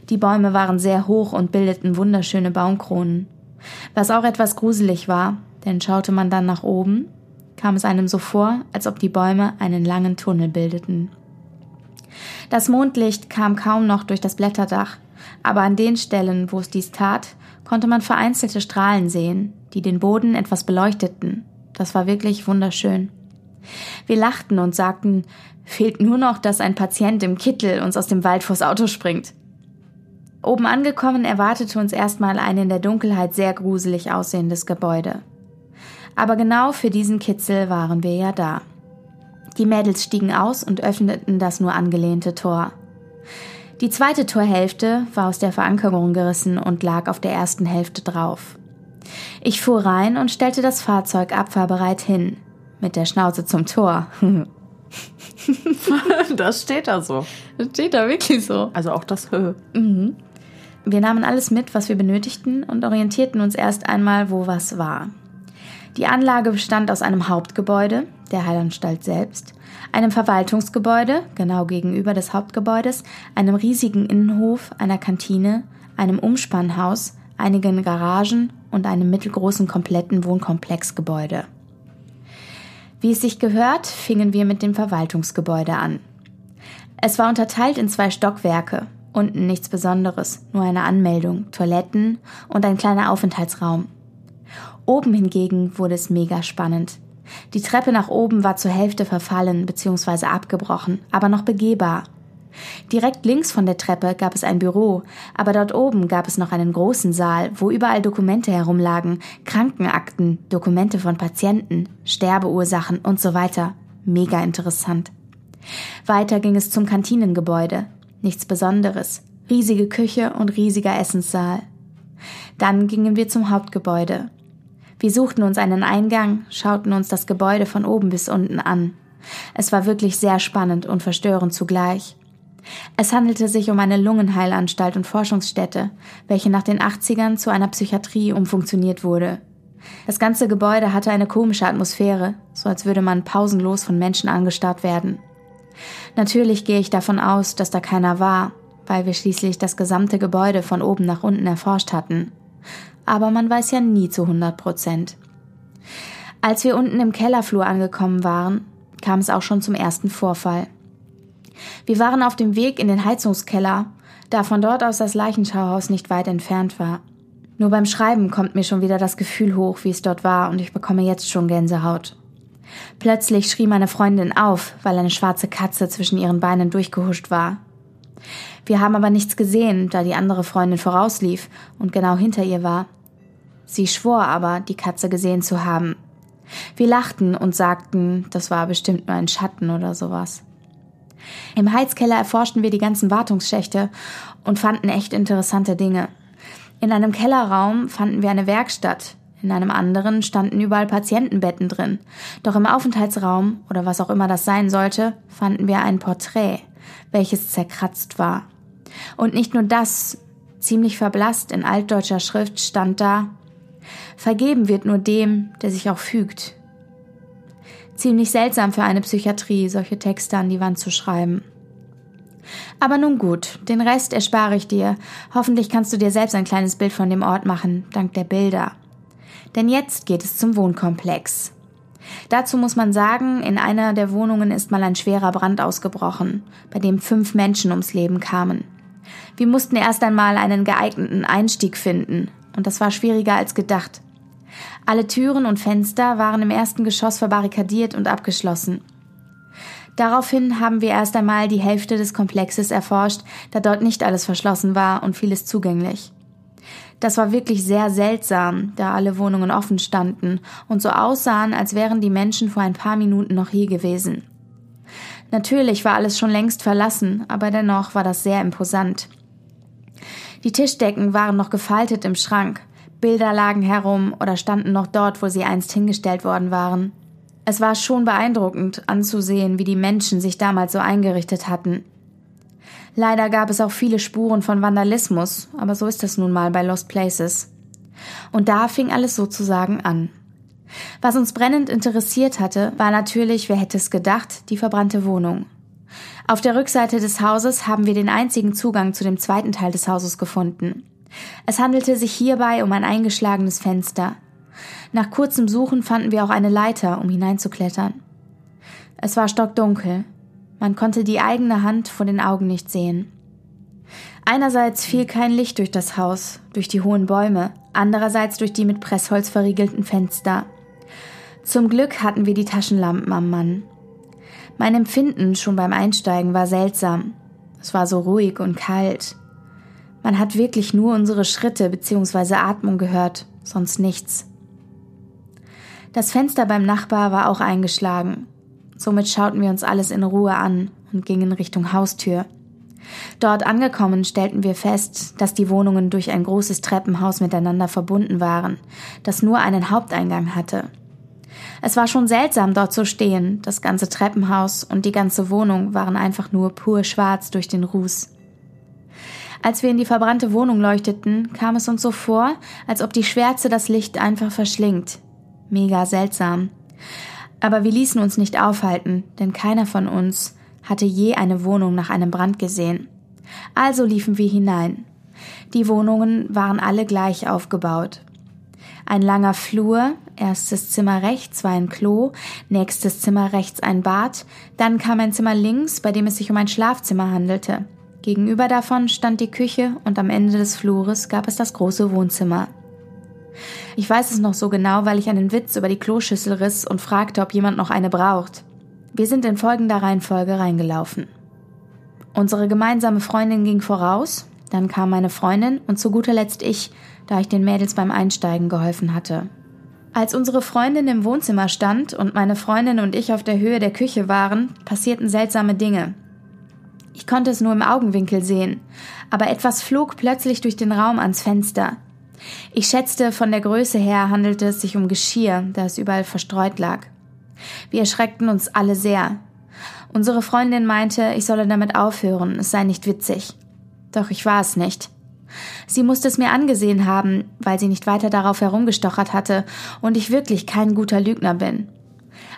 Speaker 2: Die Bäume waren sehr hoch und bildeten wunderschöne Baumkronen. Was auch etwas gruselig war, denn schaute man dann nach oben, kam es einem so vor, als ob die Bäume einen langen Tunnel bildeten. Das Mondlicht kam kaum noch durch das Blätterdach, aber an den Stellen, wo es dies tat, konnte man vereinzelte Strahlen sehen, die den Boden etwas beleuchteten. Das war wirklich wunderschön. Wir lachten und sagten, fehlt nur noch, dass ein Patient im Kittel uns aus dem Wald vors Auto springt. Oben angekommen erwartete uns erstmal ein in der Dunkelheit sehr gruselig aussehendes Gebäude. Aber genau für diesen Kitzel waren wir ja da. Die Mädels stiegen aus und öffneten das nur angelehnte Tor. Die zweite Torhälfte war aus der Verankerung gerissen und lag auf der ersten Hälfte drauf. Ich fuhr rein und stellte das Fahrzeug abfahrbereit hin, mit der Schnauze zum Tor.
Speaker 1: das steht da so.
Speaker 2: Das steht da wirklich so.
Speaker 1: Also auch das Höhe.
Speaker 2: Mhm. Wir nahmen alles mit, was wir benötigten und orientierten uns erst einmal, wo was war. Die Anlage bestand aus einem Hauptgebäude, der Heilanstalt selbst, einem Verwaltungsgebäude, genau gegenüber des Hauptgebäudes, einem riesigen Innenhof, einer Kantine, einem Umspannhaus, einigen Garagen und einem mittelgroßen kompletten Wohnkomplexgebäude. Wie es sich gehört, fingen wir mit dem Verwaltungsgebäude an. Es war unterteilt in zwei Stockwerke, unten nichts Besonderes, nur eine Anmeldung, Toiletten und ein kleiner Aufenthaltsraum. Oben hingegen wurde es mega spannend. Die Treppe nach oben war zur Hälfte verfallen bzw. abgebrochen, aber noch begehbar. Direkt links von der Treppe gab es ein Büro, aber dort oben gab es noch einen großen Saal, wo überall Dokumente herumlagen, Krankenakten, Dokumente von Patienten, Sterbeursachen und so weiter. Mega interessant. Weiter ging es zum Kantinengebäude. Nichts Besonderes. Riesige Küche und riesiger Essenssaal. Dann gingen wir zum Hauptgebäude. Wir suchten uns einen Eingang, schauten uns das Gebäude von oben bis unten an. Es war wirklich sehr spannend und verstörend zugleich. Es handelte sich um eine Lungenheilanstalt und Forschungsstätte, welche nach den 80ern zu einer Psychiatrie umfunktioniert wurde. Das ganze Gebäude hatte eine komische Atmosphäre, so als würde man pausenlos von Menschen angestarrt werden. Natürlich gehe ich davon aus, dass da keiner war, weil wir schließlich das gesamte Gebäude von oben nach unten erforscht hatten aber man weiß ja nie zu 100 Prozent. Als wir unten im Kellerflur angekommen waren, kam es auch schon zum ersten Vorfall. Wir waren auf dem Weg in den Heizungskeller, da von dort aus das Leichenschauhaus nicht weit entfernt war. Nur beim Schreiben kommt mir schon wieder das Gefühl hoch, wie es dort war, und ich bekomme jetzt schon Gänsehaut. Plötzlich schrie meine Freundin auf, weil eine schwarze Katze zwischen ihren Beinen durchgehuscht war. Wir haben aber nichts gesehen, da die andere Freundin vorauslief und genau hinter ihr war. Sie schwor aber, die Katze gesehen zu haben. Wir lachten und sagten, das war bestimmt nur ein Schatten oder sowas. Im Heizkeller erforschten wir die ganzen Wartungsschächte und fanden echt interessante Dinge. In einem Kellerraum fanden wir eine Werkstatt, in einem anderen standen überall Patientenbetten drin. Doch im Aufenthaltsraum, oder was auch immer das sein sollte, fanden wir ein Porträt, welches zerkratzt war. Und nicht nur das, Ziemlich verblasst in altdeutscher Schrift stand da Vergeben wird nur dem, der sich auch fügt. Ziemlich seltsam für eine Psychiatrie, solche Texte an die Wand zu schreiben. Aber nun gut, den Rest erspare ich dir. Hoffentlich kannst du dir selbst ein kleines Bild von dem Ort machen, dank der Bilder. Denn jetzt geht es zum Wohnkomplex. Dazu muss man sagen, in einer der Wohnungen ist mal ein schwerer Brand ausgebrochen, bei dem fünf Menschen ums Leben kamen. Wir mussten erst einmal einen geeigneten Einstieg finden, und das war schwieriger als gedacht. Alle Türen und Fenster waren im ersten Geschoss verbarrikadiert und abgeschlossen. Daraufhin haben wir erst einmal die Hälfte des Komplexes erforscht, da dort nicht alles verschlossen war und vieles zugänglich. Das war wirklich sehr seltsam, da alle Wohnungen offen standen und so aussahen, als wären die Menschen vor ein paar Minuten noch hier gewesen. Natürlich war alles schon längst verlassen, aber dennoch war das sehr imposant. Die Tischdecken waren noch gefaltet im Schrank, Bilder lagen herum oder standen noch dort, wo sie einst hingestellt worden waren. Es war schon beeindruckend anzusehen, wie die Menschen sich damals so eingerichtet hatten. Leider gab es auch viele Spuren von Vandalismus, aber so ist es nun mal bei Lost Places. Und da fing alles sozusagen an. Was uns brennend interessiert hatte, war natürlich, wer hätte es gedacht, die verbrannte Wohnung. Auf der Rückseite des Hauses haben wir den einzigen Zugang zu dem zweiten Teil des Hauses gefunden. Es handelte sich hierbei um ein eingeschlagenes Fenster. Nach kurzem Suchen fanden wir auch eine Leiter, um hineinzuklettern. Es war stockdunkel. Man konnte die eigene Hand vor den Augen nicht sehen. Einerseits fiel kein Licht durch das Haus, durch die hohen Bäume, andererseits durch die mit Pressholz verriegelten Fenster. Zum Glück hatten wir die Taschenlampen am Mann. Mein Empfinden schon beim Einsteigen war seltsam. Es war so ruhig und kalt. Man hat wirklich nur unsere Schritte bzw. Atmung gehört, sonst nichts. Das Fenster beim Nachbar war auch eingeschlagen. Somit schauten wir uns alles in Ruhe an und gingen Richtung Haustür. Dort angekommen stellten wir fest, dass die Wohnungen durch ein großes Treppenhaus miteinander verbunden waren, das nur einen Haupteingang hatte. Es war schon seltsam, dort zu stehen. Das ganze Treppenhaus und die ganze Wohnung waren einfach nur pur schwarz durch den Ruß. Als wir in die verbrannte Wohnung leuchteten, kam es uns so vor, als ob die Schwärze das Licht einfach verschlingt. Mega seltsam. Aber wir ließen uns nicht aufhalten, denn keiner von uns hatte je eine Wohnung nach einem Brand gesehen. Also liefen wir hinein. Die Wohnungen waren alle gleich aufgebaut. Ein langer Flur, erstes Zimmer rechts war ein Klo, nächstes Zimmer rechts ein Bad, dann kam ein Zimmer links, bei dem es sich um ein Schlafzimmer handelte. Gegenüber davon stand die Küche und am Ende des Flures gab es das große Wohnzimmer. Ich weiß es noch so genau, weil ich einen Witz über die Kloschüssel riss und fragte, ob jemand noch eine braucht. Wir sind in folgender Reihenfolge reingelaufen. Unsere gemeinsame Freundin ging voraus, dann kam meine Freundin und zu guter Letzt ich, da ich den Mädels beim Einsteigen geholfen hatte. Als unsere Freundin im Wohnzimmer stand und meine Freundin und ich auf der Höhe der Küche waren, passierten seltsame Dinge. Ich konnte es nur im Augenwinkel sehen, aber etwas flog plötzlich durch den Raum ans Fenster. Ich schätzte, von der Größe her handelte es sich um Geschirr, da es überall verstreut lag. Wir erschreckten uns alle sehr. Unsere Freundin meinte, ich solle damit aufhören, es sei nicht witzig. Doch ich war es nicht. Sie musste es mir angesehen haben, weil sie nicht weiter darauf herumgestochert hatte und ich wirklich kein guter Lügner bin.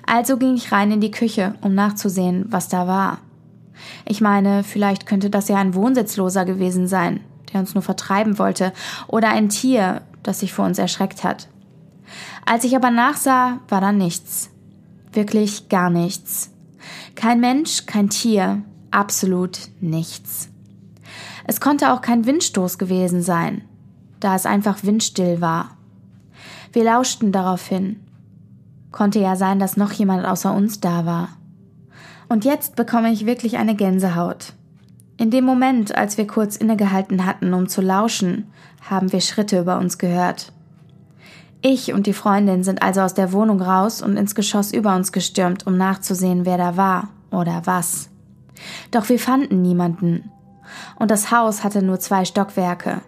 Speaker 2: Also ging ich rein in die Küche, um nachzusehen, was da war. Ich meine, vielleicht könnte das ja ein Wohnsitzloser gewesen sein, der uns nur vertreiben wollte, oder ein Tier, das sich vor uns erschreckt hat. Als ich aber nachsah, war da nichts. Wirklich gar nichts. Kein Mensch, kein Tier, absolut nichts. Es konnte auch kein Windstoß gewesen sein, da es einfach windstill war. Wir lauschten daraufhin. Konnte ja sein, dass noch jemand außer uns da war. Und jetzt bekomme ich wirklich eine Gänsehaut. In dem Moment, als wir kurz innegehalten hatten, um zu lauschen, haben wir Schritte über uns gehört. Ich und die Freundin sind also aus der Wohnung raus und ins Geschoss über uns gestürmt, um nachzusehen, wer da war oder was. Doch wir fanden niemanden. Und das Haus hatte nur zwei Stockwerke.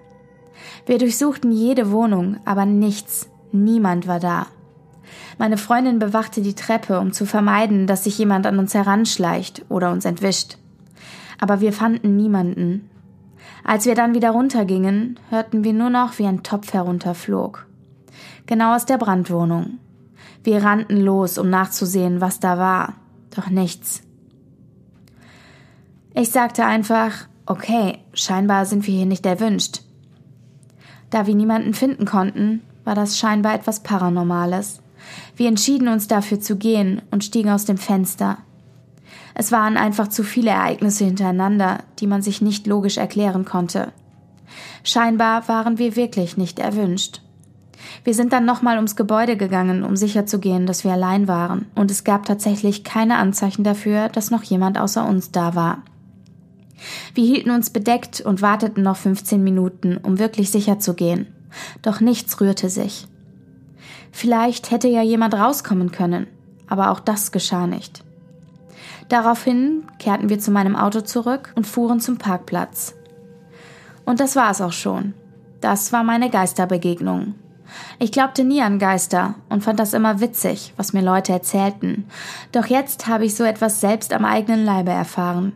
Speaker 2: Wir durchsuchten jede Wohnung, aber nichts, niemand war da. Meine Freundin bewachte die Treppe, um zu vermeiden, dass sich jemand an uns heranschleicht oder uns entwischt. Aber wir fanden niemanden. Als wir dann wieder runtergingen, hörten wir nur noch, wie ein Topf herunterflog. Genau aus der Brandwohnung. Wir rannten los, um nachzusehen, was da war. Doch nichts. Ich sagte einfach, okay, scheinbar sind wir hier nicht erwünscht. Da wir niemanden finden konnten, war das scheinbar etwas Paranormales. Wir entschieden uns dafür zu gehen und stiegen aus dem Fenster. Es waren einfach zu viele Ereignisse hintereinander, die man sich nicht logisch erklären konnte. Scheinbar waren wir wirklich nicht erwünscht. Wir sind dann nochmal ums Gebäude gegangen, um sicherzugehen, dass wir allein waren, und es gab tatsächlich keine Anzeichen dafür, dass noch jemand außer uns da war. Wir hielten uns bedeckt und warteten noch 15 Minuten, um wirklich sicher zu gehen. Doch nichts rührte sich. Vielleicht hätte ja jemand rauskommen können, aber auch das geschah nicht. Daraufhin kehrten wir zu meinem Auto zurück und fuhren zum Parkplatz. Und das war es auch schon. Das war meine Geisterbegegnung. Ich glaubte nie an Geister und fand das immer witzig, was mir Leute erzählten. Doch jetzt habe ich so etwas selbst am eigenen Leibe erfahren.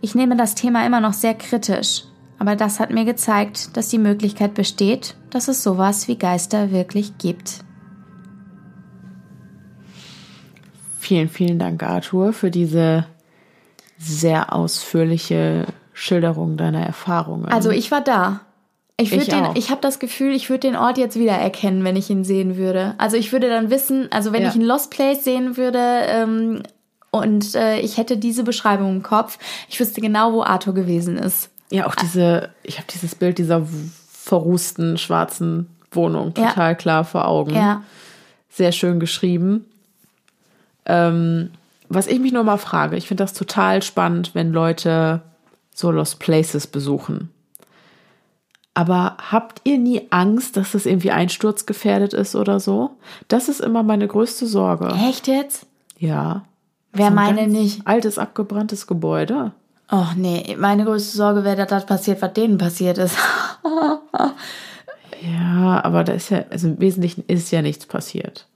Speaker 2: Ich nehme das Thema immer noch sehr kritisch, aber das hat mir gezeigt, dass die Möglichkeit besteht, dass es sowas wie Geister wirklich gibt.
Speaker 1: Vielen, vielen Dank, Arthur, für diese sehr ausführliche Schilderung deiner Erfahrungen.
Speaker 2: Also ich war da. Ich,
Speaker 1: Ich
Speaker 2: den,
Speaker 1: auch.
Speaker 2: ich habe das Gefühl, ich würde den Ort jetzt wieder erkennen, wenn ich ihn sehen würde. Also ich würde dann wissen, also wenn
Speaker 1: Ja.
Speaker 2: ich einen Lost Place sehen würde ähm, und äh, ich hätte diese Beschreibung im Kopf, ich wüsste genau, wo Arthur gewesen ist.
Speaker 1: ja, auch diese, ich habe dieses Bild dieser verrußten schwarzen Wohnung
Speaker 2: Ja.
Speaker 1: total klar vor Augen.
Speaker 2: Ja.
Speaker 1: Sehr schön geschrieben. Ähm, was ich mich nur mal frage, ich finde das total spannend, wenn Leute so Lost Places besuchen. Aber habt ihr nie Angst, dass das irgendwie einsturzgefährdet ist oder so? Das ist immer meine größte Sorge.
Speaker 2: Echt jetzt?
Speaker 1: Ja.
Speaker 2: Wer
Speaker 1: So ein
Speaker 2: meine nicht?
Speaker 1: Altes, abgebranntes Gebäude.
Speaker 2: Oh nee, meine größte Sorge wäre, dass das passiert, was denen passiert ist.
Speaker 1: Ja, aber da ist ja, also im Wesentlichen ist ja nichts passiert.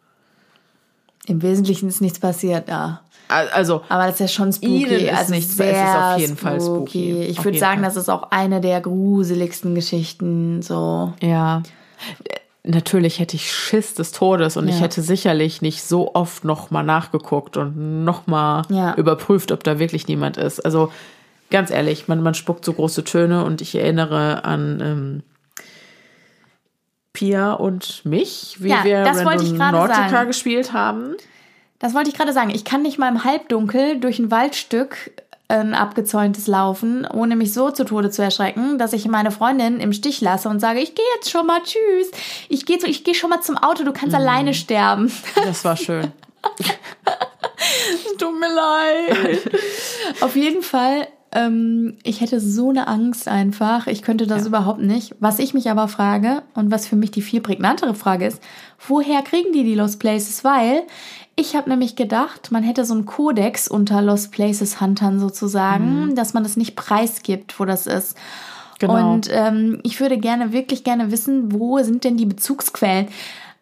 Speaker 2: Im Wesentlichen ist nichts passiert, ja.
Speaker 1: Also,
Speaker 2: Aber das ist ja schon spooky.
Speaker 1: Ihnen ist
Speaker 2: also
Speaker 1: nichts, es
Speaker 2: sehr
Speaker 1: ist auf jeden Fall spooky.
Speaker 2: Ich würde sagen,
Speaker 1: Fall.
Speaker 2: das ist auch eine der gruseligsten Geschichten. So.
Speaker 1: ja. Natürlich hätte ich Schiss des Todes und ich
Speaker 2: Ja.
Speaker 1: hätte sicherlich nicht so oft nochmal nachgeguckt und nochmal
Speaker 2: Ja.
Speaker 1: überprüft, ob da wirklich niemand ist. Also ganz ehrlich, man, man spuckt so große Töne und ich erinnere an ähm, Pia und mich, wie
Speaker 2: Ja,
Speaker 1: wir
Speaker 2: das
Speaker 1: Nautica
Speaker 2: sagen.
Speaker 1: gespielt haben.
Speaker 2: Das wollte ich gerade sagen. Ich kann nicht mal im Halbdunkel durch ein Waldstück ein abgezäuntes laufen, ohne mich so zu Tode zu erschrecken, dass ich meine Freundin im Stich lasse und sage, ich gehe jetzt schon mal, tschüss. Ich gehe so, ich gehe schon mal zum Auto, du kannst alleine sterben.
Speaker 1: Das war schön.
Speaker 2: Tut mir leid. Auf jeden Fall, ähm, ich hätte so eine Angst einfach. Ich könnte das überhaupt nicht. Was ich mich aber frage und was für mich die viel prägnantere Frage ist, woher kriegen die die Lost Places? Weil ich habe nämlich gedacht, man hätte so einen Kodex unter Lost Places Huntern sozusagen, dass man das nicht preisgibt, wo das ist.
Speaker 1: Genau.
Speaker 2: Und ähm, ich würde gerne, wirklich gerne wissen, wo sind denn die Bezugsquellen?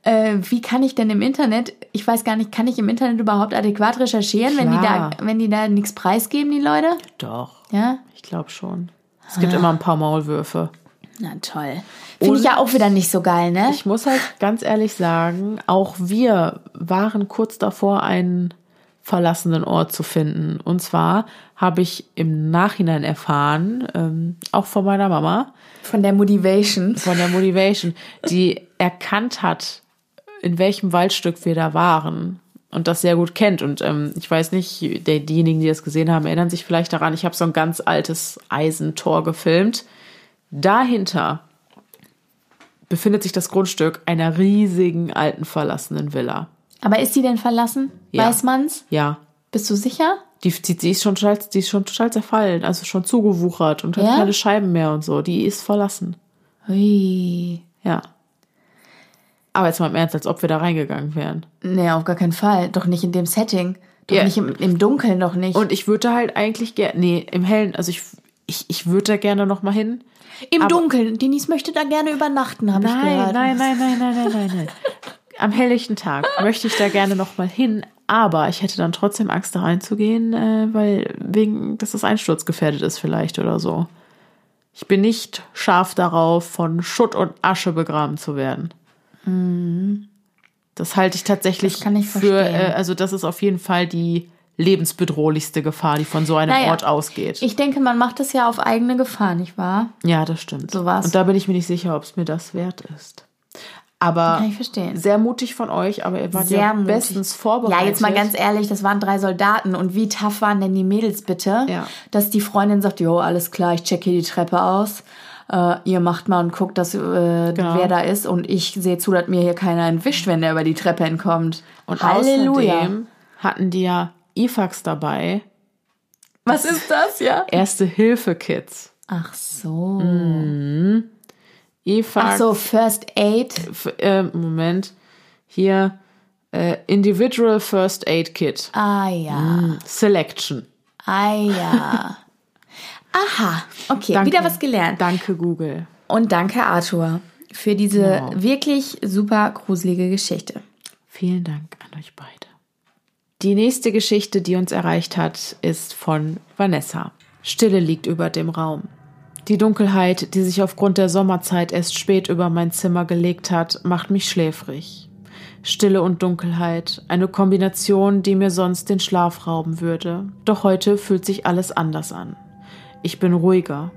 Speaker 2: Äh, wie kann ich denn im Internet, ich weiß gar nicht, kann ich im Internet überhaupt adäquat recherchieren, wenn die, da, wenn die da nichts preisgeben, die Leute?
Speaker 1: Doch.
Speaker 2: Ja?
Speaker 1: Ich glaube schon. Es gibt immer ein paar Maulwürfe.
Speaker 2: Na toll. Finde ich ja auch wieder nicht so geil, ne?
Speaker 1: Ich muss halt ganz ehrlich sagen, auch wir waren kurz davor, einen verlassenen Ort zu finden. Und zwar habe ich im Nachhinein erfahren, ähm, auch von meiner Mama,
Speaker 2: Von der Motivation.
Speaker 1: von der Motivation, die erkannt hat, in welchem Waldstück wir da waren und das sehr gut kennt. Und ähm, ich weiß nicht, die, diejenigen, die das gesehen haben, erinnern sich vielleicht daran, ich habe so ein ganz altes Eisentor gefilmt. Dahinter befindet sich das Grundstück einer riesigen alten verlassenen Villa.
Speaker 2: Aber ist die denn verlassen?
Speaker 1: Ja.
Speaker 2: Weiß man's?
Speaker 1: Ja,
Speaker 2: Bist du sicher?
Speaker 1: die, die, die, ist schon total, die ist schon total zerfallen, also schon zugewuchert und hat
Speaker 2: Ja?
Speaker 1: keine Scheiben mehr und so. Die ist verlassen.
Speaker 2: Hui.
Speaker 1: Ja. Aber jetzt mal im Ernst, als ob wir da reingegangen wären.
Speaker 2: Nee, auf gar keinen Fall. Doch nicht in dem Setting. Doch
Speaker 1: Ja.
Speaker 2: nicht im, im Dunkeln, doch nicht.
Speaker 1: Und ich würde da halt eigentlich gerne, nee, im Hellen, also ich, ich, ich würde da gerne noch mal hin.
Speaker 2: Im
Speaker 1: aber-
Speaker 2: Dunkeln. Denise möchte da gerne übernachten, habe ich gehört.
Speaker 1: nein, nein, nein, nein, nein, nein, nein. Am helllichten Tag möchte ich da gerne noch mal hin, aber ich hätte dann trotzdem Angst, da reinzugehen, äh, weil wegen, dass das einsturzgefährdet ist vielleicht oder so. Ich bin nicht scharf darauf, von Schutt und Asche begraben zu werden.
Speaker 2: Mhm.
Speaker 1: Das halte ich tatsächlich
Speaker 2: ich
Speaker 1: für, äh, also das ist auf jeden Fall die lebensbedrohlichste Gefahr, die von so einem
Speaker 2: Naja,
Speaker 1: Ort ausgeht.
Speaker 2: Ich denke, man macht das ja auf eigene Gefahr, nicht wahr?
Speaker 1: ja, das stimmt.
Speaker 2: So war's.
Speaker 1: Und da bin ich mir nicht sicher, ob es mir das wert ist. Aber sehr mutig von euch, aber ihr wart
Speaker 2: Sehr
Speaker 1: ja
Speaker 2: mutig.
Speaker 1: bestens vorbereitet.
Speaker 2: Ja, jetzt mal ganz ehrlich, das waren drei Soldaten. Und wie tough waren denn die Mädels bitte?
Speaker 1: Ja.
Speaker 2: Dass die Freundin sagt, jo, alles klar, ich check hier die Treppe aus. Äh, ihr macht mal und guckt, dass, äh,
Speaker 1: Genau.
Speaker 2: wer da ist. Und ich sehe zu, dass mir hier keiner entwischt, wenn der über die Treppe entkommt.
Speaker 1: Und
Speaker 2: Halleluja.
Speaker 1: außerdem hatten die ja IFAX dabei,
Speaker 2: Was ist das, ja?
Speaker 1: Erste-Hilfe-Kits.
Speaker 2: Ach so.
Speaker 1: IFAX,
Speaker 2: Ach so, First Aid.
Speaker 1: äh, Moment, hier, äh, Individual First Aid Kit.
Speaker 2: Ah ja.
Speaker 1: Selection.
Speaker 2: Ah ja. Aha. Okay,
Speaker 1: Danke.
Speaker 2: wieder was gelernt.
Speaker 1: Danke, Google.
Speaker 2: Und danke, Arthur, für diese
Speaker 1: Genau.
Speaker 2: wirklich super gruselige Geschichte.
Speaker 1: Vielen Dank an euch beide. Die nächste Geschichte, die uns erreicht hat, ist von Vanessa. Stille liegt über dem Raum. Die Dunkelheit, die sich aufgrund der Sommerzeit erst spät über mein Zimmer gelegt hat, macht mich schläfrig. Stille und Dunkelheit, eine Kombination, die mir sonst den Schlaf rauben würde. Doch heute fühlt sich alles anders an. Ich bin ruhiger,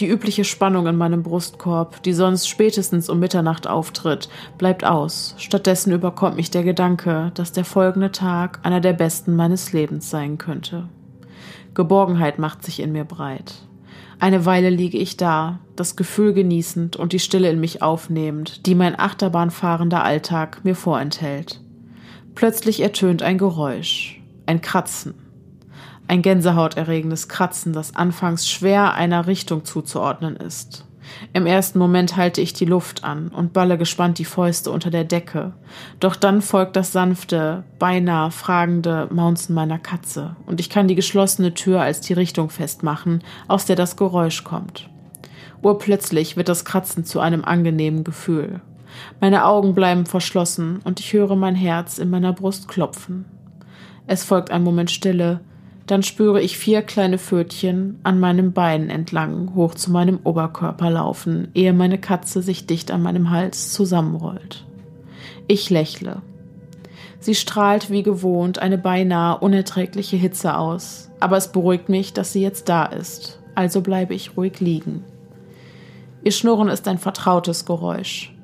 Speaker 1: die übliche Spannung in meinem Brustkorb, die sonst spätestens um Mitternacht auftritt, bleibt aus. Stattdessen überkommt mich der Gedanke, dass der folgende Tag einer der besten meines Lebens sein könnte. Geborgenheit macht sich in mir breit. Eine Weile liege ich da, das Gefühl genießend und die Stille in mich aufnehmend, die mein achterbahnfahrender Alltag mir vorenthält. Plötzlich ertönt ein Geräusch, ein Kratzen. Ein gänsehauterregendes Kratzen, das anfangs schwer einer Richtung zuzuordnen ist. Im ersten Moment halte ich die Luft an und balle gespannt die Fäuste unter der Decke. Doch dann folgt das sanfte, beinahe fragende Maunzen meiner Katze und ich kann die geschlossene Tür als die Richtung festmachen, aus der das Geräusch kommt. Urplötzlich wird das Kratzen zu einem angenehmen Gefühl. Meine Augen bleiben verschlossen und ich höre mein Herz in meiner Brust klopfen. Es folgt ein Moment Stille, dann spüre ich vier kleine Pfötchen an meinem Bein entlang hoch zu meinem Oberkörper laufen, ehe meine Katze sich dicht an meinem Hals zusammenrollt. Ich lächle. Sie strahlt wie gewohnt eine beinahe unerträgliche Hitze aus, aber es beruhigt mich, dass sie jetzt da ist, also bleibe ich ruhig liegen. Ihr Schnurren ist ein vertrautes Geräusch.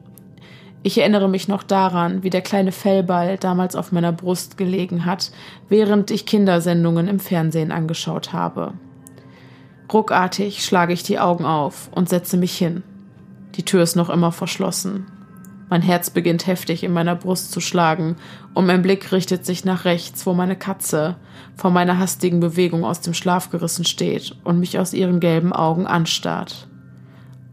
Speaker 1: Ich erinnere mich noch daran, wie der kleine Fellball damals auf meiner Brust gelegen hat, während ich Kindersendungen im Fernsehen angeschaut habe. Ruckartig schlage ich die Augen auf und setze mich hin. Die Tür ist noch immer verschlossen. Mein Herz beginnt heftig in meiner Brust zu schlagen und mein Blick richtet sich nach rechts, wo meine Katze vor meiner hastigen Bewegung aus dem Schlaf gerissen steht und mich aus ihren gelben Augen anstarrt.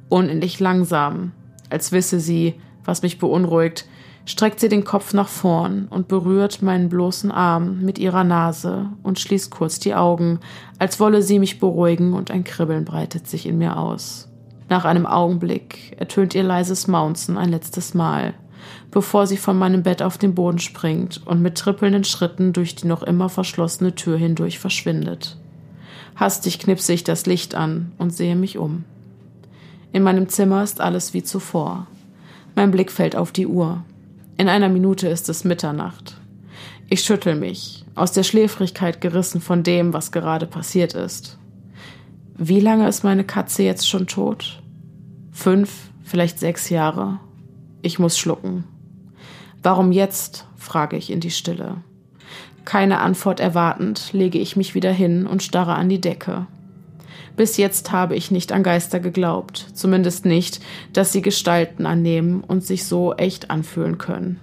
Speaker 1: Unendlich langsam, als wisse sie, was mich beunruhigt, streckt sie den Kopf nach vorn und berührt meinen bloßen Arm mit ihrer Nase und schließt kurz die Augen, als wolle sie mich beruhigen und ein Kribbeln breitet sich in mir aus. Nach einem Augenblick ertönt ihr leises Maunzen ein letztes Mal, bevor sie von meinem Bett auf den Boden springt und mit trippelnden Schritten durch die noch immer verschlossene Tür hindurch verschwindet. Hastig knipse ich das Licht an und sehe mich um. In meinem Zimmer ist alles wie zuvor. Mein Blick fällt auf die Uhr. In einer Minute ist es Mitternacht. Ich schüttel mich, aus der Schläfrigkeit gerissen von dem, was gerade passiert ist. Wie lange ist meine Katze jetzt schon tot? Fünf, vielleicht sechs Jahre. Ich muss schlucken. Warum jetzt? frage ich in die Stille. Keine Antwort erwartend, lege ich mich wieder hin und starre an die Decke. Bis jetzt habe ich nicht an Geister geglaubt, zumindest nicht, dass sie Gestalten annehmen und sich so echt anfühlen können.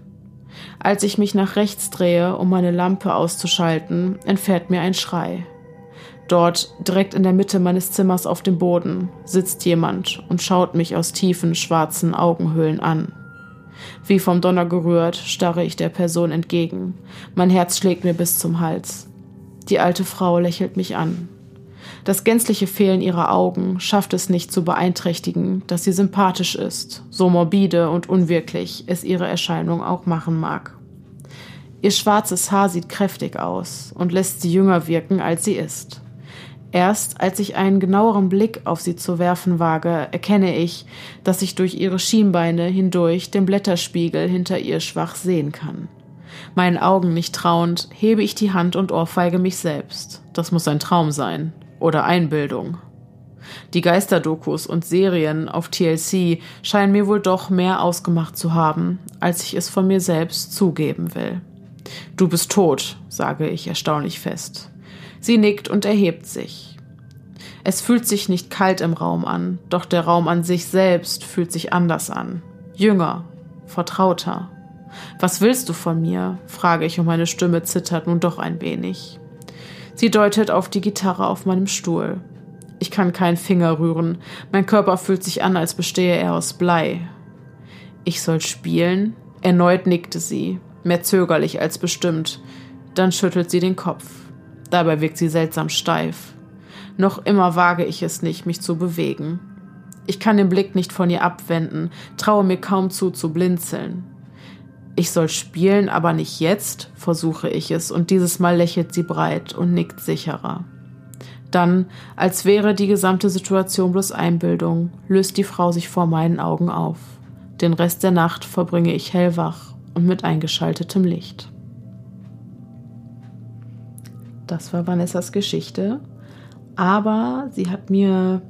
Speaker 1: Als ich mich nach rechts drehe, um meine Lampe auszuschalten, entfährt mir ein Schrei. Dort, direkt in der Mitte meines Zimmers auf dem Boden, sitzt jemand und schaut mich aus tiefen, schwarzen Augenhöhlen an. Wie vom Donner gerührt, starre ich der Person entgegen. Mein Herz schlägt mir bis zum Hals. Die alte Frau lächelt mich an. Das gänzliche Fehlen ihrer Augen schafft es nicht zu beeinträchtigen, dass sie sympathisch ist, so morbide und unwirklich es ihre Erscheinung auch machen mag. Ihr schwarzes Haar sieht kräftig aus und lässt sie jünger wirken, als sie ist. Erst als ich einen genaueren Blick auf sie zu werfen wage, erkenne ich, dass ich durch ihre Schienbeine hindurch den Blätterspiegel hinter ihr schwach sehen kann. Meinen Augen nicht trauend, hebe ich die Hand und ohrfeige mich selbst. Das muss ein Traum sein. Oder Einbildung. Die Geisterdokus und Serien auf TLC scheinen mir wohl doch mehr ausgemacht zu haben, als ich es von mir selbst zugeben will. Du bist tot, sage ich erstaunlich fest. Sie nickt und erhebt sich. Es fühlt sich nicht kalt im Raum an, doch der Raum an sich selbst fühlt sich anders an. Jünger, vertrauter. Was willst du von mir? frage ich und meine Stimme zittert nun doch ein wenig. Sie deutet auf die Gitarre auf meinem Stuhl. Ich kann keinen Finger rühren. Mein Körper fühlt sich an, als bestehe er aus Blei. Ich soll spielen? Erneut nickte sie, mehr zögerlich als bestimmt. Dann schüttelt sie den Kopf. Dabei wirkt sie seltsam steif. Noch immer wage ich es nicht, mich zu bewegen. Ich kann den Blick nicht von ihr abwenden, traue mir kaum zu, zu blinzeln. Ich soll spielen, aber nicht jetzt, versuche ich es, und dieses Mal lächelt sie breit und nickt sicherer. Dann, als wäre die gesamte Situation bloß Einbildung, löst die Frau sich vor meinen Augen auf. Den Rest der Nacht verbringe ich hellwach und mit eingeschaltetem Licht. Das war Vanessas Geschichte. Aber sie hat mir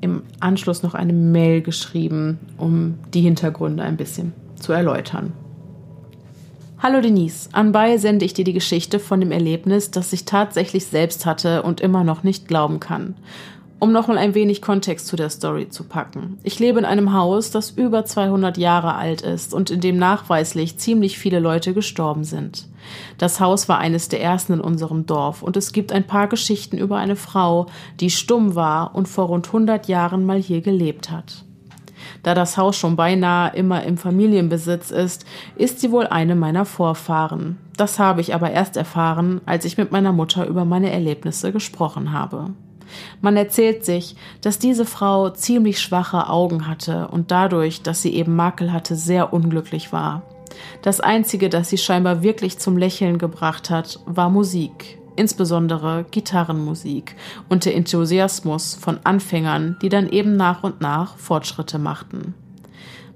Speaker 1: im Anschluss noch eine Mail geschrieben, um die Hintergründe ein bisschen zu erläutern. Hallo Denise, anbei sende ich dir die Geschichte von dem Erlebnis, das ich tatsächlich selbst hatte und immer noch nicht glauben kann. Um noch mal ein wenig Kontext zu der Story zu packen. Ich lebe in einem Haus, das über 200 Jahre alt ist und in dem nachweislich ziemlich viele Leute gestorben sind. Das Haus war eines der ersten in unserem Dorf und es gibt ein paar Geschichten über eine Frau, die stumm war und vor rund 100 Jahren mal hier gelebt hat. Da das Haus schon beinahe immer im Familienbesitz ist, ist sie wohl eine meiner Vorfahren. Das habe ich aber erst erfahren, als ich mit meiner Mutter über meine Erlebnisse gesprochen habe. Man erzählt sich, dass diese Frau ziemlich schwache Augen hatte und dadurch, dass sie eben Makel hatte, sehr unglücklich war. Das Einzige, das sie scheinbar wirklich zum Lächeln gebracht hat, war Musik insbesondere Gitarrenmusik und der Enthusiasmus von Anfängern, die dann eben nach und nach Fortschritte machten.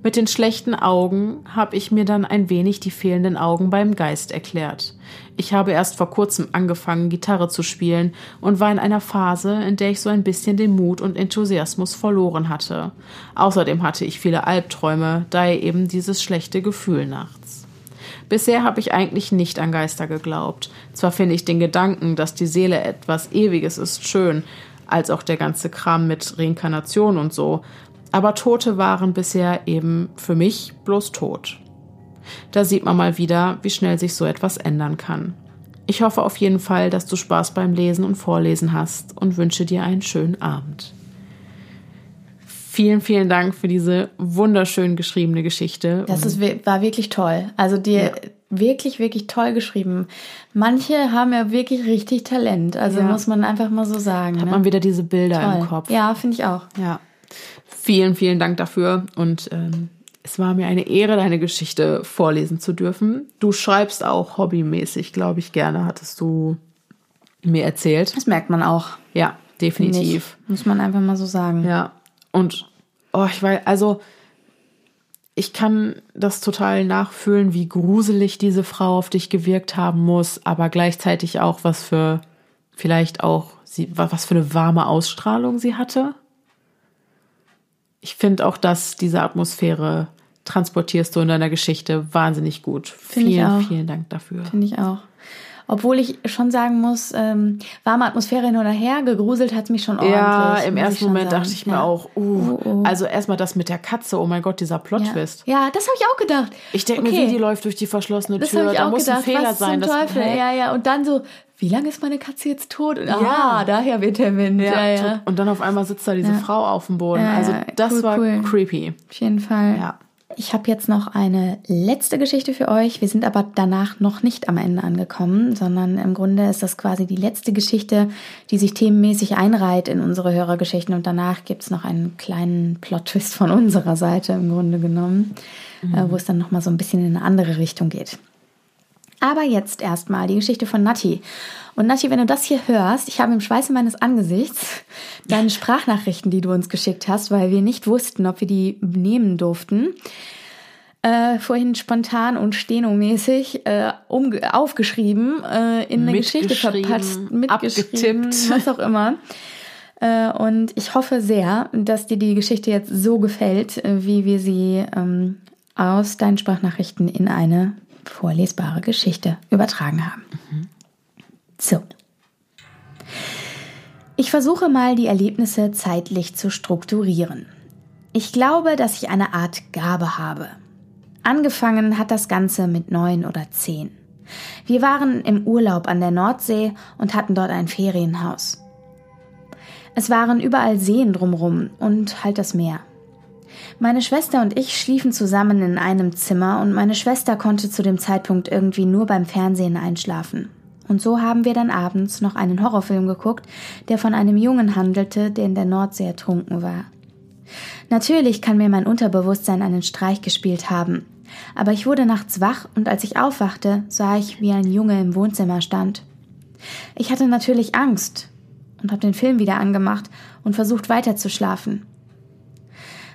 Speaker 1: Mit den schlechten Augen habe ich mir dann ein wenig die fehlenden Augen beim Geist erklärt. Ich habe erst vor kurzem angefangen, Gitarre zu spielen und war in einer Phase, in der ich so ein bisschen den Mut und Enthusiasmus verloren hatte. Außerdem hatte ich viele Albträume, daher eben dieses schlechte Gefühl nachts. Bisher habe ich eigentlich nicht an Geister geglaubt. Zwar finde ich den Gedanken, dass die Seele etwas Ewiges ist, schön, als auch der ganze Kram mit Reinkarnation und so, aber Tote waren bisher eben für mich bloß tot. Da sieht man mal wieder, wie schnell sich so etwas ändern kann. Ich hoffe auf jeden Fall, dass du Spaß beim Lesen und Vorlesen hast und wünsche dir einen schönen Abend. Vielen, vielen Dank für diese wunderschön geschriebene Geschichte.
Speaker 2: Das ist, war wirklich toll. Also dir ja. wirklich, wirklich toll geschrieben. Manche haben ja wirklich richtig Talent. Also ja. muss man einfach mal so sagen.
Speaker 1: Hat
Speaker 2: ne?
Speaker 1: man wieder diese Bilder toll. im Kopf.
Speaker 2: Ja, finde ich auch.
Speaker 1: Ja. Vielen, vielen Dank dafür. Und ähm, es war mir eine Ehre, deine Geschichte vorlesen zu dürfen. Du schreibst auch hobbymäßig, glaube ich, gerne, hattest du mir erzählt.
Speaker 2: Das merkt man auch.
Speaker 1: Ja, definitiv.
Speaker 2: Muss man einfach mal so sagen.
Speaker 1: Ja. Und oh, ich weiß, also ich kann das total nachfühlen, wie gruselig diese Frau auf dich gewirkt haben muss, aber gleichzeitig auch, was für vielleicht auch sie, was für eine warme Ausstrahlung sie hatte. Ich finde auch, dass diese Atmosphäre transportierst du in deiner Geschichte wahnsinnig gut. Find vielen, vielen Dank dafür.
Speaker 2: Finde ich auch. Obwohl ich schon sagen muss, ähm, warme Atmosphäre hin oder her, gegruselt hat es mich schon ordentlich.
Speaker 1: Ja, im ersten Moment sagen. dachte ich mir ja. auch, uh, uh, uh. also erstmal das mit der Katze, oh mein Gott, dieser Plot-Twist.
Speaker 2: Ja. ja. das habe ich auch gedacht.
Speaker 1: Ich denke okay. mir, wie die läuft durch die verschlossene das Tür, da muss gedacht. ein Fehler
Speaker 2: Was
Speaker 1: sein.
Speaker 2: Zum Teufel? Das, ja, ja, und dann so, wie lange ist meine Katze jetzt tot? Und, ja, ah, daher wird der Wind. Ja, ja,
Speaker 1: Und dann auf einmal sitzt da diese Frau auf dem Boden. also das cool, war cool. creepy.
Speaker 2: Auf jeden Fall.
Speaker 1: Ja.
Speaker 2: Ich habe jetzt noch eine letzte Geschichte für euch. Wir sind aber danach noch nicht am Ende angekommen, sondern im Grunde ist das quasi die letzte Geschichte, die sich themenmäßig einreiht in unsere Hörergeschichten. Und danach gibt es noch einen kleinen Plot-Twist von unserer Seite im Grunde genommen, mhm. äh, wo es dann nochmal so ein bisschen in eine andere Richtung geht. Aber jetzt erstmal die Geschichte von Nati. Und Nati, wenn du das hier hörst, ich habe im Schweiße meines Angesichts deine Sprachnachrichten, die du uns geschickt hast, weil wir nicht wussten, ob wir die nehmen durften, äh, vorhin spontan und stenomäßig äh, um, aufgeschrieben, äh, in eine Geschichte verpatzt, mitgeschrieben, abgetippt. was auch immer. Äh, und ich hoffe sehr, dass dir die Geschichte jetzt so gefällt, äh, wie wir sie ähm, aus deinen Sprachnachrichten in eine vorlesbare Geschichte übertragen haben. Mhm. So. Ich versuche mal, die Erlebnisse zeitlich zu strukturieren. Ich glaube, dass ich eine Art Gabe habe. Angefangen hat das Ganze mit neun oder zehn. Wir waren im Urlaub an der Nordsee und hatten dort ein Ferienhaus. Es waren überall Seen drumrum und halt das Meer. Meine Schwester und ich schliefen zusammen in einem Zimmer und meine Schwester konnte zu dem Zeitpunkt irgendwie nur beim Fernsehen einschlafen. Und so haben wir dann abends noch einen Horrorfilm geguckt, der von einem Jungen handelte, der in der Nordsee ertrunken war. Natürlich kann mir mein Unterbewusstsein einen Streich gespielt haben, aber ich wurde nachts wach und als ich aufwachte, sah ich, wie ein Junge im Wohnzimmer stand. Ich hatte natürlich Angst und habe den Film wieder angemacht und versucht weiterzuschlafen.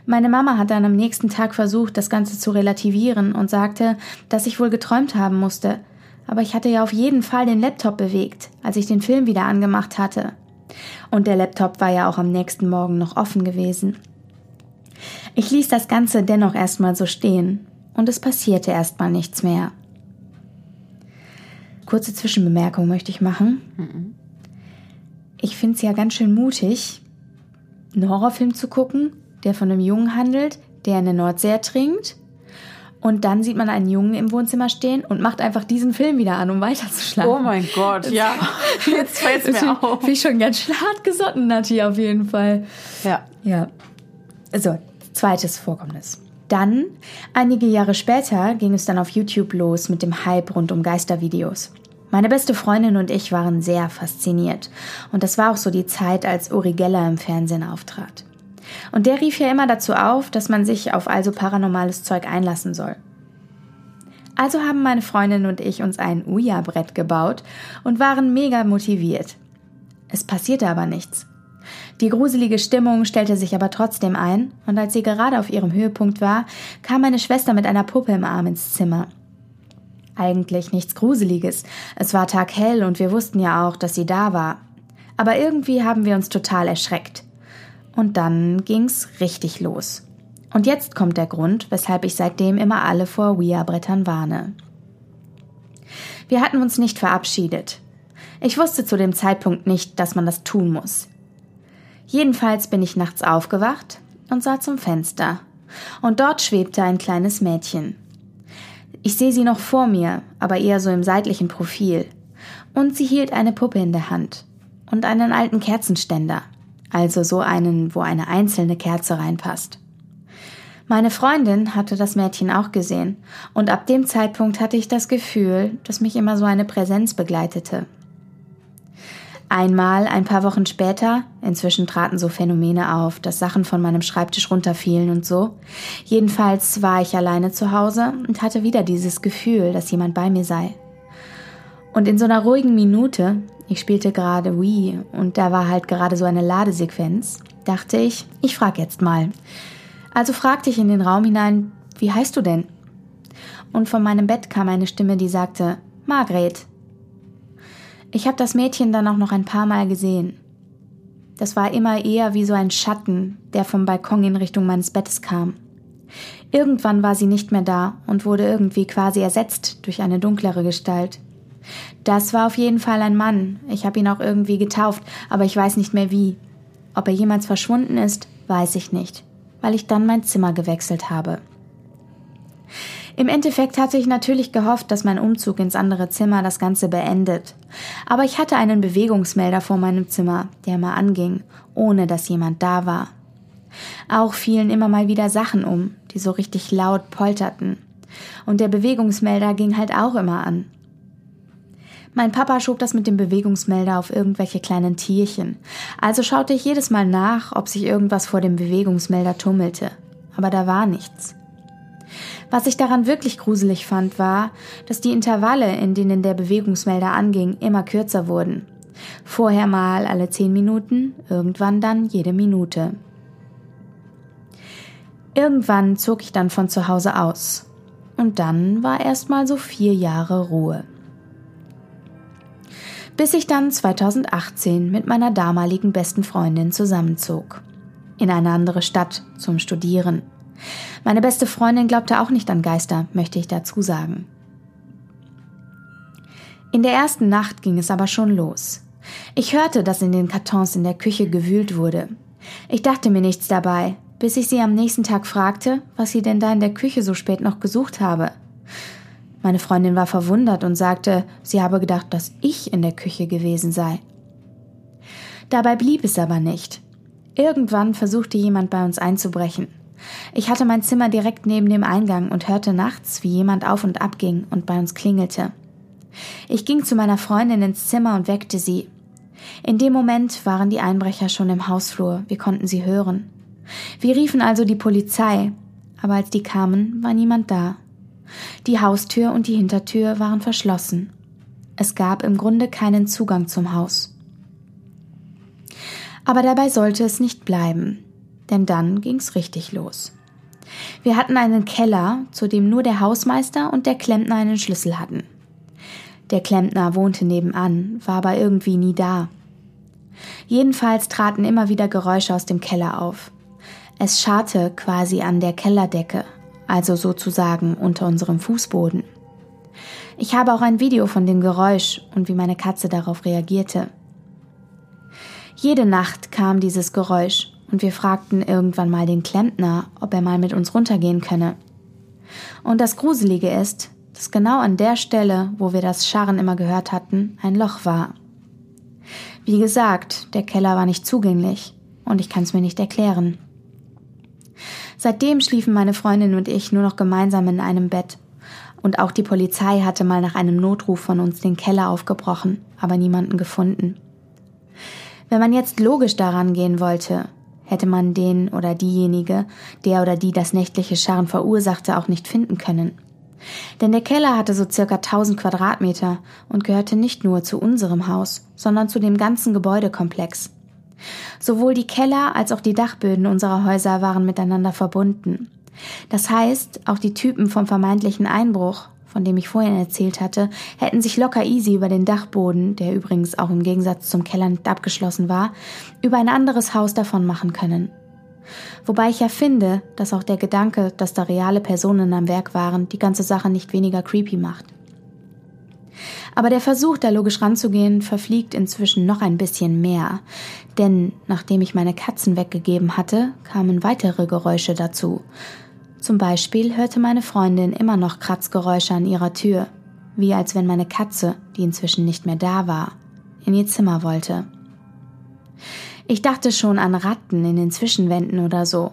Speaker 2: Meine Mama hat dann am nächsten Tag versucht, das Ganze zu relativieren und sagte, dass ich wohl geträumt haben musste. Aber ich hatte ja auf jeden Fall den Laptop bewegt, als ich den Film wieder angemacht hatte. Und der Laptop war ja auch am nächsten Morgen noch offen gewesen. Ich ließ das Ganze dennoch erstmal so stehen und es passierte erstmal nichts mehr. Kurze Zwischenbemerkung möchte ich machen. Mhm. Ich finde es ja ganz schön mutig, einen Horrorfilm zu gucken der von einem Jungen handelt, der in der Nordsee ertrinkt. Und dann sieht man einen Jungen im Wohnzimmer stehen und macht einfach diesen Film wieder an, um weiterzuschlafen.
Speaker 1: Oh mein Gott, ja. Jetzt fällt es mir auf.
Speaker 2: Finde ich schon ganz hart gesotten, Nati, auf jeden Fall.
Speaker 1: Ja.
Speaker 2: Ja. So, zweites Vorkommnis. Dann, einige Jahre später, ging es dann auf YouTube los mit dem Hype rund um Geistervideos. Meine beste Freundin und ich waren sehr fasziniert. Und das war auch so die Zeit, als Uri Geller im Fernsehen auftrat. Und der rief ja immer dazu auf, dass man sich auf also paranormales Zeug einlassen soll. Also haben meine Freundin und ich uns ein Ouija-Brett gebaut und waren mega motiviert. Es passierte aber nichts. Die gruselige Stimmung stellte sich aber trotzdem ein, und als sie gerade auf ihrem Höhepunkt war, kam meine Schwester mit einer Puppe im Arm ins Zimmer. Eigentlich nichts Gruseliges. Es war taghell und wir wussten ja auch, dass sie da war. Aber irgendwie haben wir uns total erschreckt. Und dann ging's richtig los. Und jetzt kommt der Grund, weshalb ich seitdem immer alle vor Ouija-Brettern warne. Wir hatten uns nicht verabschiedet. Ich wusste zu dem Zeitpunkt nicht, dass man das tun muss. Jedenfalls bin ich nachts aufgewacht und sah zum Fenster. Und dort schwebte ein kleines Mädchen. Ich sehe sie noch vor mir, aber eher so im seitlichen Profil. Und sie hielt eine Puppe in der Hand und einen alten Kerzenständer also so einen, wo eine einzelne Kerze reinpasst. Meine Freundin hatte das Mädchen auch gesehen, und ab dem Zeitpunkt hatte ich das Gefühl, dass mich immer so eine Präsenz begleitete. Einmal, ein paar Wochen später, inzwischen traten so Phänomene auf, dass Sachen von meinem Schreibtisch runterfielen und so. Jedenfalls war ich alleine zu Hause und hatte wieder dieses Gefühl, dass jemand bei mir sei. Und in so einer ruhigen Minute, ich spielte gerade Wii und da war halt gerade so eine Ladesequenz, dachte ich, ich frag jetzt mal. Also fragte ich in den Raum hinein, wie heißt du denn? Und von meinem Bett kam eine Stimme, die sagte, Margret. Ich habe das Mädchen dann auch noch ein paar Mal gesehen. Das war immer eher wie so ein Schatten, der vom Balkon in Richtung meines Bettes kam. Irgendwann war sie nicht mehr da und wurde irgendwie quasi ersetzt durch eine dunklere Gestalt. Das war auf jeden Fall ein Mann. Ich habe ihn auch irgendwie getauft, aber ich weiß nicht mehr wie. Ob er jemals verschwunden ist, weiß ich nicht, weil ich dann mein Zimmer gewechselt habe. Im Endeffekt hatte ich natürlich gehofft, dass mein Umzug ins andere Zimmer das Ganze beendet. Aber ich hatte einen Bewegungsmelder vor meinem Zimmer, der mal anging, ohne dass jemand da war. Auch fielen immer mal wieder Sachen um, die so richtig laut polterten. Und der Bewegungsmelder ging halt auch immer an. Mein Papa schob das mit dem Bewegungsmelder auf irgendwelche kleinen Tierchen. Also schaute ich jedes Mal nach, ob sich irgendwas vor dem Bewegungsmelder tummelte. Aber da war nichts. Was ich daran wirklich gruselig fand, war, dass die Intervalle, in denen der Bewegungsmelder anging, immer kürzer wurden. Vorher mal alle zehn Minuten, irgendwann dann jede Minute. Irgendwann zog ich dann von zu Hause aus. Und dann war erstmal so vier Jahre Ruhe. Bis ich dann 2018 mit meiner damaligen besten Freundin zusammenzog. In eine andere Stadt zum Studieren. Meine beste Freundin glaubte auch nicht an Geister, möchte ich dazu sagen. In der ersten Nacht ging es aber schon los. Ich hörte, dass in den Kartons in der Küche gewühlt wurde. Ich dachte mir nichts dabei, bis ich sie am nächsten Tag fragte, was sie denn da in der Küche so spät noch gesucht habe. Meine Freundin war verwundert und sagte, sie habe gedacht, dass ich in der Küche gewesen sei. Dabei blieb es aber nicht. Irgendwann versuchte jemand bei uns einzubrechen. Ich hatte mein Zimmer direkt neben dem Eingang und hörte nachts, wie jemand auf und ab ging und bei uns klingelte. Ich ging zu meiner Freundin ins Zimmer und weckte sie. In dem Moment waren die Einbrecher schon im Hausflur, wir konnten sie hören. Wir riefen also die Polizei, aber als die kamen, war niemand da. Die Haustür und die Hintertür waren verschlossen. Es gab im Grunde keinen Zugang zum Haus. Aber dabei sollte es nicht bleiben, denn dann ging's richtig los. Wir hatten einen Keller, zu dem nur der Hausmeister und der Klempner einen Schlüssel hatten. Der Klempner wohnte nebenan, war aber irgendwie nie da. Jedenfalls traten immer wieder Geräusche aus dem Keller auf. Es scharrte quasi an der Kellerdecke, also sozusagen unter unserem Fußboden. Ich habe auch ein Video von dem Geräusch und wie meine Katze darauf reagierte. Jede Nacht kam dieses Geräusch und wir fragten irgendwann mal den Klempner, ob er mal mit uns runtergehen könne. Und das Gruselige ist, dass genau an der Stelle, wo wir das Scharren immer gehört hatten, ein Loch war. Wie gesagt, der Keller war nicht zugänglich und ich kann es mir nicht erklären. Seitdem schliefen meine Freundin und ich nur noch gemeinsam in einem Bett. Und auch die Polizei hatte mal nach einem Notruf von uns den Keller aufgebrochen, aber niemanden gefunden. Wenn man jetzt logisch daran gehen wollte, hätte man den oder diejenige, der oder die das nächtliche Scharren verursachte, auch nicht finden können. Denn der Keller hatte so circa 1000 Quadratmeter und gehörte nicht nur zu unserem Haus, sondern zu dem ganzen Gebäudekomplex. Sowohl die Keller als auch die Dachböden unserer Häuser waren miteinander verbunden. Das heißt, auch die Typen vom vermeintlichen Einbruch, von dem ich vorhin erzählt hatte, hätten sich locker easy über den Dachboden, der übrigens auch im Gegensatz zum Keller nicht abgeschlossen war, über ein anderes Haus davon machen können. Wobei ich ja finde, dass auch der Gedanke, dass da reale Personen am Werk waren, die ganze Sache nicht weniger creepy macht. Aber der Versuch, da logisch ranzugehen, verfliegt inzwischen noch ein bisschen mehr. Denn nachdem ich meine Katzen weggegeben hatte, kamen weitere Geräusche dazu. Zum Beispiel hörte meine Freundin immer noch Kratzgeräusche an ihrer Tür, wie als wenn meine Katze, die inzwischen nicht mehr da war, in ihr Zimmer wollte. Ich dachte schon an Ratten in den Zwischenwänden oder so.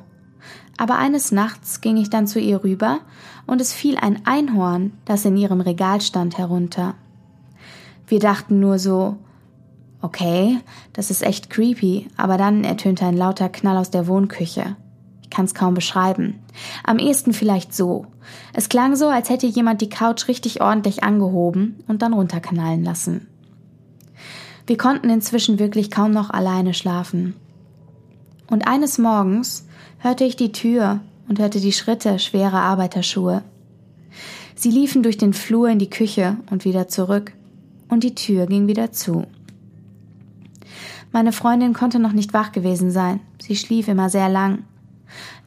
Speaker 2: Aber eines Nachts ging ich dann zu ihr rüber und es fiel ein Einhorn, das in ihrem Regal stand, herunter. Wir dachten nur so, okay, das ist echt creepy, aber dann ertönte ein lauter Knall aus der Wohnküche. Ich kann es kaum beschreiben. Am ehesten vielleicht so. Es klang so, als hätte jemand die Couch richtig ordentlich angehoben und dann runterknallen lassen. Wir konnten inzwischen wirklich kaum noch alleine schlafen. Und eines Morgens hörte ich die Tür und hörte die Schritte schwerer Arbeiterschuhe. Sie liefen durch den Flur in die Küche und wieder zurück, und die Tür ging wieder zu. Meine Freundin konnte noch nicht wach gewesen sein, sie schlief immer sehr lang.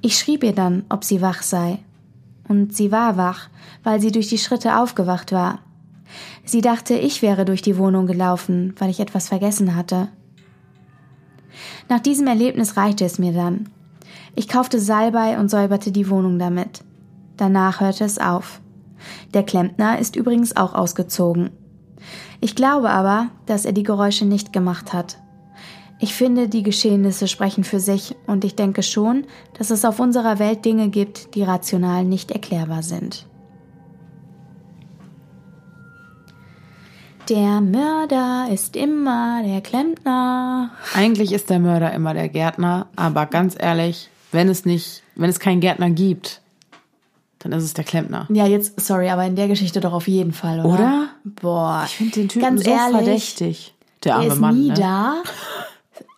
Speaker 2: Ich schrieb ihr dann, ob sie wach sei. Und sie war wach, weil sie durch die Schritte aufgewacht war. Sie dachte, ich wäre durch die Wohnung gelaufen, weil ich etwas vergessen hatte. Nach diesem Erlebnis reichte es mir dann. Ich kaufte Salbei und säuberte die Wohnung damit. Danach hörte es auf. Der Klempner ist übrigens auch ausgezogen. Ich glaube aber, dass er die Geräusche nicht gemacht hat. Ich finde, die Geschehnisse sprechen für sich und ich denke schon, dass es auf unserer Welt Dinge gibt, die rational nicht erklärbar sind. Der Mörder ist immer der Klempner.
Speaker 1: Eigentlich ist der Mörder immer der Gärtner, aber ganz ehrlich, wenn es nicht, wenn es keinen Gärtner gibt, Dann ist es der Klempner.
Speaker 2: Ja, jetzt, sorry, aber in der Geschichte doch auf jeden Fall, oder?
Speaker 1: Oder?
Speaker 2: Boah.
Speaker 1: Ich finde den Typen
Speaker 2: Ganz
Speaker 1: so
Speaker 2: ehrlich,
Speaker 1: verdächtig. Der
Speaker 2: Der
Speaker 1: arme
Speaker 2: ist
Speaker 1: Mann.
Speaker 2: nie
Speaker 1: ne?
Speaker 2: da.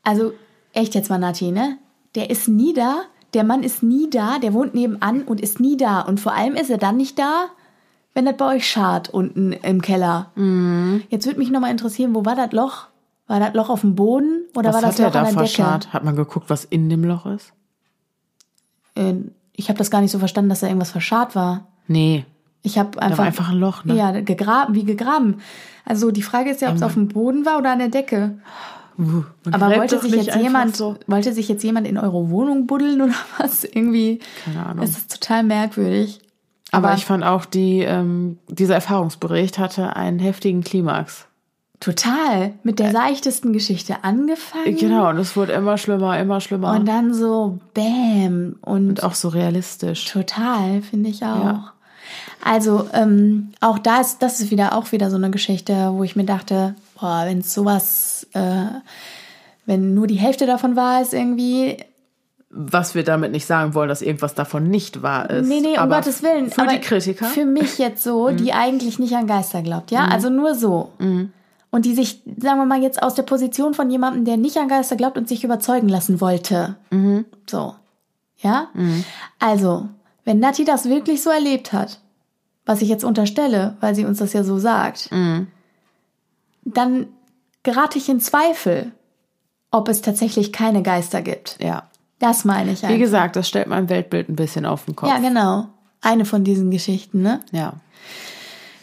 Speaker 2: Also, echt jetzt mal, Nati, ne? Der ist nie da. Der Mann ist nie da. Der wohnt nebenan und ist nie da. Und vor allem ist er dann nicht da, wenn das bei euch schart unten im Keller.
Speaker 1: Mhm.
Speaker 2: Jetzt würde mich nochmal interessieren, wo war das Loch? War das Loch auf dem Boden oder
Speaker 1: Was
Speaker 2: war das Loch an der Decke?
Speaker 1: Hat man geguckt, was in dem Loch ist?
Speaker 2: Äh, Ich habe das gar nicht so verstanden, dass da irgendwas verscharrt war.
Speaker 1: Nee,
Speaker 2: Ich habe einfach,
Speaker 1: einfach ein Loch, ne?
Speaker 2: ja gegraben, wie gegraben. Also die Frage ist ja, ob es auf dem Boden war oder an der Decke.
Speaker 1: Uh,
Speaker 2: Aber wollte sich jetzt jemand,
Speaker 1: so.
Speaker 2: wollte sich jetzt jemand in eure Wohnung buddeln oder was? Irgendwie.
Speaker 1: Keine Ahnung.
Speaker 2: Es ist total merkwürdig.
Speaker 1: Aber,
Speaker 2: Aber,
Speaker 1: ich fand auch, die, ähm, dieser Erfahrungsbericht hatte einen heftigen Klimax.
Speaker 2: Total mit der seichtesten Geschichte angefangen.
Speaker 1: Genau, und es wurde immer schlimmer, immer schlimmer.
Speaker 2: Und dann so Bäm und,
Speaker 1: und auch so realistisch.
Speaker 2: total, finde ich auch.
Speaker 1: Ja.
Speaker 2: Also, ähm, auch da ist, das ist wieder auch wieder so eine Geschichte, wo ich mir dachte, boah, wenn es sowas, äh, wenn nur die Hälfte davon wahr ist irgendwie,
Speaker 1: Was wir damit nicht sagen wollen, dass irgendwas davon nicht wahr ist.
Speaker 2: Nee, nee, um
Speaker 1: Aber
Speaker 2: Gottes Willen.
Speaker 1: Für
Speaker 2: aber
Speaker 1: die Kritiker.
Speaker 2: Für mich jetzt so,
Speaker 1: Mhm.
Speaker 2: die eigentlich nicht an Geister glaubt, ja? Also nur so. Und die sich, sagen wir mal, jetzt aus der Position von jemandem, der nicht an Geister glaubt und sich überzeugen lassen wollte.
Speaker 1: Mhm.
Speaker 2: So. Ja? Also, wenn Nati das wirklich so erlebt hat, was ich jetzt unterstelle, weil sie uns das ja so sagt,
Speaker 1: Mhm.
Speaker 2: dann gerate ich in Zweifel, ob es tatsächlich keine Geister gibt.
Speaker 1: ja.
Speaker 2: Das meine ich
Speaker 1: Wie
Speaker 2: einfach.
Speaker 1: gesagt, das stellt mein Weltbild ein bisschen auf den Kopf.
Speaker 2: Ja, genau. Eine von diesen Geschichten, ne?
Speaker 1: Ja.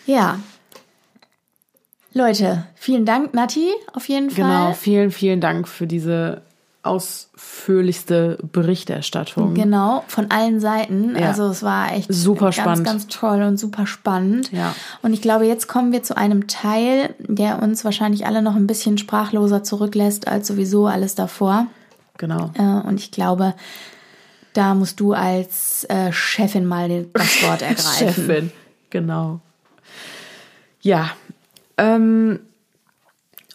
Speaker 2: Ja. Leute, vielen Dank, Nati, auf jeden
Speaker 1: Genau,
Speaker 2: Fall.
Speaker 1: vielen, vielen Dank für diese ausführlichste Berichterstattung.
Speaker 2: Genau, von allen Seiten.
Speaker 1: Ja.
Speaker 2: Also es war echt
Speaker 1: Super
Speaker 2: ganz,
Speaker 1: spannend.
Speaker 2: ganz toll und super spannend.
Speaker 1: Ja.
Speaker 2: Und ich glaube, jetzt kommen wir zu einem Teil, der uns wahrscheinlich alle noch ein bisschen sprachloser zurücklässt als sowieso alles davor.
Speaker 1: Genau.
Speaker 2: Äh, Und ich glaube, da musst du als äh, Chefin mal das Wort ergreifen.
Speaker 1: Chefin, genau. Ja, ähm,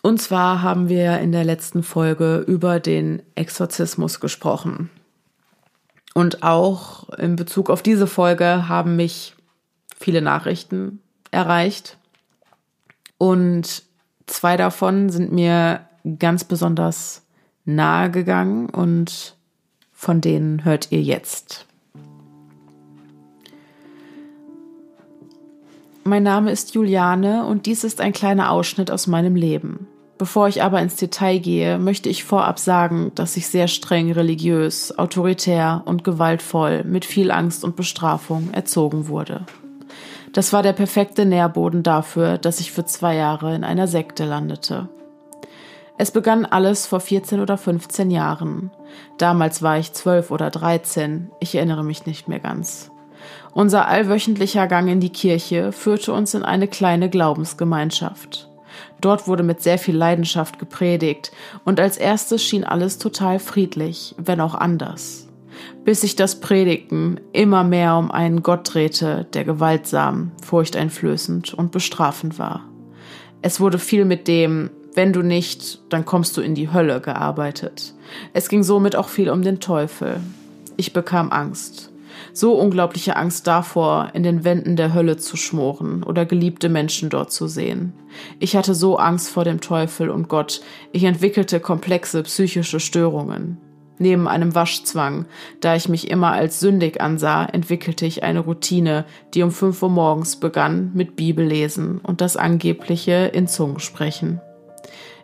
Speaker 1: und zwar haben wir in der letzten Folge über den Exorzismus gesprochen. Und auch in Bezug auf diese Folge haben mich viele Nachrichten erreicht. Und zwei davon sind mir ganz besonders nahe gegangen und von denen hört ihr jetzt. Mein Name ist Juliane und dies ist ein kleiner Ausschnitt aus meinem Leben. Bevor ich aber ins Detail gehe, möchte ich vorab sagen, dass ich sehr streng religiös, autoritär und gewaltvoll mit viel Angst und Bestrafung erzogen wurde. Das war der perfekte Nährboden dafür, dass ich für zwei Jahre in einer Sekte landete. Es begann alles vor 14 oder 15 Jahren. Damals war ich 12 oder 13, ich erinnere mich nicht mehr ganz. Unser allwöchentlicher Gang in die Kirche führte uns in eine kleine Glaubensgemeinschaft. Dort wurde mit sehr viel Leidenschaft gepredigt und als erstes schien alles total friedlich, wenn auch anders. Bis sich das Predigten immer mehr um einen Gott drehte, der gewaltsam, furchteinflößend und bestrafend war. Es wurde viel mit dem, wenn du nicht, dann kommst du in die Hölle gearbeitet. Es ging somit auch viel um den Teufel. Ich bekam Angst. So unglaubliche Angst davor, in den Wänden der Hölle zu schmoren oder geliebte Menschen dort zu sehen. Ich hatte so Angst vor dem Teufel und Gott, ich entwickelte komplexe psychische Störungen. Neben einem Waschzwang, da ich mich immer als sündig ansah, entwickelte ich eine Routine, die um fünf Uhr morgens begann mit Bibellesen und das angebliche in Zungen sprechen.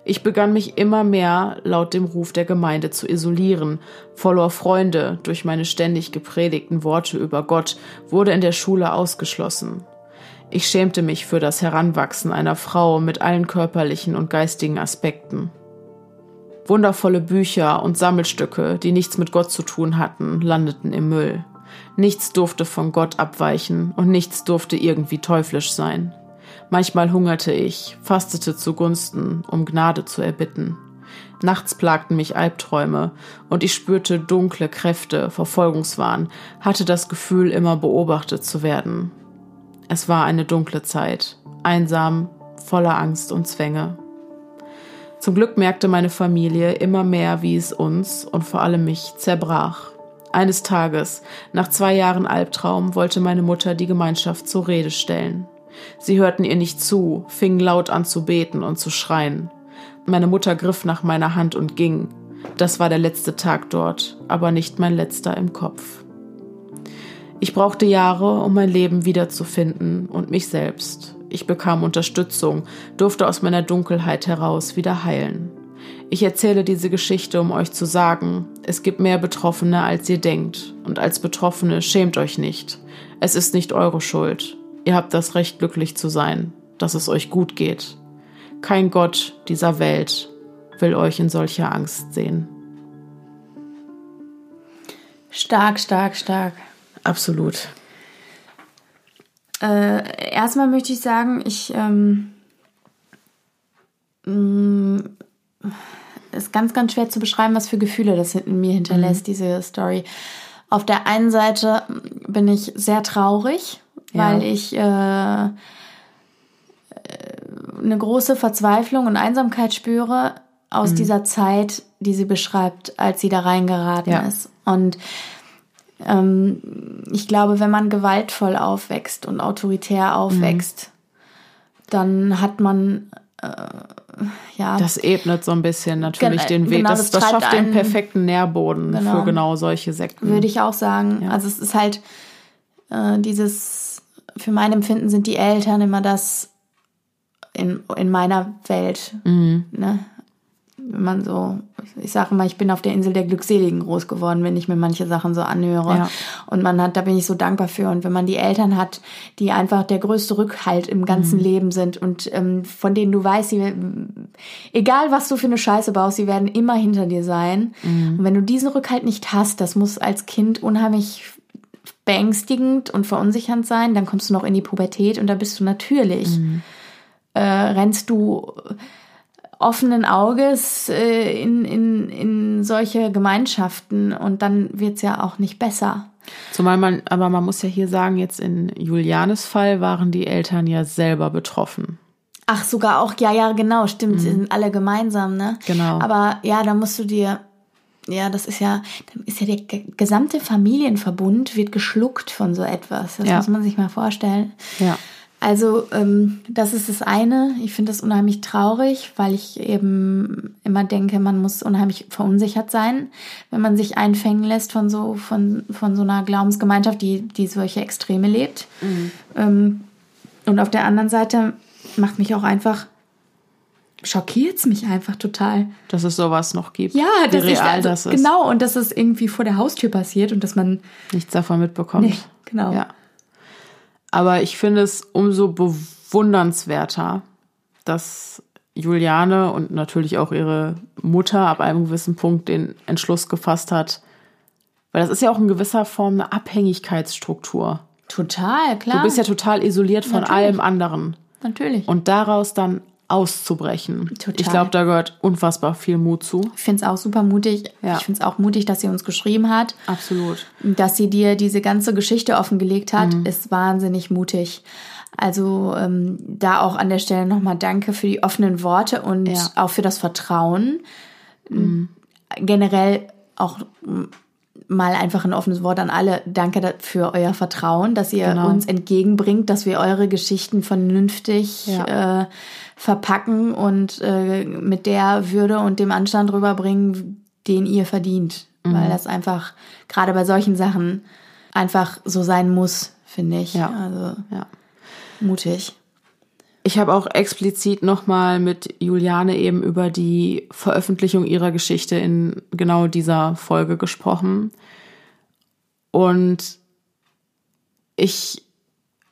Speaker 1: Ich begann mich immer mehr laut dem Ruf der Gemeinde zu isolieren, verlor Freunde durch meine ständig gepredigten Worte über Gott, wurde in der Schule ausgeschlossen. Ich schämte mich für das Heranwachsen einer Frau mit allen körperlichen und geistigen Aspekten. Wundervolle Bücher und Sammelstücke, die nichts mit Gott zu tun hatten, landeten im Müll. Nichts durfte von Gott abweichen und nichts durfte irgendwie teuflisch sein. Manchmal hungerte ich, fastete zugunsten, um Gnade zu erbitten. Nachts plagten mich Albträume und ich spürte dunkle Kräfte, Verfolgungswahn, hatte das Gefühl, immer beobachtet zu werden. Es war eine dunkle Zeit, einsam, voller Angst und Zwänge. Zum Glück merkte meine Familie immer mehr, wie es uns und vor allem mich zerbrach. Eines Tages, nach zwei Jahren Albtraum, wollte meine Mutter die Gemeinschaft zur Rede stellen. Sie hörten ihr nicht zu, fingen laut an zu beten und zu schreien. Meine Mutter griff nach meiner Hand und ging. Das war der letzte Tag dort, aber nicht mein letzter im Kopf. Ich brauchte Jahre, um mein Leben wiederzufinden und mich selbst. Ich bekam Unterstützung, durfte aus meiner Dunkelheit heraus wieder heilen. Ich erzähle diese Geschichte, um euch zu sagen, es gibt mehr Betroffene, als ihr denkt. Und als Betroffene schämt euch nicht. Es ist nicht eure Schuld. Ihr habt das Recht, glücklich zu sein, dass es euch gut geht. Kein Gott dieser Welt will euch in solcher Angst sehen.
Speaker 2: Stark, stark, stark.
Speaker 1: Absolut.
Speaker 2: Äh, erstmal möchte ich sagen, ich ähm, mh, ist ganz, ganz schwer zu beschreiben, was für Gefühle das in mir hinterlässt, mhm. diese Story. Auf der einen Seite bin ich sehr traurig, weil ja. ich äh, eine große Verzweiflung und Einsamkeit spüre aus mhm. dieser Zeit, die sie beschreibt, als sie da reingeraten ja. ist. Und ähm, ich glaube, wenn man gewaltvoll aufwächst und autoritär aufwächst, mhm. dann hat man äh, ja.
Speaker 1: Das ebnet so ein bisschen natürlich Gen den Weg. Genau, das, das, das schafft den perfekten Nährboden genau. für genau solche Sekten.
Speaker 2: Würde ich auch sagen. Ja. Also es ist halt äh, dieses, für mein Empfinden sind die Eltern immer das in, in meiner Welt. Mhm. Ne? wenn man so, ich sage mal, ich bin auf der Insel der Glückseligen groß geworden, wenn ich mir manche Sachen so anhöre. Ja. Und man hat, da bin ich so dankbar für. Und wenn man die Eltern hat, die einfach der größte Rückhalt im ganzen mhm. Leben sind und ähm, von denen du weißt, sie, egal was du für eine Scheiße baust, sie werden immer hinter dir sein. Mhm. Und wenn du diesen Rückhalt nicht hast, das muss als Kind unheimlich beängstigend und verunsichernd sein. Dann kommst du noch in die Pubertät und da bist du natürlich, mhm. äh, rennst du offenen Auges äh, in, in, in solche Gemeinschaften und dann wird's ja auch nicht besser.
Speaker 1: Zumal man, aber man muss ja hier sagen, jetzt in Julianes Fall waren die Eltern ja selber betroffen.
Speaker 2: Ach, sogar auch, ja, ja, genau, stimmt, mhm. sind alle gemeinsam, ne?
Speaker 1: Genau.
Speaker 2: Aber ja, da musst du dir, ja, das ist ja, ist ja der gesamte Familienverbund wird geschluckt von so etwas. Das ja. muss man sich mal vorstellen.
Speaker 1: Ja.
Speaker 2: Also ähm, das ist das eine. Ich finde das unheimlich traurig, weil ich eben immer denke, man muss unheimlich verunsichert sein, wenn man sich einfängen lässt von so von von so einer Glaubensgemeinschaft, die die solche Extreme lebt. Mhm. Ähm, und auf der anderen Seite macht mich auch einfach schockiert es mich einfach total,
Speaker 1: dass es sowas noch gibt.
Speaker 2: Ja, dass real also, das ist. Genau und dass es irgendwie vor der Haustür passiert und dass man
Speaker 1: nichts davon mitbekommt. Nee,
Speaker 2: genau.
Speaker 1: Ja. Aber ich finde es umso bewundernswerter, dass Juliane und natürlich auch ihre Mutter ab einem gewissen Punkt den Entschluss gefasst hat, weil das ist ja auch in gewisser Form eine Abhängigkeitsstruktur.
Speaker 2: Total, klar.
Speaker 1: Du bist ja total isoliert von natürlich. allem anderen.
Speaker 2: Natürlich.
Speaker 1: Und daraus dann auszubrechen. Total. Ich glaube, da gehört unfassbar viel Mut zu.
Speaker 2: Ich finde es auch super mutig. Ja. Ich finde es auch mutig, dass sie uns geschrieben hat.
Speaker 1: Absolut.
Speaker 2: Dass sie dir diese ganze Geschichte offengelegt hat, mhm. ist wahnsinnig mutig. Also ähm, da auch an der Stelle nochmal danke für die offenen Worte und ja. auch für das Vertrauen. Mhm. Generell auch mal einfach ein offenes Wort an alle. Danke für euer Vertrauen, dass ihr genau. uns entgegenbringt, dass wir eure Geschichten vernünftig ja. äh, verpacken und äh, mit der Würde und dem Anstand rüberbringen, den ihr verdient. Mhm. Weil das einfach gerade bei solchen Sachen einfach so sein muss, finde ich.
Speaker 1: Ja.
Speaker 2: Also ja. mutig.
Speaker 1: Ich habe auch explizit nochmal mit Juliane eben über die Veröffentlichung ihrer Geschichte in genau dieser Folge gesprochen. Und ich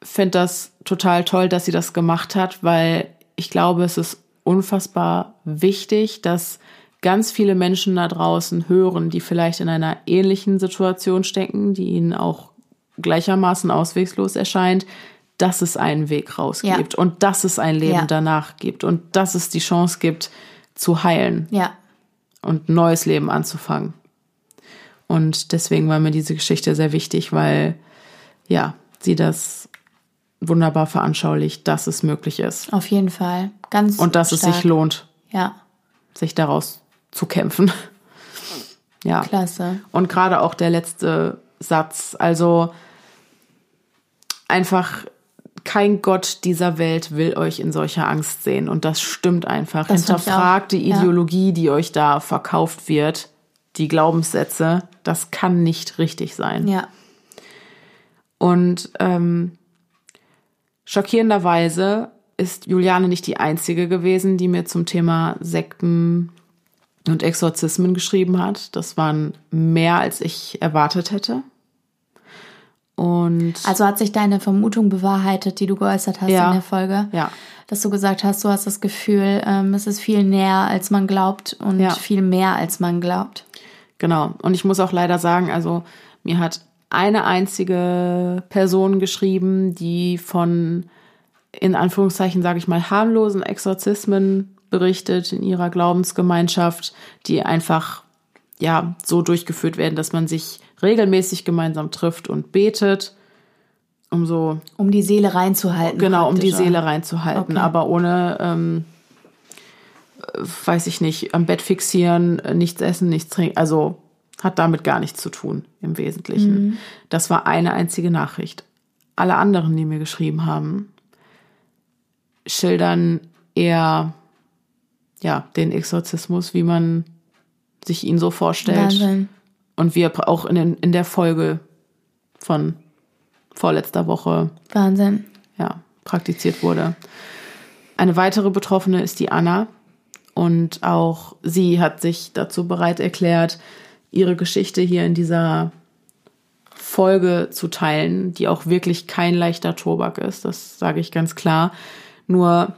Speaker 1: finde das total toll, dass sie das gemacht hat, weil ich glaube, es ist unfassbar wichtig, dass ganz viele Menschen da draußen hören, die vielleicht in einer ähnlichen Situation stecken, die ihnen auch gleichermaßen auswegslos erscheint, dass es einen Weg raus gibt ja. und dass es ein Leben ja. danach gibt und dass es die Chance gibt zu heilen
Speaker 2: ja.
Speaker 1: und ein neues Leben anzufangen. Und deswegen war mir diese Geschichte sehr wichtig, weil ja, sie das wunderbar veranschaulicht, dass es möglich ist.
Speaker 2: Auf jeden Fall. Ganz
Speaker 1: Und dass
Speaker 2: stark.
Speaker 1: es sich lohnt,
Speaker 2: ja.
Speaker 1: sich daraus zu kämpfen. Ja.
Speaker 2: Klasse.
Speaker 1: Und gerade auch der letzte Satz. Also einfach kein Gott dieser Welt will euch in solcher Angst sehen. Und das stimmt einfach.
Speaker 2: Das
Speaker 1: Hinterfragt die
Speaker 2: auch. Ja.
Speaker 1: Ideologie, die euch da verkauft wird, die Glaubenssätze. Das kann nicht richtig sein.
Speaker 2: Ja.
Speaker 1: Und ähm, schockierenderweise ist Juliane nicht die einzige gewesen, die mir zum Thema Sekten und Exorzismen geschrieben hat. Das waren mehr, als ich erwartet hätte. Und
Speaker 2: Also hat sich deine Vermutung bewahrheitet, die du geäußert hast
Speaker 1: Ja.
Speaker 2: in der Folge.
Speaker 1: ja,
Speaker 2: Dass du gesagt hast, du hast das Gefühl, ähm, es ist viel näher, als man glaubt und
Speaker 1: Ja.
Speaker 2: viel mehr, als man glaubt.
Speaker 1: Genau. Und ich muss auch leider sagen, also mir hat eine einzige Person geschrieben, die von, in Anführungszeichen sage ich mal, harmlosen Exorzismen berichtet in ihrer Glaubensgemeinschaft, die einfach ja so durchgeführt werden, dass man sich regelmäßig gemeinsam trifft und betet, um so
Speaker 2: Um die Seele reinzuhalten.
Speaker 1: Genau, um die. Seele reinzuhalten,
Speaker 2: Okay.
Speaker 1: aber ohne, ähm, äh, weiß ich nicht, am Bett fixieren, nichts essen, nichts trinken. Also hat damit gar nichts zu tun im Wesentlichen. Das war eine einzige Nachricht. Alle anderen, die mir geschrieben haben, schildern eher ja den Exorzismus, wie man sich ihn so vorstellt
Speaker 2: Wahnsinn.
Speaker 1: und wie er auch in, den, in der Folge von vorletzter Woche
Speaker 2: Wahnsinn.
Speaker 1: ja, praktiziert wurde. Eine weitere Betroffene ist die Anna und auch sie hat sich dazu bereit erklärt, ihre Geschichte hier in dieser Folge zu teilen, die auch wirklich kein leichter Tobak ist, das sage ich ganz klar. Nur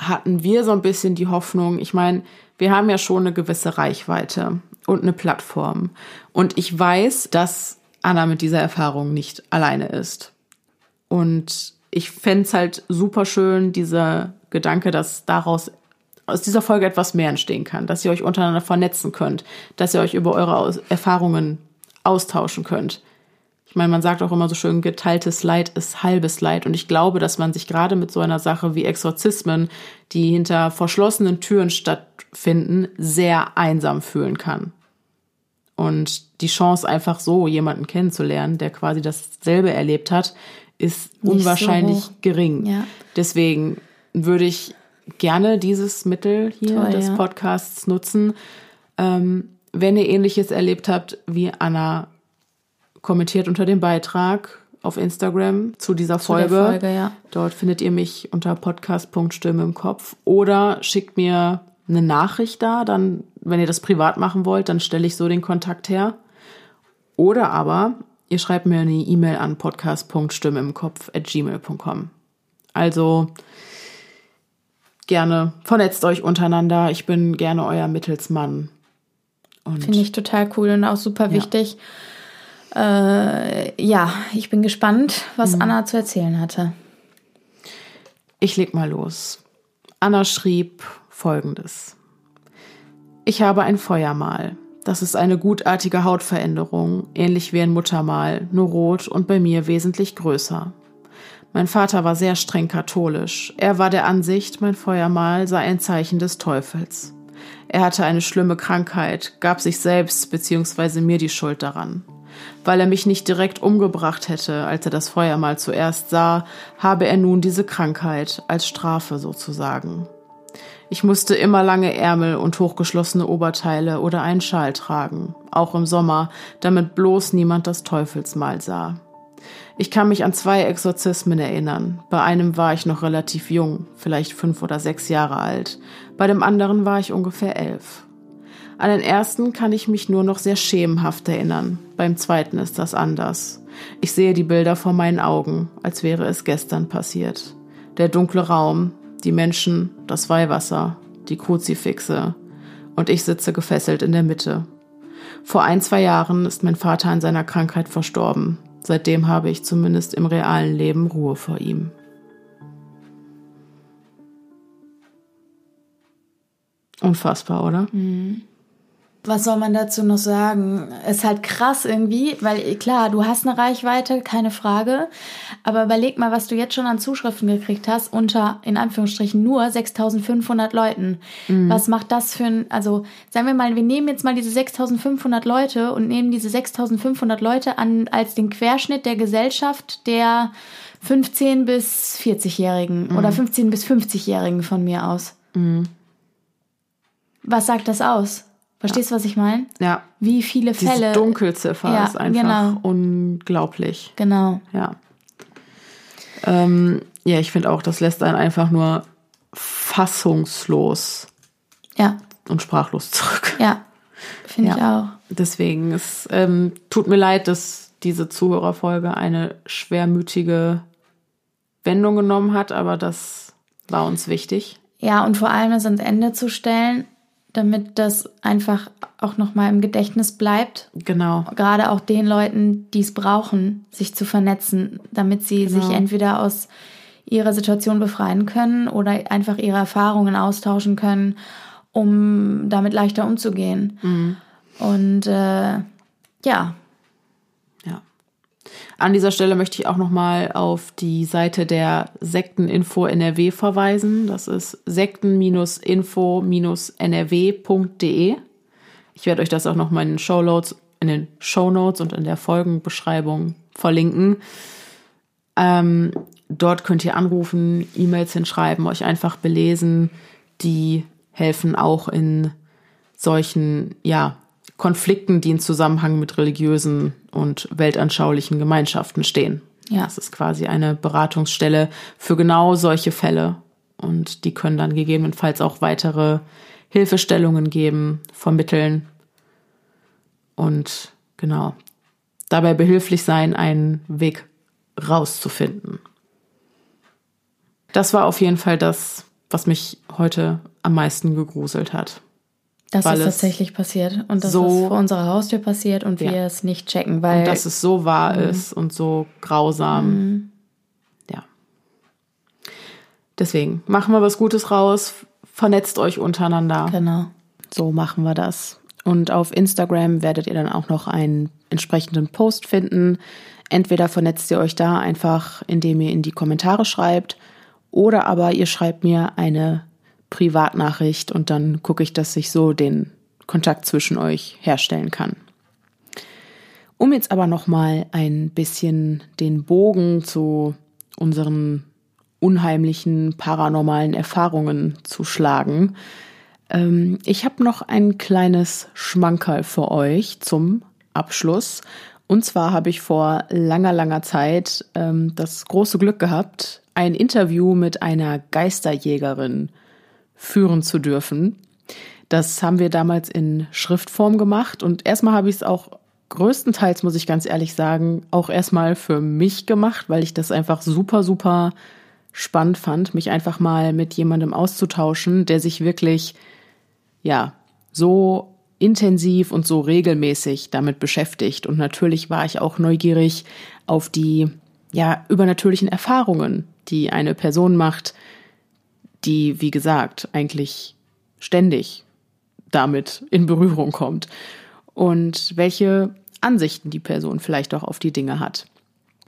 Speaker 1: hatten wir so ein bisschen die Hoffnung, ich meine, wir haben ja schon eine gewisse Reichweite und eine Plattform. Und ich weiß, dass Anna mit dieser Erfahrung nicht alleine ist. Und ich fände es halt super schön, dieser Gedanke, dass daraus aus dieser Folge etwas mehr entstehen kann, dass ihr euch untereinander vernetzen könnt, dass ihr euch über eure Erfahrungen austauschen könnt. Ich meine, man sagt auch immer so schön, geteiltes Leid ist halbes Leid. Und ich glaube, dass man sich gerade mit so einer Sache wie Exorzismen, die hinter verschlossenen Türen stattfinden, sehr einsam fühlen kann. Und die Chance, einfach so jemanden kennenzulernen, der quasi dasselbe erlebt hat, ist
Speaker 2: so
Speaker 1: unwahrscheinlich
Speaker 2: hoch.
Speaker 1: gering.
Speaker 2: Ja.
Speaker 1: Deswegen würde ich gerne dieses Mittel hier
Speaker 2: Toll,
Speaker 1: des
Speaker 2: ja.
Speaker 1: Podcasts nutzen. Ähm, wenn ihr ähnliches erlebt habt wie Anna, kommentiert unter dem Beitrag auf Instagram zu dieser
Speaker 2: Zu der
Speaker 1: Folge.
Speaker 2: Folge, ja.
Speaker 1: Dort findet ihr mich unter podcast.stimme im Kopf. Oder schickt mir eine Nachricht da, dann, wenn ihr das privat machen wollt, dann stelle ich so den Kontakt her. Oder aber ihr schreibt mir eine E-Mail an podcast.stimme im Kopf at gmail.com. Also gerne vernetzt euch untereinander. Ich bin gerne euer Mittelsmann.
Speaker 2: Finde ich total cool und auch super wichtig. Äh, ja, ich bin gespannt, was
Speaker 1: Mhm.
Speaker 2: Anna zu erzählen hatte.
Speaker 1: Ich leg mal los. Anna schrieb folgendes. Ich habe ein Feuermal. Das ist eine gutartige Hautveränderung, ähnlich wie ein Muttermal, nur rot und bei mir wesentlich größer. Mein Vater war sehr streng katholisch. Er war der Ansicht, mein Feuermal sei ein Zeichen des Teufels. Er hatte eine schlimme Krankheit, gab sich selbst bzw. mir die Schuld daran. Weil er mich nicht direkt umgebracht hätte, als er das Feuermal zuerst sah, habe er nun diese Krankheit als Strafe sozusagen. Ich musste immer lange Ärmel und hochgeschlossene Oberteile oder einen Schal tragen, auch im Sommer, damit bloß niemand das Teufelsmal sah. Ich kann mich an zwei Exorzismen erinnern. Bei einem war ich noch relativ jung, vielleicht fünf oder sechs Jahre alt. Bei dem anderen war ich ungefähr elf. An den ersten kann ich mich nur noch sehr schemenhaft erinnern. Beim zweiten ist das anders. Ich sehe die Bilder vor meinen Augen, als wäre es gestern passiert. Der dunkle Raum, die Menschen, das Weihwasser, die Kruzifixe. Und ich sitze gefesselt in der Mitte. Vor ein, zwei Jahren ist mein Vater an seiner Krankheit verstorben. Seitdem habe ich zumindest im realen Leben Ruhe vor ihm. Unfassbar, oder?
Speaker 2: Was soll man dazu noch sagen? Ist halt krass irgendwie, weil klar, du hast eine Reichweite, keine Frage. Aber überleg mal, was du jetzt schon an Zuschriften gekriegt hast unter, in Anführungsstrichen, nur 6500 Leuten. Mhm. Was macht das für ein, also sagen wir mal, wir nehmen jetzt mal diese 6500 Leute und nehmen diese 6500 Leute an als den Querschnitt der Gesellschaft der 15 bis 40-Jährigen mhm. oder 15 bis 50-Jährigen von mir aus. Mhm. Was sagt das aus? Verstehst du, was ich meine?
Speaker 1: Ja.
Speaker 2: Wie viele Fälle.
Speaker 1: Die Dunkelziffer ja, ist einfach genau. unglaublich.
Speaker 2: Genau.
Speaker 1: Ja. Ähm, ja, ich finde auch, das lässt einen einfach nur fassungslos
Speaker 2: ja.
Speaker 1: und sprachlos zurück.
Speaker 2: Ja, finde ja. ich auch.
Speaker 1: Deswegen, es ähm, tut mir leid, dass diese Zuhörerfolge eine schwermütige Wendung genommen hat, aber das war uns wichtig.
Speaker 2: Ja, und vor allem es ans Ende zu stellen, damit das einfach auch nochmal im Gedächtnis bleibt.
Speaker 1: Genau.
Speaker 2: Gerade auch den Leuten, die es brauchen, sich zu vernetzen, damit sie genau. sich entweder aus ihrer Situation befreien können oder einfach ihre Erfahrungen austauschen können, um damit leichter umzugehen. Mhm. Und äh, ja,
Speaker 1: an dieser Stelle möchte ich auch nochmal auf die Seite der Sekteninfo NRW verweisen. Das ist sekten-info-nrw.de. Ich werde euch das auch nochmal in den Shownotes, in den Shownotes und in der Folgenbeschreibung verlinken. Ähm, dort könnt ihr anrufen, E-Mails hinschreiben, euch einfach belesen. Die helfen auch in solchen, ja, Konflikten, die in Zusammenhang mit religiösen und weltanschaulichen Gemeinschaften stehen. Ja. Das ist quasi eine Beratungsstelle für genau solche Fälle. Und die können dann gegebenenfalls auch weitere Hilfestellungen geben, vermitteln und genau dabei behilflich sein, einen Weg rauszufinden. Das war auf jeden Fall das, was mich heute am meisten gegruselt hat.
Speaker 2: Das ist tatsächlich passiert und das so, ist vor unserer Haustür passiert und ja. wir es nicht checken, weil.
Speaker 1: Und dass es so wahr mhm. ist und so grausam. Mhm. Ja. Deswegen machen wir was Gutes raus, vernetzt euch untereinander.
Speaker 2: Genau.
Speaker 1: So machen wir das. Und auf Instagram werdet ihr dann auch noch einen entsprechenden Post finden. Entweder vernetzt ihr euch da einfach, indem ihr in die Kommentare schreibt, oder aber ihr schreibt mir eine Privatnachricht und dann gucke ich, dass ich so den Kontakt zwischen euch herstellen kann. Um jetzt aber noch mal ein bisschen den Bogen zu unseren unheimlichen paranormalen Erfahrungen zu schlagen. Ähm, ich habe noch ein kleines Schmankerl für euch zum Abschluss. Und zwar habe ich vor langer, langer Zeit ähm, das große Glück gehabt, ein Interview mit einer Geisterjägerin führen zu dürfen. Das haben wir damals in Schriftform gemacht und erstmal habe ich es auch größtenteils, muss ich ganz ehrlich sagen, auch erstmal für mich gemacht, weil ich das einfach super, super spannend fand, mich einfach mal mit jemandem auszutauschen, der sich wirklich, ja, so intensiv und so regelmäßig damit beschäftigt. Und natürlich war ich auch neugierig auf die, ja, übernatürlichen Erfahrungen, die eine Person macht, die, wie gesagt, eigentlich ständig damit in Berührung kommt und welche Ansichten die Person vielleicht auch auf die Dinge hat.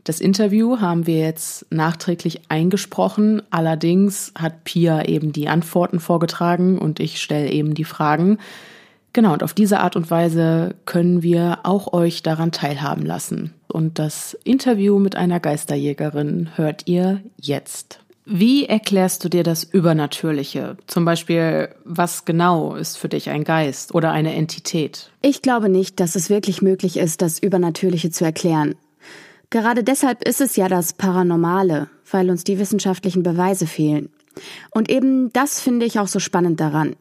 Speaker 1: Das Interview haben wir jetzt nachträglich eingesprochen, allerdings hat Pia eben die Antworten vorgetragen und ich stelle eben die Fragen. Genau, und auf diese Art und Weise können wir auch euch daran teilhaben lassen. Und das Interview mit einer Geisterjägerin hört ihr jetzt. Wie erklärst du dir das Übernatürliche? Zum Beispiel, was genau ist für dich ein Geist oder eine Entität?
Speaker 3: Ich glaube nicht, dass es wirklich möglich ist, das Übernatürliche zu erklären. Gerade deshalb ist es ja das Paranormale, weil uns die wissenschaftlichen Beweise fehlen. Und eben das finde ich auch so spannend daran.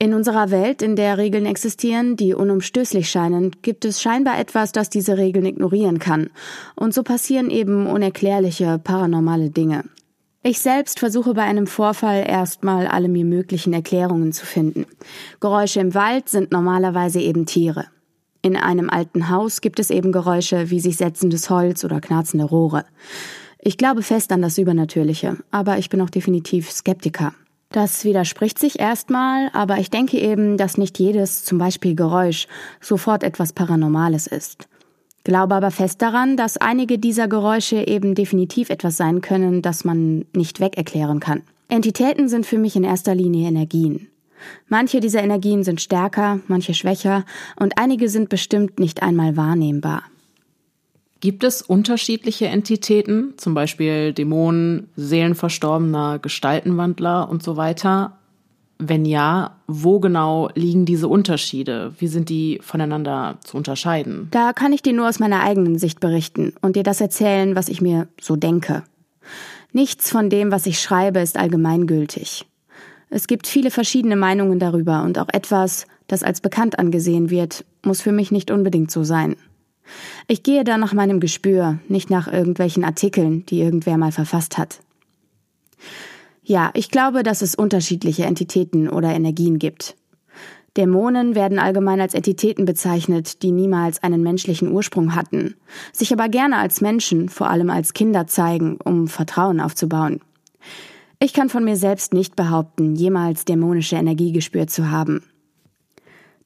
Speaker 3: In unserer Welt, in der Regeln existieren, die unumstößlich scheinen, gibt es scheinbar etwas, das diese Regeln ignorieren kann. Und so passieren eben unerklärliche, paranormale Dinge. Ich selbst versuche bei einem Vorfall erstmal alle mir möglichen Erklärungen zu finden. Geräusche im Wald sind normalerweise eben Tiere. In einem alten Haus gibt es eben Geräusche wie sich setzendes Holz oder knarzende Rohre. Ich glaube fest an das Übernatürliche, aber ich bin auch definitiv Skeptiker.
Speaker 2: Das widerspricht sich erstmal, aber ich denke eben, dass nicht jedes, zum Beispiel Geräusch, sofort etwas Paranormales ist. Glaube aber fest daran, dass einige dieser Geräusche eben definitiv etwas sein können, das man nicht wegerklären kann. Entitäten sind für mich in erster Linie Energien. Manche dieser Energien sind stärker, manche schwächer und einige sind bestimmt nicht einmal wahrnehmbar.
Speaker 1: Gibt es unterschiedliche Entitäten, zum Beispiel Dämonen, Seelenverstorbener, Gestaltenwandler und so weiter? Wenn ja, wo genau liegen diese Unterschiede? Wie sind die voneinander zu unterscheiden?
Speaker 2: Da kann ich dir nur aus meiner eigenen Sicht berichten und dir das erzählen, was ich mir so denke. Nichts von dem, was ich schreibe, ist allgemeingültig. Es gibt viele verschiedene Meinungen darüber und auch etwas, das als bekannt angesehen wird, muss für mich nicht unbedingt so sein. Ich gehe da nach meinem Gespür, nicht nach irgendwelchen Artikeln, die irgendwer mal verfasst hat. Ja, ich glaube, dass es unterschiedliche Entitäten oder Energien gibt. Dämonen werden allgemein als Entitäten bezeichnet, die niemals einen menschlichen Ursprung hatten, sich aber gerne als Menschen, vor allem als Kinder zeigen, um Vertrauen aufzubauen. Ich kann von mir selbst nicht behaupten, jemals dämonische Energie gespürt zu haben.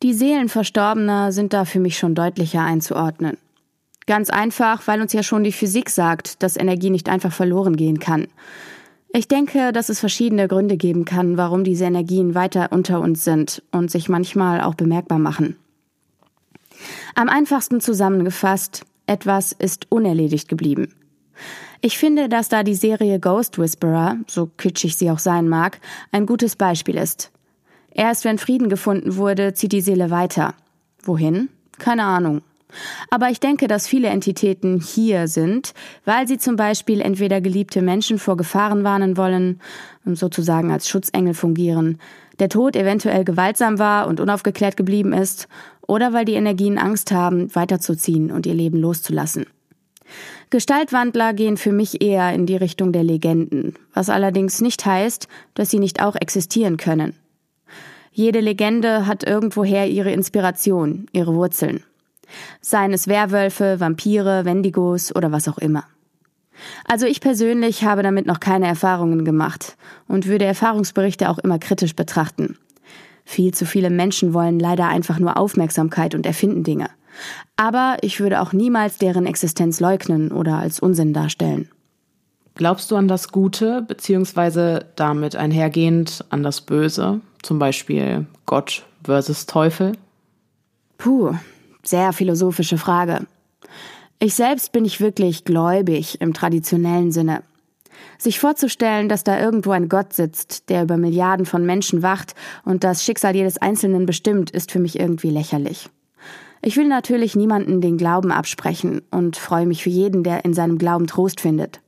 Speaker 2: Die Seelen Verstorbener sind da für mich schon deutlicher einzuordnen. Ganz einfach, weil uns ja schon die Physik sagt, dass Energie nicht einfach verloren gehen kann. Ich denke, dass es verschiedene Gründe geben kann, warum diese Energien weiter unter uns sind und sich manchmal auch bemerkbar machen. Am einfachsten zusammengefasst, etwas ist unerledigt geblieben. Ich finde, dass da die Serie Ghost Whisperer, so kitschig sie auch sein mag, ein gutes Beispiel ist. Erst wenn Frieden gefunden wurde, zieht die Seele weiter. Wohin? Keine Ahnung. Aber ich denke, dass viele Entitäten hier sind, weil sie zum Beispiel entweder geliebte Menschen vor Gefahren warnen wollen, sozusagen als Schutzengel fungieren, der Tod eventuell gewaltsam war und unaufgeklärt geblieben ist, oder weil die Energien Angst haben, weiterzuziehen und ihr Leben loszulassen. Gestaltwandler gehen für mich eher in die Richtung der Legenden, was allerdings nicht heißt, dass sie nicht auch existieren können. Jede Legende hat irgendwoher ihre Inspiration, ihre Wurzeln. Seien es Werwölfe, Vampire, Wendigos oder was auch immer. Also ich persönlich habe damit noch keine Erfahrungen gemacht und würde Erfahrungsberichte auch immer kritisch betrachten. Viel zu viele Menschen wollen leider einfach nur Aufmerksamkeit und erfinden Dinge. Aber ich würde auch niemals deren Existenz leugnen oder als Unsinn darstellen.
Speaker 1: Glaubst du an das Gute, beziehungsweise damit einhergehend an das Böse? Zum Beispiel Gott versus Teufel?
Speaker 2: Puh, sehr philosophische Frage. Ich selbst bin nicht wirklich gläubig im traditionellen Sinne. Sich vorzustellen, dass da irgendwo ein Gott sitzt, der über Milliarden von Menschen wacht und das Schicksal jedes Einzelnen bestimmt, ist für mich irgendwie lächerlich. Ich will natürlich niemanden den Glauben absprechen und freue mich für jeden, der in seinem Glauben Trost findet.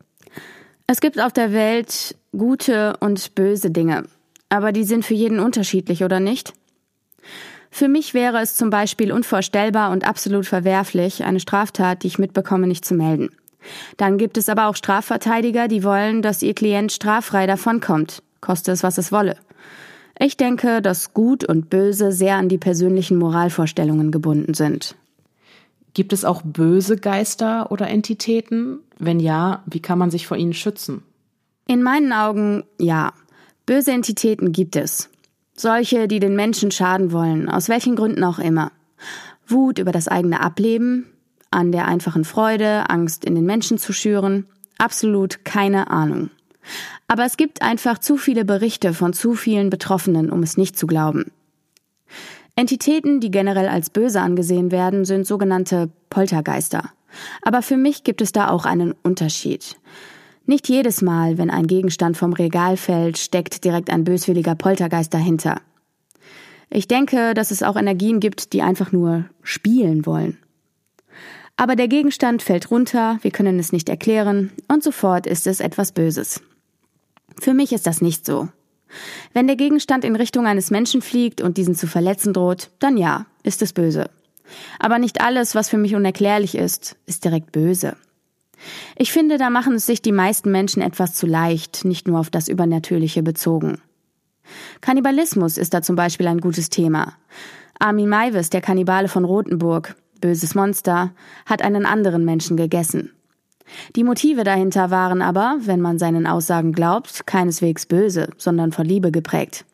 Speaker 2: Es gibt auf der Welt gute und böse Dinge, aber die sind für jeden unterschiedlich, oder nicht? Für mich wäre es zum Beispiel unvorstellbar und absolut verwerflich, eine Straftat, die ich mitbekomme, nicht zu melden. Dann gibt es aber auch Strafverteidiger, die wollen, dass ihr Klient straffrei davonkommt, koste es, was es wolle. Ich denke, dass Gut und Böse sehr an die persönlichen Moralvorstellungen gebunden sind.
Speaker 1: Gibt es auch böse Geister oder Entitäten? Wenn ja, wie kann man sich vor ihnen schützen?
Speaker 2: In meinen Augen ja. Böse Entitäten gibt es. Solche, die den Menschen schaden wollen, aus welchen Gründen auch immer. Wut über das eigene Ableben, an der einfachen Freude, Angst in den Menschen zu schüren, absolut keine Ahnung. Aber es gibt einfach zu viele Berichte von zu vielen Betroffenen, um es nicht zu glauben. Entitäten, die generell als böse angesehen werden, sind sogenannte Poltergeister. Aber für mich gibt es da auch einen Unterschied. Nicht jedes Mal, wenn ein Gegenstand vom Regal fällt, steckt direkt ein böswilliger Poltergeist dahinter. Ich denke, dass es auch Energien gibt, die einfach nur spielen wollen. Aber der Gegenstand fällt runter, wir können es nicht erklären, und sofort ist es etwas Böses. Für mich ist das nicht so. Wenn der Gegenstand in Richtung eines Menschen fliegt und diesen zu verletzen droht, dann ja, ist es böse. Aber nicht alles, was für mich unerklärlich ist, ist direkt böse. Ich finde, da machen es sich die meisten Menschen etwas zu leicht, nicht nur auf das Übernatürliche bezogen. Kannibalismus ist da zum Beispiel ein gutes Thema. Armin Maivis, der Kannibale von Rothenburg, böses Monster, hat einen anderen Menschen gegessen. Die Motive dahinter waren aber, wenn man seinen Aussagen glaubt, keineswegs böse, sondern von Liebe geprägt.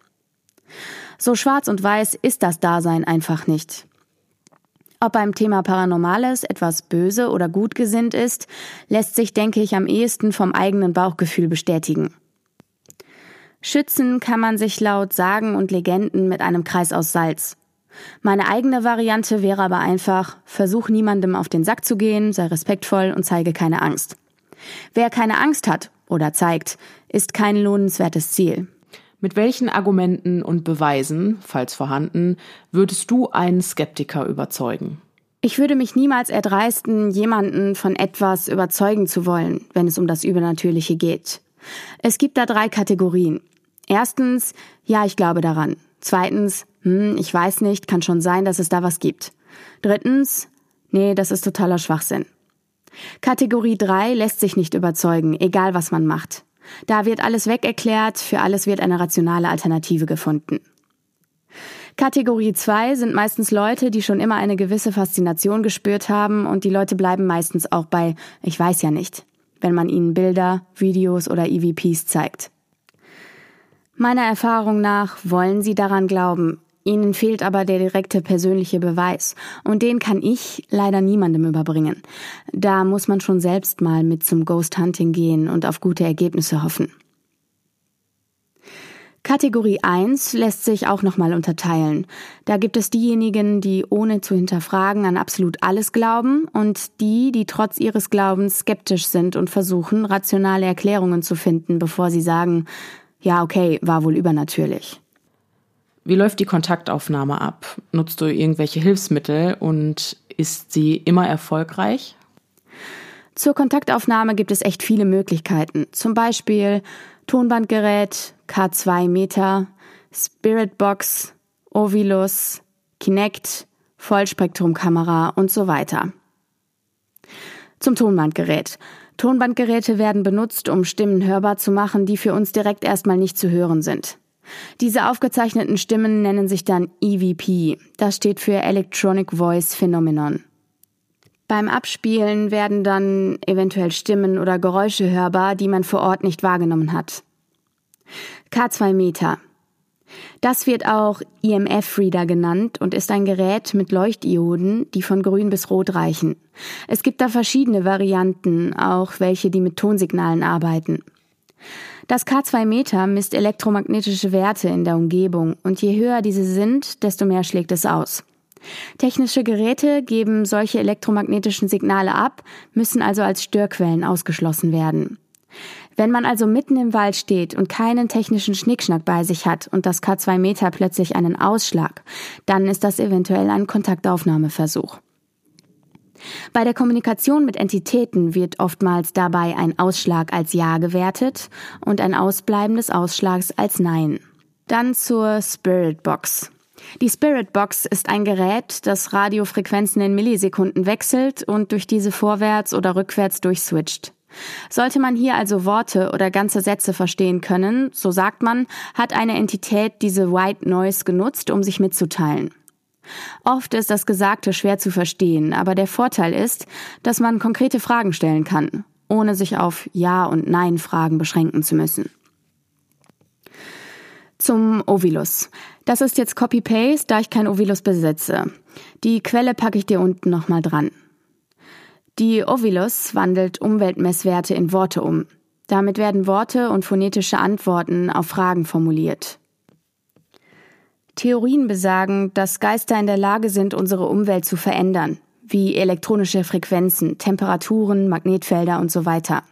Speaker 2: So schwarz und weiß ist das Dasein einfach nicht. Ob beim Thema Paranormales etwas böse oder gut gesinnt ist, lässt sich, denke ich, am ehesten vom eigenen Bauchgefühl bestätigen. Schützen kann man sich laut Sagen und Legenden mit einem Kreis aus Salz. Meine eigene Variante wäre aber einfach, versuch niemandem auf den Sack zu gehen, sei respektvoll und zeige keine Angst. Wer keine Angst hat oder zeigt, ist kein lohnenswertes Ziel.
Speaker 1: Mit welchen Argumenten und Beweisen, falls vorhanden, würdest du einen Skeptiker überzeugen?
Speaker 2: Ich würde mich niemals erdreisten, jemanden von etwas überzeugen zu wollen, wenn es um das Übernatürliche geht. Es gibt da drei Kategorien. Erstens, ja, ich glaube daran. Zweitens, hm, ich weiß nicht, kann schon sein, dass es da was gibt. Drittens, nee, das ist totaler Schwachsinn. Kategorie 3 lässt sich nicht überzeugen, egal was man macht. Da wird alles wegerklärt, für alles wird eine rationale Alternative gefunden. Kategorie 2 sind meistens Leute, die schon immer eine gewisse Faszination gespürt haben und die Leute bleiben meistens auch bei ich weiß ja nicht, wenn man ihnen Bilder, Videos oder EVPs zeigt. Meiner Erfahrung nach wollen sie daran glauben, Ihnen fehlt aber der direkte persönliche Beweis, und den kann ich leider niemandem überbringen. Da muss man schon selbst mal mit zum Ghost Hunting gehen und auf gute Ergebnisse hoffen. Kategorie 1 lässt sich auch nochmal unterteilen. Da gibt es diejenigen, die ohne zu hinterfragen an absolut alles glauben und die, die trotz ihres Glaubens skeptisch sind und versuchen, rationale Erklärungen zu finden, bevor sie sagen, ja, okay, war wohl übernatürlich.
Speaker 1: Wie läuft die Kontaktaufnahme ab? Nutzt du irgendwelche Hilfsmittel und ist sie immer erfolgreich?
Speaker 2: Zur Kontaktaufnahme gibt es echt viele Möglichkeiten. Zum Beispiel Tonbandgerät, K2 Meter, Spiritbox, Ovilus, Kinect, Vollspektrumkamera und so weiter. Zum Tonbandgerät. Tonbandgeräte werden benutzt, um Stimmen hörbar zu machen, die für uns direkt erstmal nicht zu hören sind. Diese aufgezeichneten Stimmen nennen sich dann EVP. Das steht für Electronic Voice Phenomenon. Beim Abspielen werden dann eventuell Stimmen oder Geräusche hörbar, die man vor Ort nicht wahrgenommen hat. K2 Meter. Das wird auch EMF-Reader genannt und ist ein Gerät mit Leuchtdioden, die von grün bis rot reichen. Es gibt da verschiedene Varianten, auch welche, die mit Tonsignalen arbeiten. Das K2-Meter misst elektromagnetische Werte in der Umgebung und je höher diese sind, desto mehr schlägt es aus. Technische Geräte geben solche elektromagnetischen Signale ab, müssen also als Störquellen ausgeschlossen werden. Wenn man also mitten im Wald steht und keinen technischen Schnickschnack bei sich hat und das K2-Meter plötzlich einen Ausschlag, dann ist das eventuell ein Kontaktaufnahmeversuch. Bei der Kommunikation mit Entitäten wird oftmals dabei ein Ausschlag als Ja gewertet und ein Ausbleiben des Ausschlags als Nein. Dann zur Spirit Box. Die Spirit Box ist ein Gerät, das Radiofrequenzen in Millisekunden wechselt und durch diese vorwärts oder rückwärts durchswitcht. Sollte man hier also Worte oder ganze Sätze verstehen können, so sagt man, hat eine Entität diese White Noise genutzt, um sich mitzuteilen. Oft ist das Gesagte schwer zu verstehen, aber der Vorteil ist, dass man konkrete Fragen stellen kann, ohne sich auf Ja- und Nein-Fragen beschränken zu müssen. Zum Ovilus. Das ist jetzt Copy-Paste, da ich kein Ovilus besitze. Die Quelle packe ich dir unten nochmal dran. Die Ovilus wandelt Umweltmesswerte in Worte um. Damit werden Worte und phonetische Antworten auf Fragen formuliert. Theorien besagen, dass Geister in der Lage sind, unsere Umwelt zu verändern, wie elektronische Frequenzen, Temperaturen, Magnetfelder und so weiter.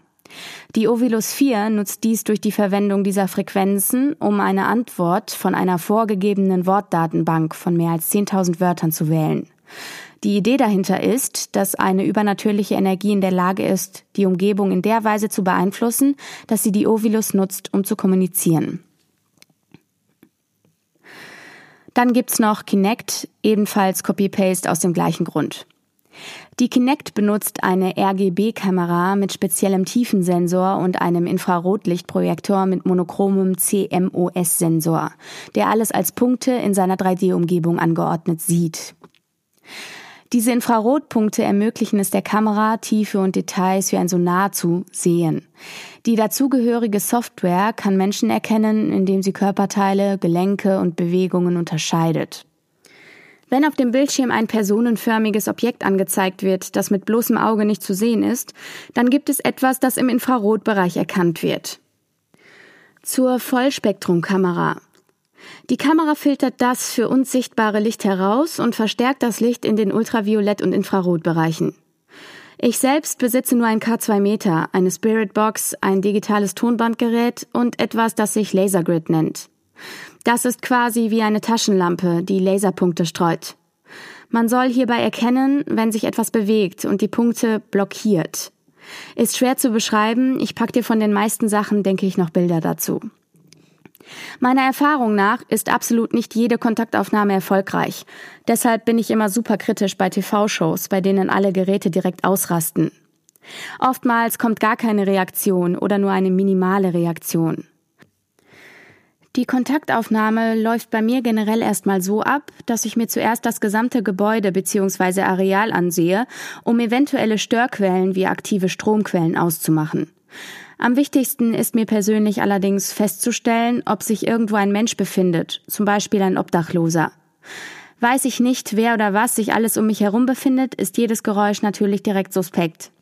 Speaker 2: Die Ovilus 4 nutzt dies durch die Verwendung dieser Frequenzen, um eine Antwort von einer vorgegebenen Wortdatenbank von mehr als 10.000 Wörtern zu wählen. Die Idee dahinter ist, dass eine übernatürliche Energie in der Lage ist, die Umgebung in der Weise zu beeinflussen, dass sie die Ovilus nutzt, um zu kommunizieren. Dann gibt's noch Kinect, ebenfalls Copy-Paste aus dem gleichen Grund. Die Kinect benutzt eine RGB-Kamera mit speziellem Tiefensensor und einem Infrarotlichtprojektor mit monochromem CMOS-Sensor, der alles als Punkte in seiner 3D-Umgebung angeordnet sieht. Diese Infrarotpunkte ermöglichen es der Kamera, Tiefe und Details wie ein Sonar zu sehen. Die dazugehörige Software kann Menschen erkennen, indem sie Körperteile, Gelenke und Bewegungen unterscheidet. Wenn auf dem Bildschirm ein personenförmiges Objekt angezeigt wird, das mit bloßem Auge nicht zu sehen ist, dann gibt es etwas, das im Infrarotbereich erkannt wird. Zur Vollspektrumkamera. Die Kamera filtert das für uns sichtbare Licht heraus und verstärkt das Licht in den Ultraviolett- und Infrarotbereichen. Ich selbst besitze nur ein K2 Meter, eine Spirit Box, ein digitales Tonbandgerät und etwas, das sich Lasergrid nennt. Das ist quasi wie eine Taschenlampe, die Laserpunkte streut. Man soll hierbei erkennen, wenn sich etwas bewegt und die Punkte blockiert. Ist schwer zu beschreiben, ich pack dir von den meisten Sachen, denke ich, noch Bilder dazu. Meiner Erfahrung nach ist absolut nicht jede Kontaktaufnahme erfolgreich. Deshalb bin ich immer super kritisch bei TV-Shows, bei denen alle Geräte direkt ausrasten. Oftmals kommt gar keine Reaktion oder nur eine minimale Reaktion. Die Kontaktaufnahme läuft bei mir generell erstmal so ab, dass ich mir zuerst das gesamte Gebäude bzw. Areal ansehe, um eventuelle Störquellen wie aktive Stromquellen auszumachen. Am wichtigsten ist mir persönlich allerdings festzustellen, ob sich irgendwo ein Mensch befindet, zum Beispiel ein Obdachloser. Weiß ich nicht, wer oder was sich alles um mich herum befindet, ist jedes Geräusch natürlich direkt suspekt.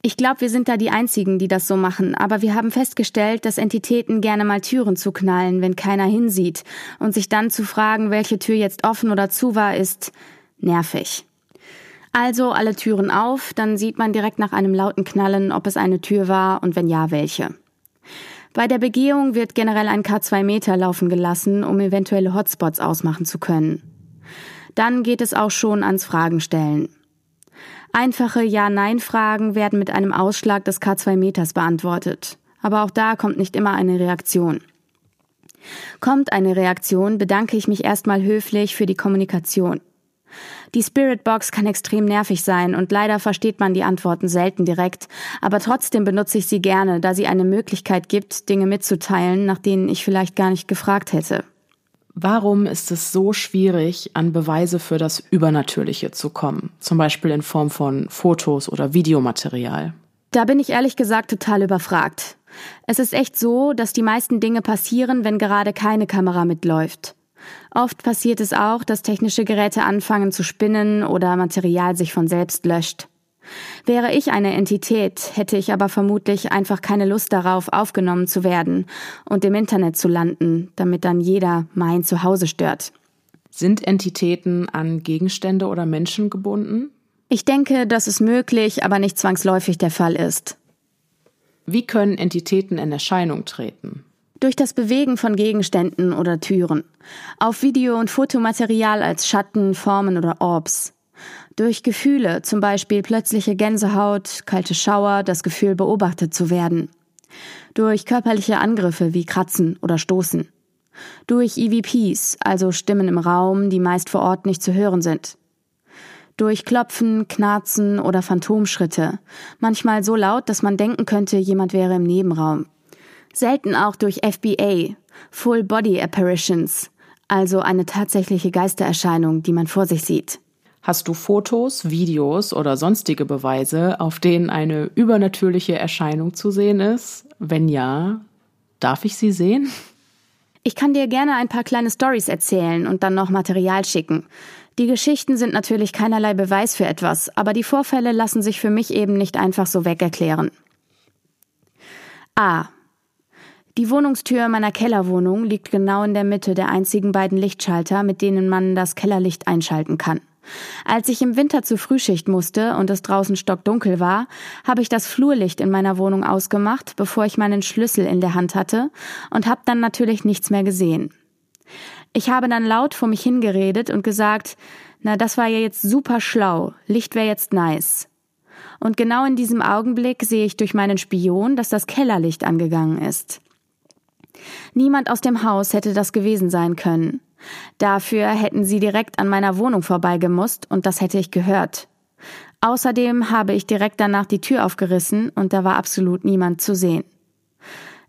Speaker 2: Ich glaube, wir sind da die Einzigen, die das so machen, aber wir haben festgestellt, dass Entitäten gerne mal Türen zuknallen, wenn keiner hinsieht, und sich dann zu fragen, welche Tür jetzt offen oder zu war, ist nervig. Also alle Türen auf, dann sieht man direkt nach einem lauten Knallen, ob es eine Tür war und wenn ja, welche. Bei der Begehung wird generell ein K2 Meter laufen gelassen, um eventuelle Hotspots ausmachen zu können. Dann geht es auch schon ans Fragen stellen. Einfache Ja-Nein-Fragen werden mit einem Ausschlag des K2-Meters beantwortet. Aber auch da kommt nicht immer eine Reaktion. Kommt eine Reaktion, bedanke ich mich erstmal höflich für die Kommunikation. Die Spirit Box kann extrem nervig sein und leider versteht man die Antworten selten direkt, aber trotzdem benutze ich sie gerne, da sie eine Möglichkeit gibt, Dinge mitzuteilen, nach denen ich vielleicht gar nicht gefragt hätte.
Speaker 1: Warum ist es so schwierig, an Beweise für das Übernatürliche zu kommen? Zum Beispiel in Form von Fotos oder Videomaterial.
Speaker 2: Da bin ich ehrlich gesagt total überfragt. Es ist echt so, dass die meisten Dinge passieren, wenn gerade keine Kamera mitläuft. Oft passiert es auch, dass technische Geräte anfangen zu spinnen oder Material sich von selbst löscht. Wäre ich eine Entität, hätte ich aber vermutlich einfach keine Lust darauf, aufgenommen zu werden und im Internet zu landen, damit dann jeder mein Zuhause stört.
Speaker 1: Sind Entitäten an Gegenstände oder Menschen gebunden?
Speaker 2: Ich denke, dass es möglich, aber nicht zwangsläufig der Fall ist.
Speaker 1: Wie können Entitäten in Erscheinung treten?
Speaker 2: Durch das Bewegen von Gegenständen oder Türen. Auf Video- und Fotomaterial als Schatten, Formen oder Orbs. Durch Gefühle, zum Beispiel plötzliche Gänsehaut, kalte Schauer, das Gefühl beobachtet zu werden. Durch körperliche Angriffe wie Kratzen oder Stoßen. Durch EVPs, also Stimmen im Raum, die meist vor Ort nicht zu hören sind. Durch Klopfen, Knarzen oder Phantomschritte, manchmal so laut, dass man denken könnte, jemand wäre im Nebenraum. Selten auch durch FBA, Full Body Apparitions, also eine tatsächliche Geistererscheinung, die man vor sich sieht.
Speaker 1: Hast du Fotos, Videos oder sonstige Beweise, auf denen eine übernatürliche Erscheinung zu sehen ist? Wenn ja, darf ich sie sehen?
Speaker 2: Ich kann dir gerne ein paar kleine Stories erzählen und dann noch Material schicken. Die Geschichten sind natürlich keinerlei Beweis für etwas, aber die Vorfälle lassen sich für mich eben nicht einfach so wegerklären. A. Die Wohnungstür meiner Kellerwohnung liegt genau in der Mitte der einzigen beiden Lichtschalter, mit denen man das Kellerlicht einschalten kann. Als ich im Winter zur Frühschicht musste und es draußen stockdunkel war, habe ich das Flurlicht in meiner Wohnung ausgemacht, bevor ich meinen Schlüssel in der Hand hatte und habe dann natürlich nichts mehr gesehen. Ich habe dann laut vor mich hingeredet und gesagt, na, das war ja jetzt super schlau, Licht wäre jetzt nice. Und genau in diesem Augenblick sehe ich durch meinen Spion, dass das Kellerlicht angegangen ist. Niemand aus dem Haus hätte das gewesen sein können. Dafür hätten sie direkt an meiner Wohnung vorbeigemusst und das hätte ich gehört. Außerdem habe ich direkt danach die Tür aufgerissen und da war absolut niemand zu sehen.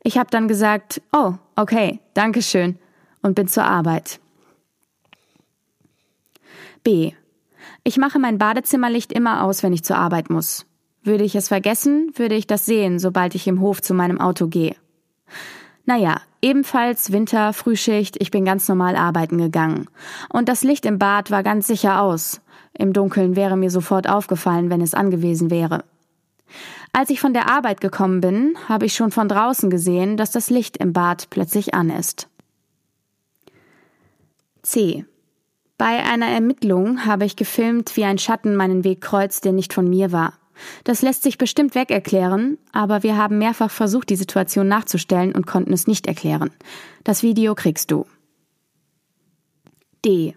Speaker 2: Ich habe dann gesagt, oh, okay, danke schön und bin zur Arbeit. B.
Speaker 3: Ich mache mein Badezimmerlicht immer aus, wenn ich zur Arbeit muss. Würde ich es vergessen, würde ich das sehen, sobald ich im Hof zu meinem Auto gehe. Naja, ebenfalls Winter, Frühschicht, ich bin ganz normal arbeiten gegangen. Und das Licht im Bad war ganz sicher aus. Im Dunkeln wäre mir sofort aufgefallen, wenn es angewiesen wäre. Als ich von der Arbeit gekommen bin, habe ich schon von draußen gesehen, dass das Licht im Bad plötzlich an ist. C. Bei einer Ermittlung habe ich gefilmt, wie ein Schatten meinen Weg kreuzt, der nicht von mir war. Das lässt sich bestimmt weg erklären, aber wir haben mehrfach versucht, die Situation nachzustellen und konnten es nicht erklären. Das Video kriegst du. D.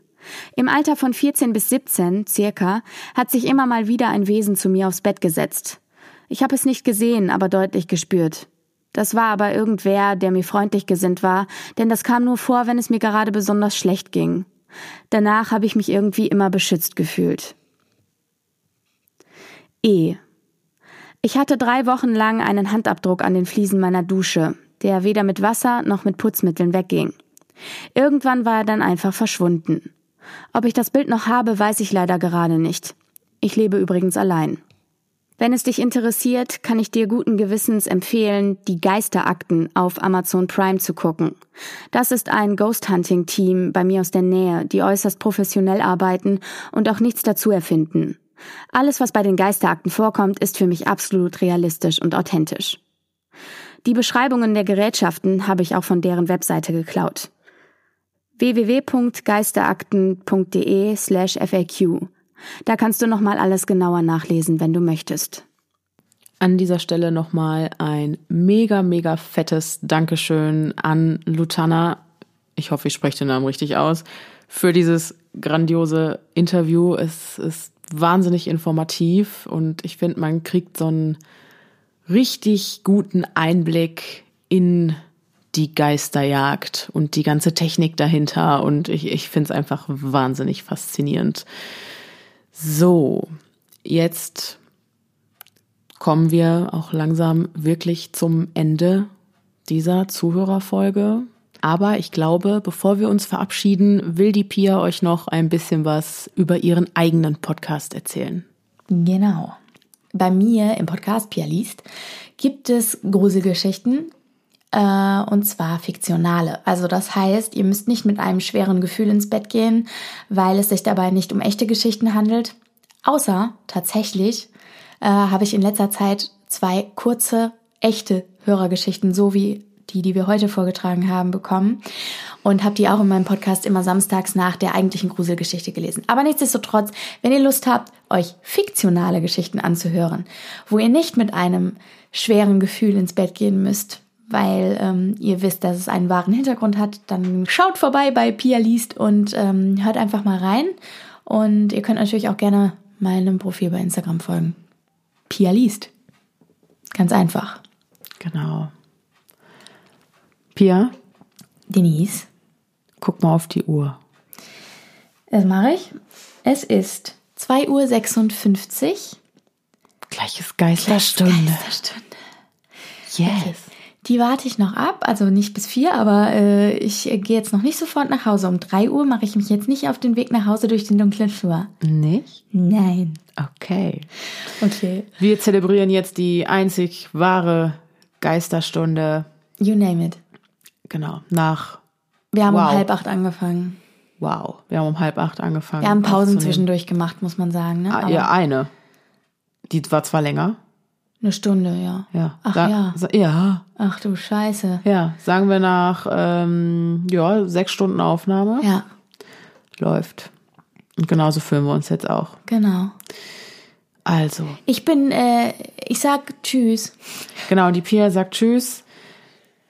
Speaker 3: Im Alter von 14 bis 17, circa, hat sich immer mal wieder ein Wesen zu mir aufs Bett gesetzt. Ich habe es nicht gesehen, aber deutlich gespürt. Das war aber irgendwer, der mir freundlich gesinnt war, denn das kam nur vor, wenn es mir gerade besonders schlecht ging. Danach habe ich mich irgendwie immer beschützt gefühlt. E. Ich hatte drei Wochen lang einen Handabdruck an den Fliesen meiner Dusche, der weder mit Wasser noch mit Putzmitteln wegging. Irgendwann war er dann einfach verschwunden. Ob ich das Bild noch habe, weiß ich leider gerade nicht. Ich lebe übrigens allein. Wenn es dich interessiert, kann ich dir guten Gewissens empfehlen, die Geisterakten auf Amazon Prime zu gucken. Das ist ein Ghost Hunting Team bei mir aus der Nähe, die äußerst professionell arbeiten und auch nichts dazu erfinden. Alles, was bei den Geisterakten vorkommt, ist für mich absolut realistisch und authentisch. Die Beschreibungen der Gerätschaften habe ich auch von deren Webseite geklaut. www.geisterakten.de slash FAQ da kannst du nochmal alles genauer nachlesen, wenn du möchtest.
Speaker 1: An dieser Stelle nochmal ein mega, mega fettes Dankeschön an Lutana. Ich hoffe, ich spreche den Namen richtig aus. Für dieses grandiose Interview. Es ist wahnsinnig informativ und ich finde, man kriegt so einen richtig guten Einblick in die Geisterjagd und die ganze Technik dahinter und ich, ich finde es einfach wahnsinnig faszinierend. So, jetzt kommen wir auch langsam wirklich zum Ende dieser Zuhörerfolge. Aber ich glaube, bevor wir uns verabschieden, will die Pia euch noch ein bisschen was über ihren eigenen Podcast erzählen.
Speaker 2: Genau. Bei mir im Podcast Pia liest gibt es Gruselgeschichten, äh, und zwar fiktionale. Also das heißt, ihr müsst nicht mit einem schweren Gefühl ins Bett gehen, weil es sich dabei nicht um echte Geschichten handelt. Außer tatsächlich äh, habe ich in letzter Zeit zwei kurze, echte Hörergeschichten, so wie die, die wir heute vorgetragen haben, bekommen und habe die auch in meinem Podcast immer samstags nach der eigentlichen Gruselgeschichte gelesen. Aber nichtsdestotrotz, wenn ihr Lust habt, euch fiktionale Geschichten anzuhören, wo ihr nicht mit einem schweren Gefühl ins Bett gehen müsst, weil ähm, ihr wisst, dass es einen wahren Hintergrund hat, dann schaut vorbei bei Pia liest und ähm, hört einfach mal rein. Und ihr könnt natürlich auch gerne meinem Profil bei Instagram folgen. Pia liest. Ganz einfach.
Speaker 1: Genau. Pia?
Speaker 2: Denise?
Speaker 1: Guck mal auf die Uhr.
Speaker 2: Das mache ich. Es ist 2.56 Uhr.
Speaker 1: Gleiches Geisterstunde.
Speaker 2: Geisterstunde.
Speaker 1: Yes.
Speaker 2: Okay. Die warte ich noch ab, also nicht bis vier, aber äh, ich gehe jetzt noch nicht sofort nach Hause. Um drei Uhr mache ich mich jetzt nicht auf den Weg nach Hause durch den dunklen Flur.
Speaker 1: Nicht?
Speaker 2: Nein.
Speaker 1: Okay.
Speaker 2: Okay.
Speaker 1: Wir zelebrieren jetzt die einzig wahre Geisterstunde.
Speaker 2: You name it.
Speaker 1: Genau. Nach.
Speaker 2: Wir haben
Speaker 1: Wow.
Speaker 2: um halb acht angefangen.
Speaker 1: Wow. Wir haben um halb acht angefangen.
Speaker 2: Wir haben Pausen zwischendurch gemacht, muss man sagen. Ne?
Speaker 1: Ah, ja, eine. Die war zwar länger.
Speaker 2: Eine Stunde, ja.
Speaker 1: Ja.
Speaker 2: Ach
Speaker 1: Sa-
Speaker 2: ja.
Speaker 1: ja.
Speaker 2: Ach du Scheiße.
Speaker 1: Ja. Sagen wir nach ähm, ja, sechs Stunden Aufnahme.
Speaker 2: Ja,
Speaker 1: Läuft. Und genauso fühlen wir uns jetzt auch.
Speaker 2: genau.
Speaker 1: Also,
Speaker 2: Ich bin, äh, ich sag Tschüss.
Speaker 1: genau, die Pia sagt Tschüss.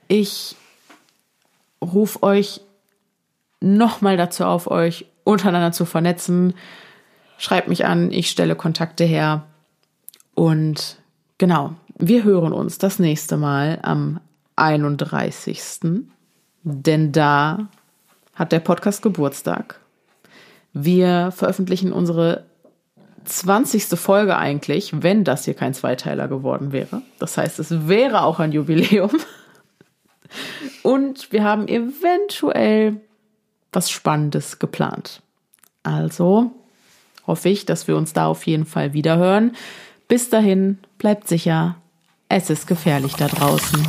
Speaker 1: Ich rufe euch nochmal dazu auf, euch untereinander zu vernetzen. Schreibt mich an, ich stelle Kontakte her. Und genau, wir hören uns das nächste Mal am 31. Denn da hat der Podcast Geburtstag. Wir veröffentlichen unsere 20. Folge eigentlich, wenn das hier kein Zweiteiler geworden wäre. Das heißt, es wäre auch ein Jubiläum. Und wir haben eventuell was Spannendes geplant. Also hoffe ich, dass wir uns da auf jeden Fall wieder hören. Bis dahin, bleibt sicher. Es ist gefährlich da draußen.